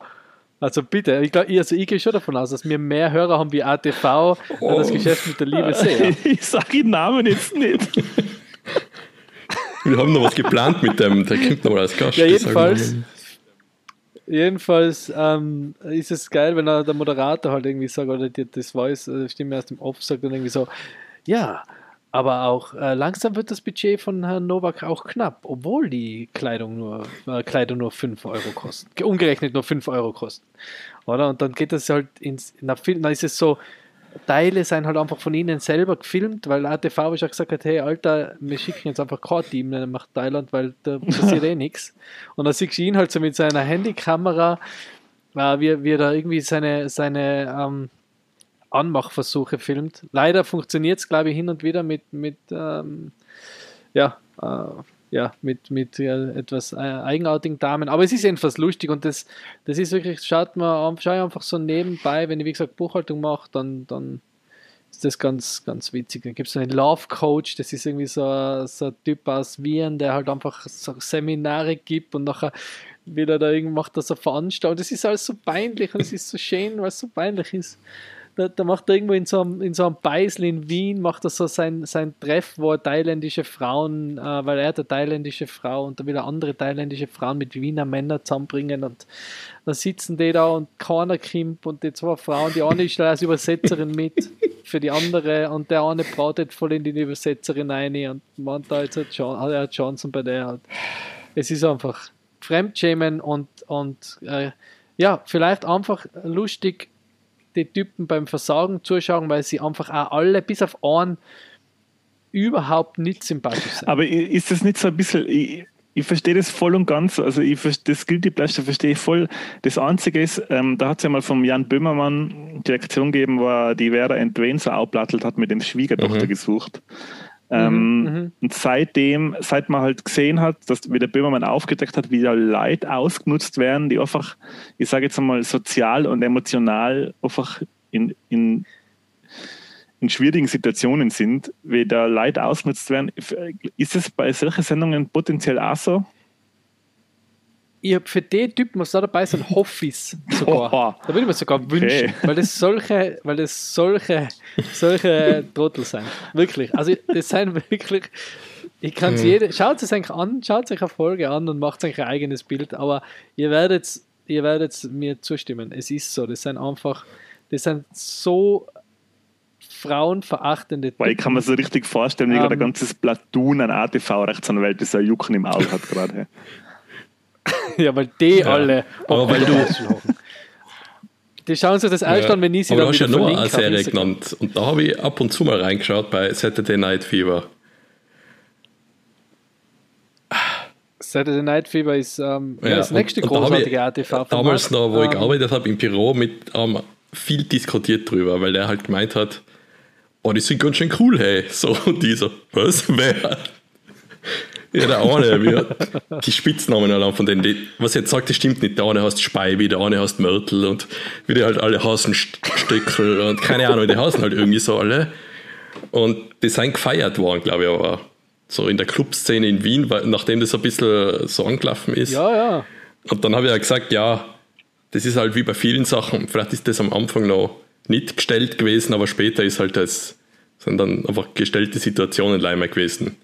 Also bitte, ich, glaub, ich- also ich gehe schon davon aus, dass wir mehr Hörer haben wie ATV, oh. das Geschäft mit der Liebe sehen. ich sage den Namen jetzt nicht. Wir haben noch was geplant mit dem, der kommt noch mal als Gast. Ja, jedenfalls, jedenfalls ähm, ist es geil, wenn er, der Moderator halt irgendwie sagt, oder die, das Voice, äh, Stimme aus dem Off sagt dann irgendwie so, ja, aber auch äh, langsam wird das Budget von Herrn Novak auch knapp, obwohl die Kleidung nur, äh, Kleidung nur 5 Euro kostet. Umgerechnet nur 5 Euro kosten. Oder? Und dann geht das halt ins, na, dann ist es so, Teile sind halt einfach von ihnen selber gefilmt, weil ATV schon gesagt hat, hey Alter, wir schicken jetzt einfach kein Team nach Thailand, weil da passiert eh nichts. Und dann siehst du ihn halt so mit seiner Handykamera, äh, wie, wie er da irgendwie seine, seine ähm, Anmachversuche filmt. Leider funktioniert es, glaube ich, hin und wieder mit, mit ähm, ja, äh, ja, mit, mit äh, etwas äh, eigenartigen Damen. Aber es ist jedenfalls lustig und das, das ist wirklich, schaut man, schau einfach so nebenbei, wenn ich wie gesagt Buchhaltung mache, dann, dann ist das ganz, ganz witzig. Dann gibt es einen Love Coach, das ist irgendwie so, so ein Typ aus Wien, der halt einfach so Seminare gibt und nachher wieder da irgend macht das so Veranstaltung. Das ist alles so peinlich und es ist so schön, weil es so peinlich ist. Da, da macht er irgendwo in so einem, in so einem Beisel in Wien, macht er so sein, sein Treff, wo er thailändische Frauen, äh, weil er hat eine thailändische Frau und da will er andere thailändische Frauen mit Wiener Männern zusammenbringen und dann sitzen die da und keiner kommt und die zwei Frauen, die eine ist als Übersetzerin mit für die andere und der eine bratet voll in die Übersetzerin rein und meint da jetzt hat, John, hat er Johnson bei der halt. Es ist einfach Fremdschämen und, und äh, ja, vielleicht einfach lustig die Typen beim Versagen zuschauen, weil sie einfach auch alle, bis auf einen, überhaupt nicht sympathisch sind. Aber ist das nicht so ein bisschen, ich, ich verstehe das voll und ganz, also ich, das Guilty Pleasure verstehe ich voll. Das Einzige ist, ähm, da hat es ja mal vom Jan Böhmermann die Aktion gegeben, wo er die Vera Entwen so aufplattelt hat, mit dem Schwiegertochter mhm. gesucht. Ähm, mhm, mhm, und seitdem, seit man halt gesehen hat, dass wie der Böhmermann aufgedeckt hat, wie da Leute ausgenutzt werden, die einfach, ich sage jetzt einmal, sozial und emotional einfach in, in, in schwierigen Situationen sind, wie da Leute ausgenutzt werden. Ist es bei solchen Sendungen potenziell auch so? Ich habe für den Typen, was da dabei ist, ein Hoffis sogar. Oh, da würde ich mir sogar okay. wünschen, weil das solche, weil das solche, solche Trottel sind. Wirklich. Also das sind wirklich. Ich kann es mhm. jede. Schaut es eigentlich an, schaut euch eine Folge an und macht euch ein eigenes Bild, aber ihr werdet, ihr werdet mir zustimmen. Es ist so. Das sind einfach, das sind so frauenverachtende Typen. Ich kann mir so richtig vorstellen, wie um, gerade ein ähm. ganzes Platoon an ATV-Rechtsanwälte so ein Jucken im Auge hat gerade. Ja, weil die ja. alle. Aber weil du. Die schauen sich das ja. an, wenn ich sie Aber dann du hast ja noch eine Serie genannt. Und da habe ich ab und zu mal reingeschaut bei Saturday Night Fever. Saturday Night Fever ist ähm, ja, das nächste und, großartige ATV. Damals noch, wo ähm, ich gearbeitet habe im Büro, mit ähm, viel diskutiert drüber, weil der halt gemeint hat, oh, die sind ganz schön cool, hey. So, und dieser, was? Wer? Ja, der eine, wir, die Spitznamen allein von denen, die, was jetzt sagt, das stimmt nicht. Der eine heißt Speibi, der eine heißt Mörtel und wie die halt alle heißen Stöckel und keine Ahnung, die heißen halt irgendwie so alle. Und die sind gefeiert worden, glaube ich, aber so in der Clubszene in Wien, weil, nachdem das ein bisschen so angelaufen ist. Ja, ja. Und dann habe ich ja gesagt, ja, das ist halt wie bei vielen Sachen, vielleicht ist das am Anfang noch nicht gestellt gewesen, aber später ist halt das, sind dann einfach gestellte Situationen leider gewesen.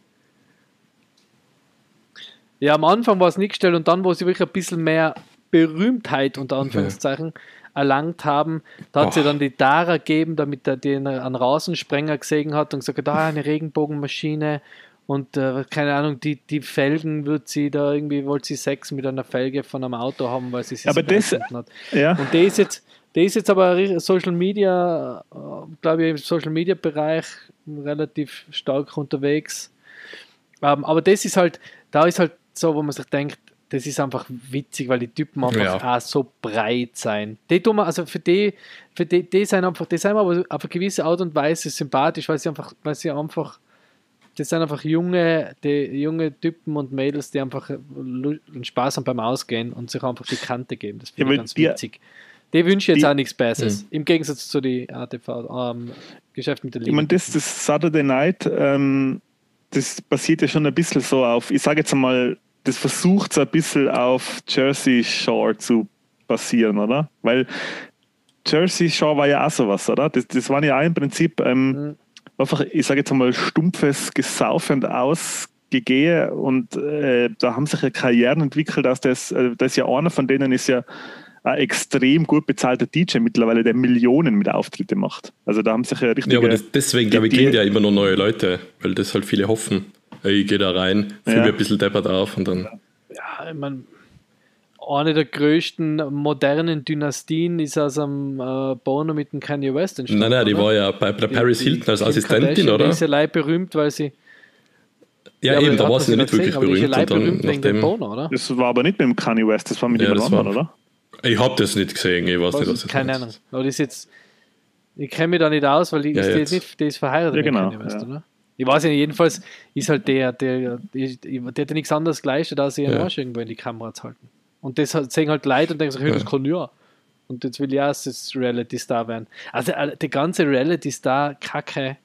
Ja, am Anfang war es nicht gestellt und dann, wo sie wirklich ein bisschen mehr Berühmtheit unter Anführungszeichen ja. erlangt haben, da hat sie dann die Dara gegeben, damit er den einen Rasensprenger gesehen hat und gesagt, da ah, eine Regenbogenmaschine und äh, keine Ahnung, die, die Felgen wird sie da irgendwie, wollte sie Sex mit einer Felge von einem Auto haben, weil sie sich aber so das, hat. Ja. Und der ist jetzt, der ist jetzt aber Social Media, äh, glaube ich, im Social Media Bereich relativ stark unterwegs. Ähm, aber das ist halt, da ist halt so, wo man sich denkt, das ist einfach witzig, weil die Typen einfach ja. auch so breit sein. Die tun also für die, für die, die sind einfach, die sind aber auf eine gewisse Art und Weise sympathisch, weil sie einfach, weil sie einfach, das sind einfach junge, die junge Typen und Mädels, die einfach Spaß haben beim Ausgehen und sich einfach die Kante geben. Das finde ja, ich ganz witzig. Die wünschen jetzt die, auch nichts Besseres, mh. im Gegensatz zu den ATV-Geschäften ähm, mit der Liga. Ich meine, das, das Saturday Night, ähm, das basiert ja schon ein bisschen so auf, ich sage jetzt einmal, das versucht so ein bisschen auf Jersey Shore zu basieren, oder? Weil Jersey Shore war ja auch sowas, oder? Das, das waren ja auch im Prinzip ähm, mhm. einfach, ich sage jetzt einmal, stumpfes Gesaufen ausgegehe und äh, da haben sich ja Karrieren entwickelt, dass das, äh, das ist ja einer von denen ist ja ein extrem gut bezahlter DJ mittlerweile, der Millionen mit Auftritte macht. Also da haben sich ja richtig. Ja, aber das, deswegen, glaube ich, gehen ja immer nur neue Leute, weil das halt viele hoffen ich gehe da rein, fühle ja. mir ein bisschen deppert auf und dann. Ja, ich meine, eine der größten modernen Dynastien ist aus einem äh, Bono mit dem Kanye West entstanden. Nein, nein, die oder? war ja bei, bei der Paris Hilton die, als Assistentin, oder? Die ist ja leicht berühmt, weil sie. Ja, ja eben, da war sie ja nicht wirklich gesehen, berühmt. Und dann berühmt nachdem, Bono, oder? Das war aber nicht mit dem Kanye West, das war mit ja, jemand anderem, oder? Ich habe das nicht gesehen, ich weiß was nicht, was das Keine Ahnung. Aber das ist jetzt. Ich kenne mich da nicht aus, weil die, ja, ist, die, nicht, die ist verheiratet ja, genau, mit Kanye West, oder? Ich weiß nicht, jedenfalls ist halt der, der, der, der hat ja nichts anderes geleistet, als ihren ja. Arsch irgendwo in die Kamera zu halten. Und das sehen halt Leute und denken sich, hey, das kann ja. Und jetzt will ich auch das Reality-Star werden. Also äh, die ganze Reality-Star-Kacke,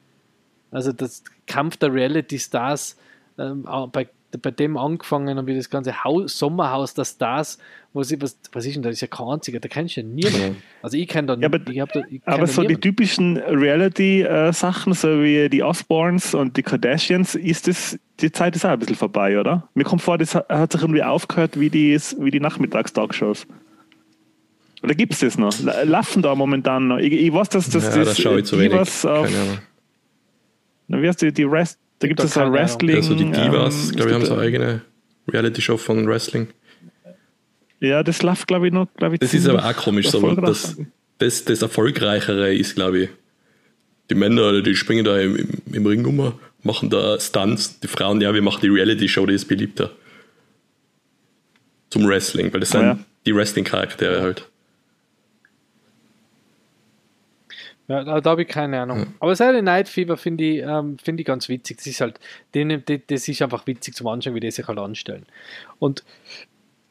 also das Kampf der Reality-Stars, ähm, bei, bei dem angefangen und wie das ganze Haus, Sommerhaus, das das, wo sie, was, was ist denn das? Das ist ja kein einziger, da kennst du ja niemand. Also ich kenne da ja, aber, ich da, ich aber so niemand. die typischen Reality-Sachen, so wie die Osborns und die Kardashians, ist das, die Zeit ist auch ein bisschen vorbei, oder? Mir kommt vor, das hat sich irgendwie aufgehört wie die, wie die Nachmittagstalkshows. Oder gibt es das noch? Laufen da momentan noch? Ich, ich weiß, dass das, ja, das, das schaue ich zu wenig. Auf, Keine Ahnung. Na, wie heißt die, die Rest, da gibt es so Wrestling. Also die Divas, ähm, glaube ich, haben so eine eigene Reality-Show von Wrestling. Ja, das läuft, glaube ich, noch. Glaub ich, das ist aber auch komisch, so, das, das, das Erfolgreichere ist, glaube ich, die Männer, die springen da im, im, im Ring um, machen da Stunts. Die Frauen, ja, wir machen die Reality-Show, die ist beliebter. Zum Wrestling, weil das oh, sind ja. die Wrestling-Charaktere halt. Ja, da, da habe ich keine Ahnung. Ja. Aber Saturday Night Fever finde ich, ähm, find ich ganz witzig. Das ist halt, das ist einfach witzig zum Anschauen, wie die sich halt anstellen. Und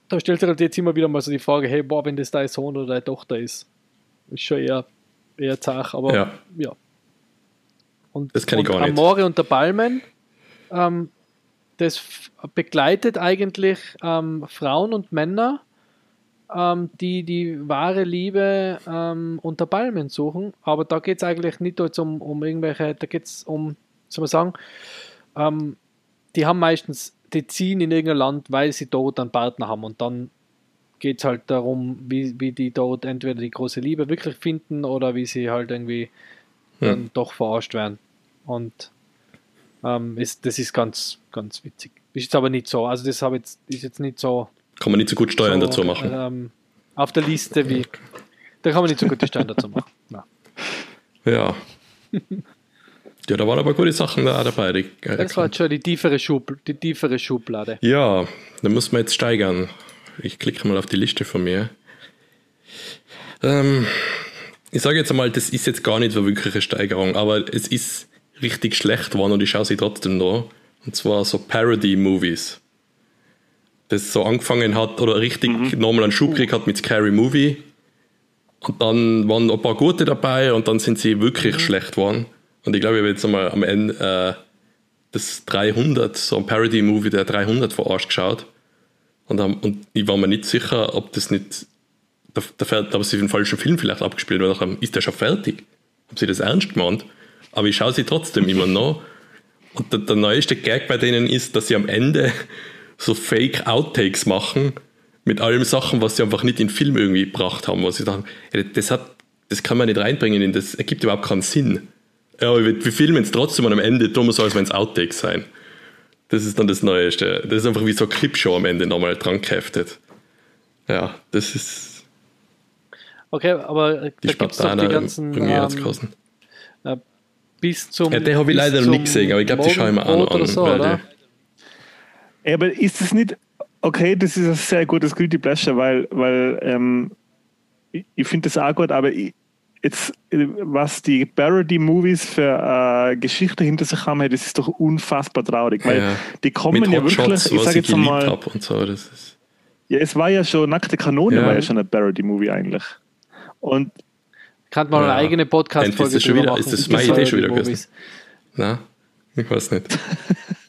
da stellt sich halt jetzt immer wieder mal so die Frage, hey, boah, wenn das dein Sohn oder deine Tochter ist, ist schon eher, eher zach, aber ja. ja. Und, das kann ich gar nicht. Amore und der Balmen, ähm, das begleitet eigentlich ähm, Frauen und Männer ähm, die die wahre Liebe ähm, unter Palmen suchen. Aber da geht es eigentlich nicht jetzt um, um irgendwelche, da geht es um, soll man sagen, ähm, die haben meistens, die ziehen in irgendein Land, weil sie dort einen Partner haben und dann geht es halt darum, wie, wie die dort entweder die große Liebe wirklich finden oder wie sie halt irgendwie ja. dann doch verarscht werden. Und ähm, ist, das ist ganz, ganz witzig. Ist jetzt aber nicht so, also das habe jetzt, ist jetzt nicht so kann man nicht so gut Steuern so, dazu machen. Ähm, auf der Liste wie. Da kann man nicht so gut die Steuern dazu machen. Na. Ja. Ja, da waren aber gute Sachen da dabei. Die, das war schon die tiefere, Schub, die tiefere Schublade. Ja, da muss man jetzt steigern. Ich klicke mal auf die Liste von mir. Ähm, ich sage jetzt einmal, das ist jetzt gar nicht so wirklich eine Steigerung, aber es ist richtig schlecht geworden und ich schaue sie trotzdem noch. Und zwar so Parody-Movies das so angefangen hat oder richtig mhm. nochmal einen Schub gekriegt hat mit Scary Movie. Und dann waren ein paar gute dabei und dann sind sie wirklich mhm. schlecht geworden. Und ich glaube, ich habe jetzt einmal am Ende äh, das 300, so ein Parody-Movie der 300 verarscht geschaut. Und, und ich war mir nicht sicher, ob das nicht, da, da, da sie den falschen Film vielleicht abgespielt, weil dachte, ist der schon fertig? Haben sie das ernst gemeint? Aber ich schaue sie trotzdem immer noch. Und der, der neueste Gag bei denen ist, dass sie am Ende so Fake-Outtakes machen mit allen Sachen, was sie einfach nicht in den Film irgendwie gebracht haben, wo sie dachten, das, hat, das kann man nicht reinbringen, in das ergibt überhaupt keinen Sinn. Ja, wir, wir filmen es trotzdem und am Ende tun wir so, als wenn es Outtakes sein. Das ist dann das Neueste. Das ist einfach wie so eine Clipshow am Ende nochmal dran geheftet. Ja, das ist. Okay, aber die da gibt es die ganzen. Ähm, äh, bis zum. Ja, den habe ich leider noch nicht gesehen, aber ich glaube, die schaue ich mir auch noch an. So, oder? Aber ist es nicht, okay, das ist ein sehr gutes Guilty Pleasure, weil, weil ähm, ich, ich finde das auch gut, aber ich, jetzt, was die Parody-Movies für äh, Geschichte hinter sich haben, das ist doch unfassbar traurig, weil ja. die kommen Mit ja wirklich, Shots, ich sage jetzt mal, und so, das ist ja, es war ja schon, Nackte Kanone ja. war ja schon ein Parody-Movie eigentlich. Und kann man ja. eine eigene Podcast-Folge drüber wieder, machen. Ist das meine Idee schon wieder gewesen? Na, ich weiß nicht.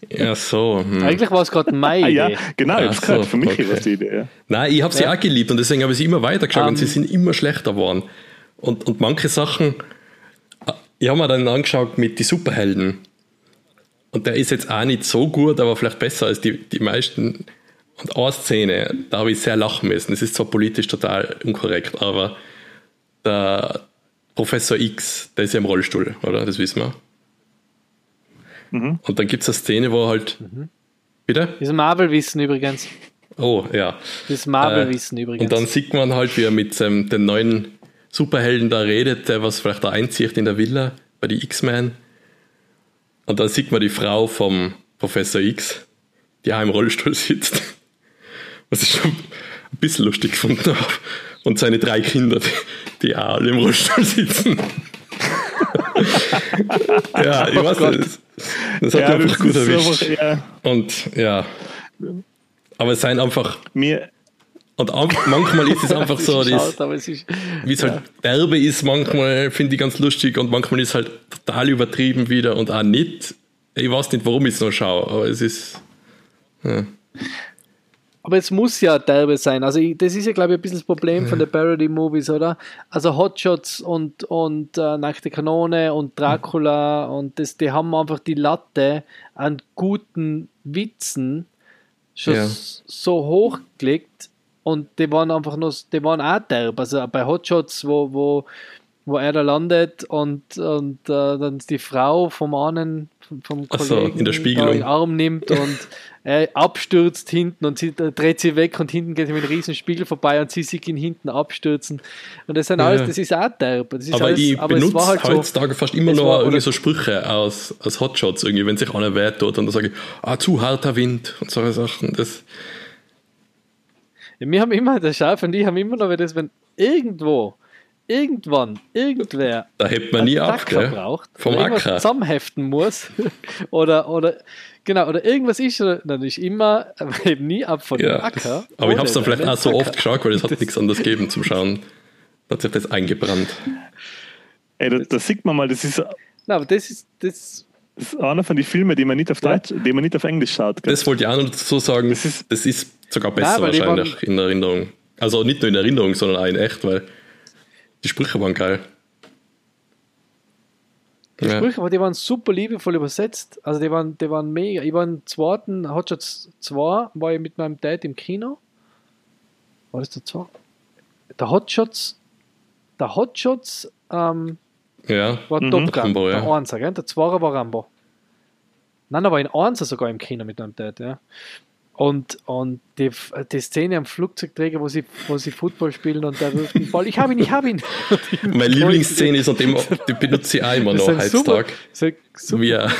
Ja, so. Hm. Eigentlich war es gerade meine Idee. Ah, ja, genau, das so, für mich okay. die Idee. Ja. Nein, ich habe sie ja. auch geliebt und deswegen habe ich sie immer weitergeschaut um, und sie ähm. sind immer schlechter geworden. Und, und manche Sachen, ich habe mir dann angeschaut mit die Superhelden. Und der ist jetzt auch nicht so gut, aber vielleicht besser als die, die meisten. Und eine Szene, da habe ich sehr lachen müssen. Das ist zwar politisch total unkorrekt, aber der Professor X, der ist ja im Rollstuhl, oder? Das wissen wir. Mhm. Und dann gibt es eine Szene, wo halt. Mhm. Bitte? Das ist Marvel-Wissen übrigens. Oh, ja. Das ist Marvel-Wissen äh, übrigens. Und dann sieht man halt, wie er mit ähm, den neuen Superhelden da redet, der was vielleicht da einzieht in der Villa bei die X-Men. Und dann sieht man die Frau vom Professor X, die auch im Rollstuhl sitzt. Was ich schon ein bisschen lustig gefunden habe. Und seine drei Kinder, die, die auch alle im Rollstuhl sitzen. ja, ich oh weiß Gott. nicht. Das hat ja, einfach gut erwischt. Einfach, ja. Und ja. Aber es seien einfach. Mir. Und manchmal ist es einfach so, das, wie es halt derbe ist, manchmal finde ich ganz lustig und manchmal ist es halt total übertrieben wieder und auch nicht. Ich weiß nicht, warum ich es noch schaue, aber es ist. Ja. Aber es muss ja derbe sein. Also ich, das ist ja, glaube ich, ein bisschen das Problem von den Parody-Movies, oder? Also Hotshots und, und äh, Nackte Kanone und Dracula und das, die haben einfach die Latte an guten Witzen schon Ja. so hochgelegt und die waren einfach nur, die waren auch derb. Also bei Hotshots, wo, wo, wo er da landet und, und äh, dann die Frau vom einen, vom- Ach so, Kollegen in der Spiegelung. in den Arm nimmt und er abstürzt hinten und sie äh, dreht sie weg und hinten geht sie mit einem riesen Spiegel vorbei und sie sieht ihn hinten abstürzen. Und das sind Ja, alles, das ist auch derb. Das ist Aber alles, ich aber benutze halt so, heutzutage fast immer noch war- irgendwie so Sprüche aus, aus Hotshots, irgendwie, wenn sich einer weh tut und dann sage ich, ah, zu harter Wind und solche Sachen. Das, Ja, wir haben immer, der Schaf und ich haben immer noch, das, wenn irgendwo, irgendwann, irgendwer da hebt man nie ab, Acker gell? braucht, Vom Acker. zusammenheften muss oder, oder genau, oder irgendwas ist, dann ist immer, aber eben nie ab von dem Ja, Acker. das, aber ich habe es dann vielleicht auch so oft geschaut, weil es hat nichts anderes gegeben zum Schauen. Da hat sich das eingebrannt. Ey, da, da sieht man mal, das ist, Nein, aber das ist, das, das ist einer von den Filmen, die man nicht auf Ja. Deutsch, die man nicht auf Englisch schaut. gell? Das wollte ich auch noch dazu sagen, das Das ist, ist- sogar besser die wahrscheinlich in Erinnerung. Also nicht nur in Erinnerung, sondern auch in echt, weil die Sprüche waren geil. Die Ja. Sprüche, aber die waren super liebevoll übersetzt. Also die waren, die waren mega. Ich war im zweiten Hotshots 2, war ich mit meinem Dad im Kino. War das der 2? Der Hotshots, der Hotshots ähm, ja, war Mhm. Top Gun, Rambo, ja. der 1, gell? Der 2 war Rambo. Nein, da war in 1 sogar im Kino mit meinem Dad, ja. Und, und die, die Szene am Flugzeugträger, wo sie, wo sie Football spielen und der wirft den Ball, ich habe ihn, ich habe ihn. Meine Lieblingsszene ist, und die, die benutze ich auch immer noch heutzutage. Wie er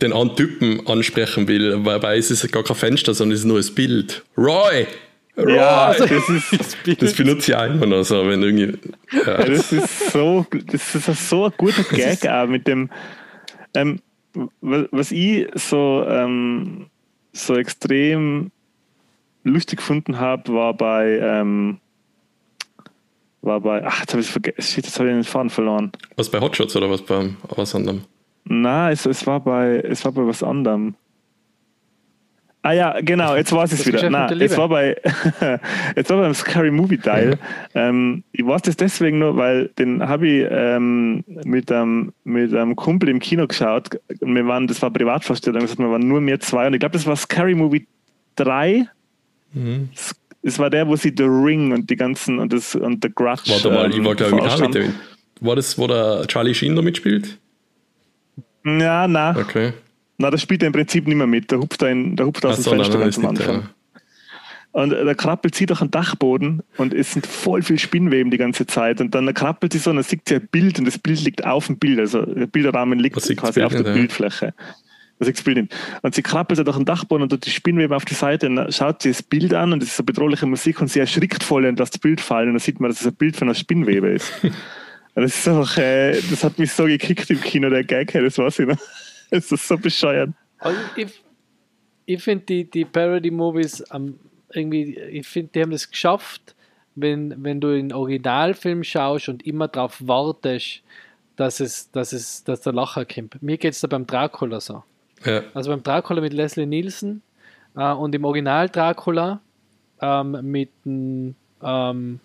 den anderen Typen ansprechen will, weil es ist gar kein Fenster, sondern es ist nur ein Bild. Roy! Roy! Ja, Also, das ist, das Bild. das benutze ich auch immer noch so, wenn irgendwie. Ja, das ist so, das ist so ein guter Gag auch mit dem, ähm, wa- was ich so, ähm, so extrem lustig gefunden habe, war bei, ähm, war bei, ach, jetzt habe ich vergessen, jetzt habe ich den Faden verloren. Was bei Hotshots oder was beim was anderem? Nein, es, es, war bei, es war bei was anderem. Ah ja, genau, jetzt weiß ich es wieder. Nein, es war bei es war beim Scary Movie Teil. Ähm, ich weiß das deswegen nur, weil den habe ich ähm, mit, einem, mit einem Kumpel im Kino geschaut. Wir waren, das war Privatvorstellung, das heißt, wir waren nur wir zwei. Und ich glaube, das war Scary Movie 3. Mhm. Es- war der, wo sie The Ring und die ganzen und das und The Grudge. Warte mal, ich ähm, war glaube ich mit auch mit dem. War das, wo der Charlie Sheen da mitspielt? Ja, nein. Okay. Na, das spielt er im Prinzip nicht mehr mit. Der hupft, da in, der hupft aus dem Fenster ganz am Anfang. Und äh, der krabbelt sie durch den Dachboden und es sind voll viel Spinnweben die ganze Zeit. Und dann krabbelt sie so und dann sieht sie ein Bild und das Bild liegt auf dem Bild. Also der Bilderrahmen liegt quasi Bild auf der ja? Bildfläche. Das Bild. Und sie krabbelt so durch den Dachboden und tut die Spinnweben auf die Seite und dann schaut sie das Bild an und es ist so bedrohliche Musik und sie erschrickt voll und lässt das Bild fallen und dann sieht man, dass es ein Bild von einer Spinnwebe ist. und das ist einfach, äh, das hat mich so gekickt im Kino, der Gag, das weiß ich noch. Das ist so bescheuert. Also ich ich finde die, die Parody-Movies am irgendwie, ich finde, die haben es geschafft, wenn, wenn du in Originalfilm schaust und immer darauf wartest, dass es, dass es, dass der Lacher kommt. Mir geht es da beim Dracula so. Ja. Also beim Dracula mit Leslie Nielsen äh, und im Original Dracula ähm, mit dem ähm,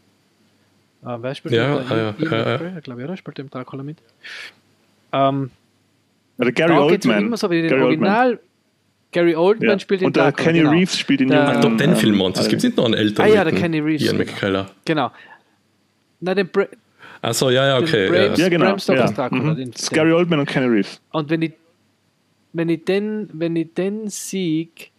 äh, wer spielt Ja, mit? ah, ja, ja, ja. Glaube ich, oder? Spielt im Dracula mit. Ähm, Oder Gary da Oldman. immer so wie den Gary Oldman. Original. Gary Oldman Ja. spielt den Und der Dracula. Kenny genau. Reeves spielt den Der- jungen. Doch, den Film? Es äh, gibt nicht noch einen älteren. Ah ja, der Kenny Reeves. Ian McKellar. Genau. Na, den Bra Achso, ja, ja, okay. Braves- Ja, genau. Bram Stoker's Ja. Dracula, Mhm. den- Das ist Gary Oldman und Kenny Reeves. Und wenn ich, wenn ich den, wenn ich den sieg,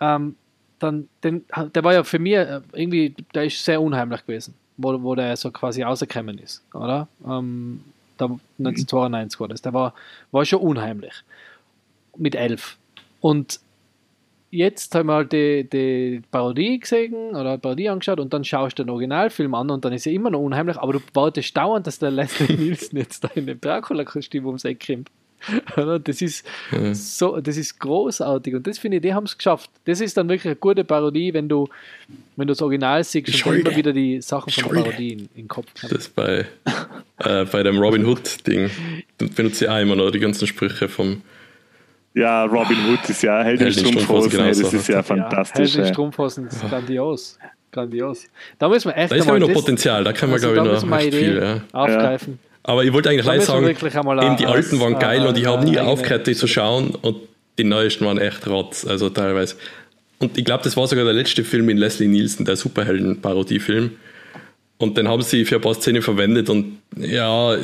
ähm, dann, den, der war ja für mich äh, irgendwie, der ist sehr unheimlich gewesen, wo, wo der so quasi rausgekommen ist, oder? Ähm, da, 1992 war das. Der war, war schon unheimlich. Mit elf. Und jetzt haben wir halt die, die Parodie gesehen oder Parodie angeschaut und dann schaust du den Originalfilm an und dann ist er immer noch unheimlich, aber du wartest dauernd, dass der Leslie Nielsen jetzt da in dem Dracula-Kostüm ums Eck kommt. Das ist Ja. so, das ist großartig und das finde ich, die haben es geschafft. Das ist dann wirklich eine gute Parodie, wenn du, wenn du das Original siehst und dann Schulde. immer wieder die Sachen von der Schulde. Parodie in, in den Kopf kommen. Das bei, äh, bei dem Robin Hood-Ding. Da benutze ich auch immer noch die ganzen Sprüche vom, Ja, Robin Hood ist ja Held in Held in Strumpfhosen, genau das so. ist ja fantastisch. Ja, ey. Strumpfhosen ist grandios. Grandios. Da müssen wir echt Da ist, glaube ich, noch das- Potenzial. Da kann man, also glaube ich, noch viel. Ja. aufgreifen. Aber ich wollte eigentlich gleich sagen, eben die alten waren geil und ich habe nie aufgehört, die zu schauen und die neuesten waren echt rotz, also teilweise. Und ich glaube, das war sogar der letzte Film mit Leslie Nielsen, der Superhelden-Parodiefilm. Und den haben sie für ein paar Szenen verwendet und ja,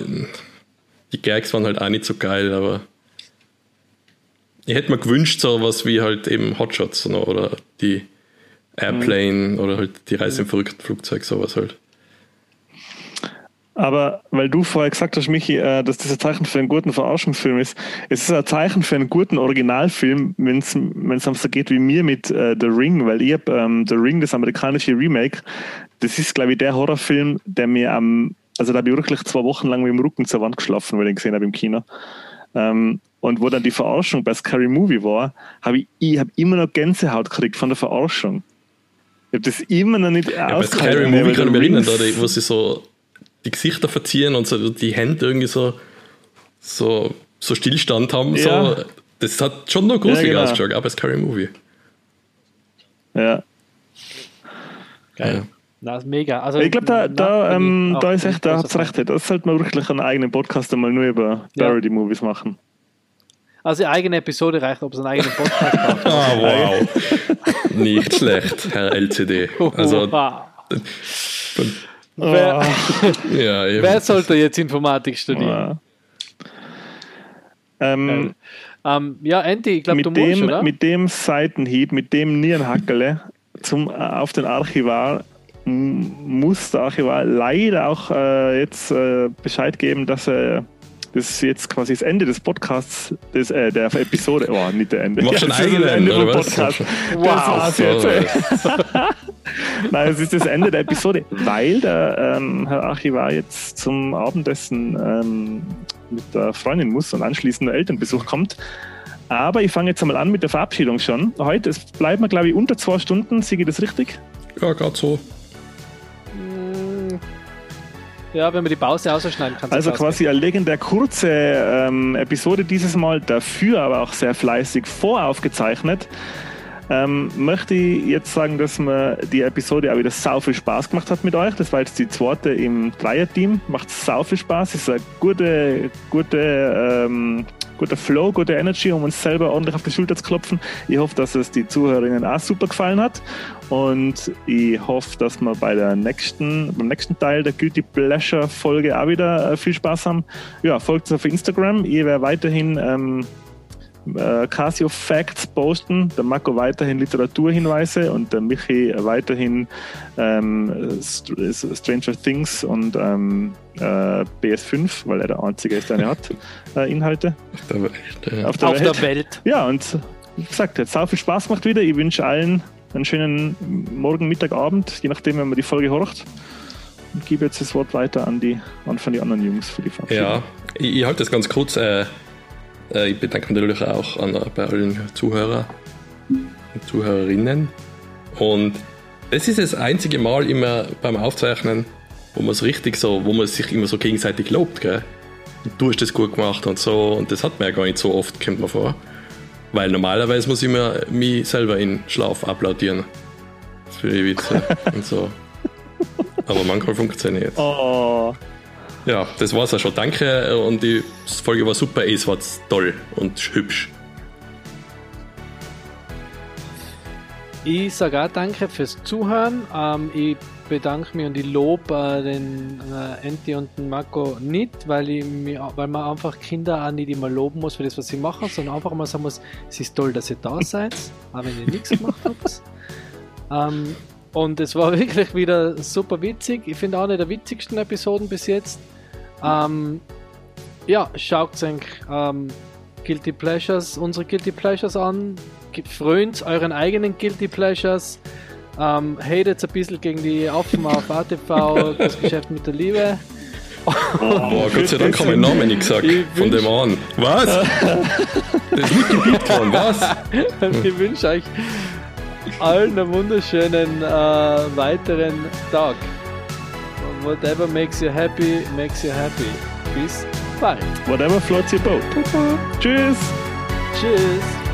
die Gags waren halt auch nicht so geil, aber ich hätte mir gewünscht, so was wie halt eben Hotshots oder die Airplane oder halt die Reise im verrückten Flugzeug, sowas halt. Aber weil du vorher gesagt hast, Michi, äh, dass das ein Zeichen für einen guten Verarschungsfilm ist, es ist ein Zeichen für einen guten Originalfilm, wenn es so geht wie mir mit äh, The Ring, weil ich hab, ähm, The Ring, das amerikanische Remake, das ist, glaube ich, der Horrorfilm, der mir am, also da habe ich wirklich zwei Wochen lang mit dem Rücken zur Wand geschlafen, weil ich ihn gesehen habe im Kino. Ähm, und wo dann die Verarschung bei Scary Movie war, habe ich, ich hab immer noch Gänsehaut gekriegt von der Verarschung. Ich habe das immer noch nicht Ja, bei Scary Movie kann ich mich erinnern, da, wo sie so die Gesichter verziehen und so die Hände irgendwie so, so, so Stillstand haben. Ja. So. Das hat schon noch gruselig genau. ausgeschaut, bei Scary Movie. Ja. Geil. Na, ist mega. Also, Ich glaube, da, da, ähm, da ist echt, da hat's Fan. recht. Da sollte man wirklich einen eigenen Podcast einmal nur über Ja. Parody-Movies machen. Also eine eigene Episode reicht, ob es einen eigenen Podcast hat. Ah, wow. Nicht schlecht, Herr LCD. Also, Wow. Oh, wer, ja, eben. wer sollte jetzt Informatik studieren? ja. Ähm, Ähm, ja, Andy, ich glaube, du mit, musst, dem, oder? mit dem Seitenhieb, mit dem Nierenhackele zum, äh, auf den Archivar muss der Archivar leider auch äh, jetzt äh, Bescheid geben, dass er das ist jetzt quasi das Ende des Podcasts, des, äh, der Episode. Oh, nicht der Ende. Du machst schon das ist eigene das Ende vom? Podcast. Wow. Das jetzt. ey. Nein, es ist das Ende der Episode, weil der ähm, Herr Archivar jetzt zum Abendessen ähm, mit der Freundin muss und anschließend der Elternbesuch kommt. Aber ich fange jetzt einmal an mit der Verabschiedung schon. Heute es bleiben wir, glaube ich, unter zwei Stunden. Sehe ich das richtig? Ja, gerade so. Ja, wenn wir die Pause ausschneiden, kannst du Also quasi eine legendär kurze ähm, Episode dieses Mal, dafür aber auch sehr fleißig voraufgezeichnet. Ähm, möchte ich jetzt sagen, dass mir die Episode auch wieder sau viel Spaß gemacht hat mit euch. Das war jetzt die zweite im Dreier-Team. Macht sau viel Spaß. Ist ein gute, gute, ähm, guter Flow, gute Energy, um uns selber ordentlich auf die Schulter zu klopfen. Ich hoffe, dass es die Zuhörerinnen auch super gefallen hat. Und ich hoffe, dass wir bei der nächsten, beim nächsten Teil der Guilty Pleasure Folge auch wieder äh, viel Spaß haben. Ja, folgt uns auf Instagram. Ich werde weiterhin ähm, äh, Casio Facts posten, der Marco weiterhin Literaturhinweise und der Michi weiterhin ähm, St Stranger Things und ähm, äh, PS5, weil er der Einzige ist, der eine hat, äh, Inhalte Der war echt, äh, auf der auf Welt. der Welt. Ja, und wie gesagt, jetzt sau viel Spaß gemacht wieder. Ich wünsche allen einen schönen Morgen, Mittag, Abend, je nachdem, wenn man die Folge horcht. Und gebe jetzt das Wort weiter an die, an von die anderen Jungs für die Verabschiedung. Ja, ich, ich halte das ganz kurz. Äh, äh, ich bedanke mich natürlich auch an, bei allen Zuhörer und Zuhörerinnen. Und das ist das einzige Mal immer beim Aufzeichnen, wo man es richtig so, wo man sich immer so gegenseitig lobt, gell? Du hast das gut gemacht und so. Und das hat man ja gar nicht so oft, kommt mir vor. Weil normalerweise muss ich mir mich selber in Schlaf applaudieren. Für die Witze und so. Aber manchmal funktioniert es. Oh, Ja, das war's auch schon. Danke und die Folge war super. Es war toll und hübsch. Ich sage auch danke fürs Zuhören. Ähm, ich bedanke mich und ich lobe äh, den äh, Enti und den Marco nicht, weil, ich mich, weil man einfach Kinder auch nicht immer loben muss für das, was sie machen, sondern einfach mal sagen muss, es ist toll, dass ihr da seid, auch wenn ihr nichts gemacht habt. Ähm, und es war wirklich wieder super witzig. Ich finde auch eine der witzigsten Episoden bis jetzt. Ähm, ja, schaut euch ähm, Guilty Pleasures, unsere Guilty Pleasures an. Freut euren eigenen Guilty Pleasures. Ähm, hatet ein bisschen gegen die Affen auf ATV, das Geschäft mit der Liebe. Boah, Gott sei Dank haben wir den Namen nicht gesagt Ich von dem an. Was? Das ist nicht gebietet worden, was? Ich wünsche euch allen einen wunderschönen äh, weiteren Tag. Whatever makes you happy, makes you happy. Bis bald. whatever floats your boat. Tschüss. Tschüss.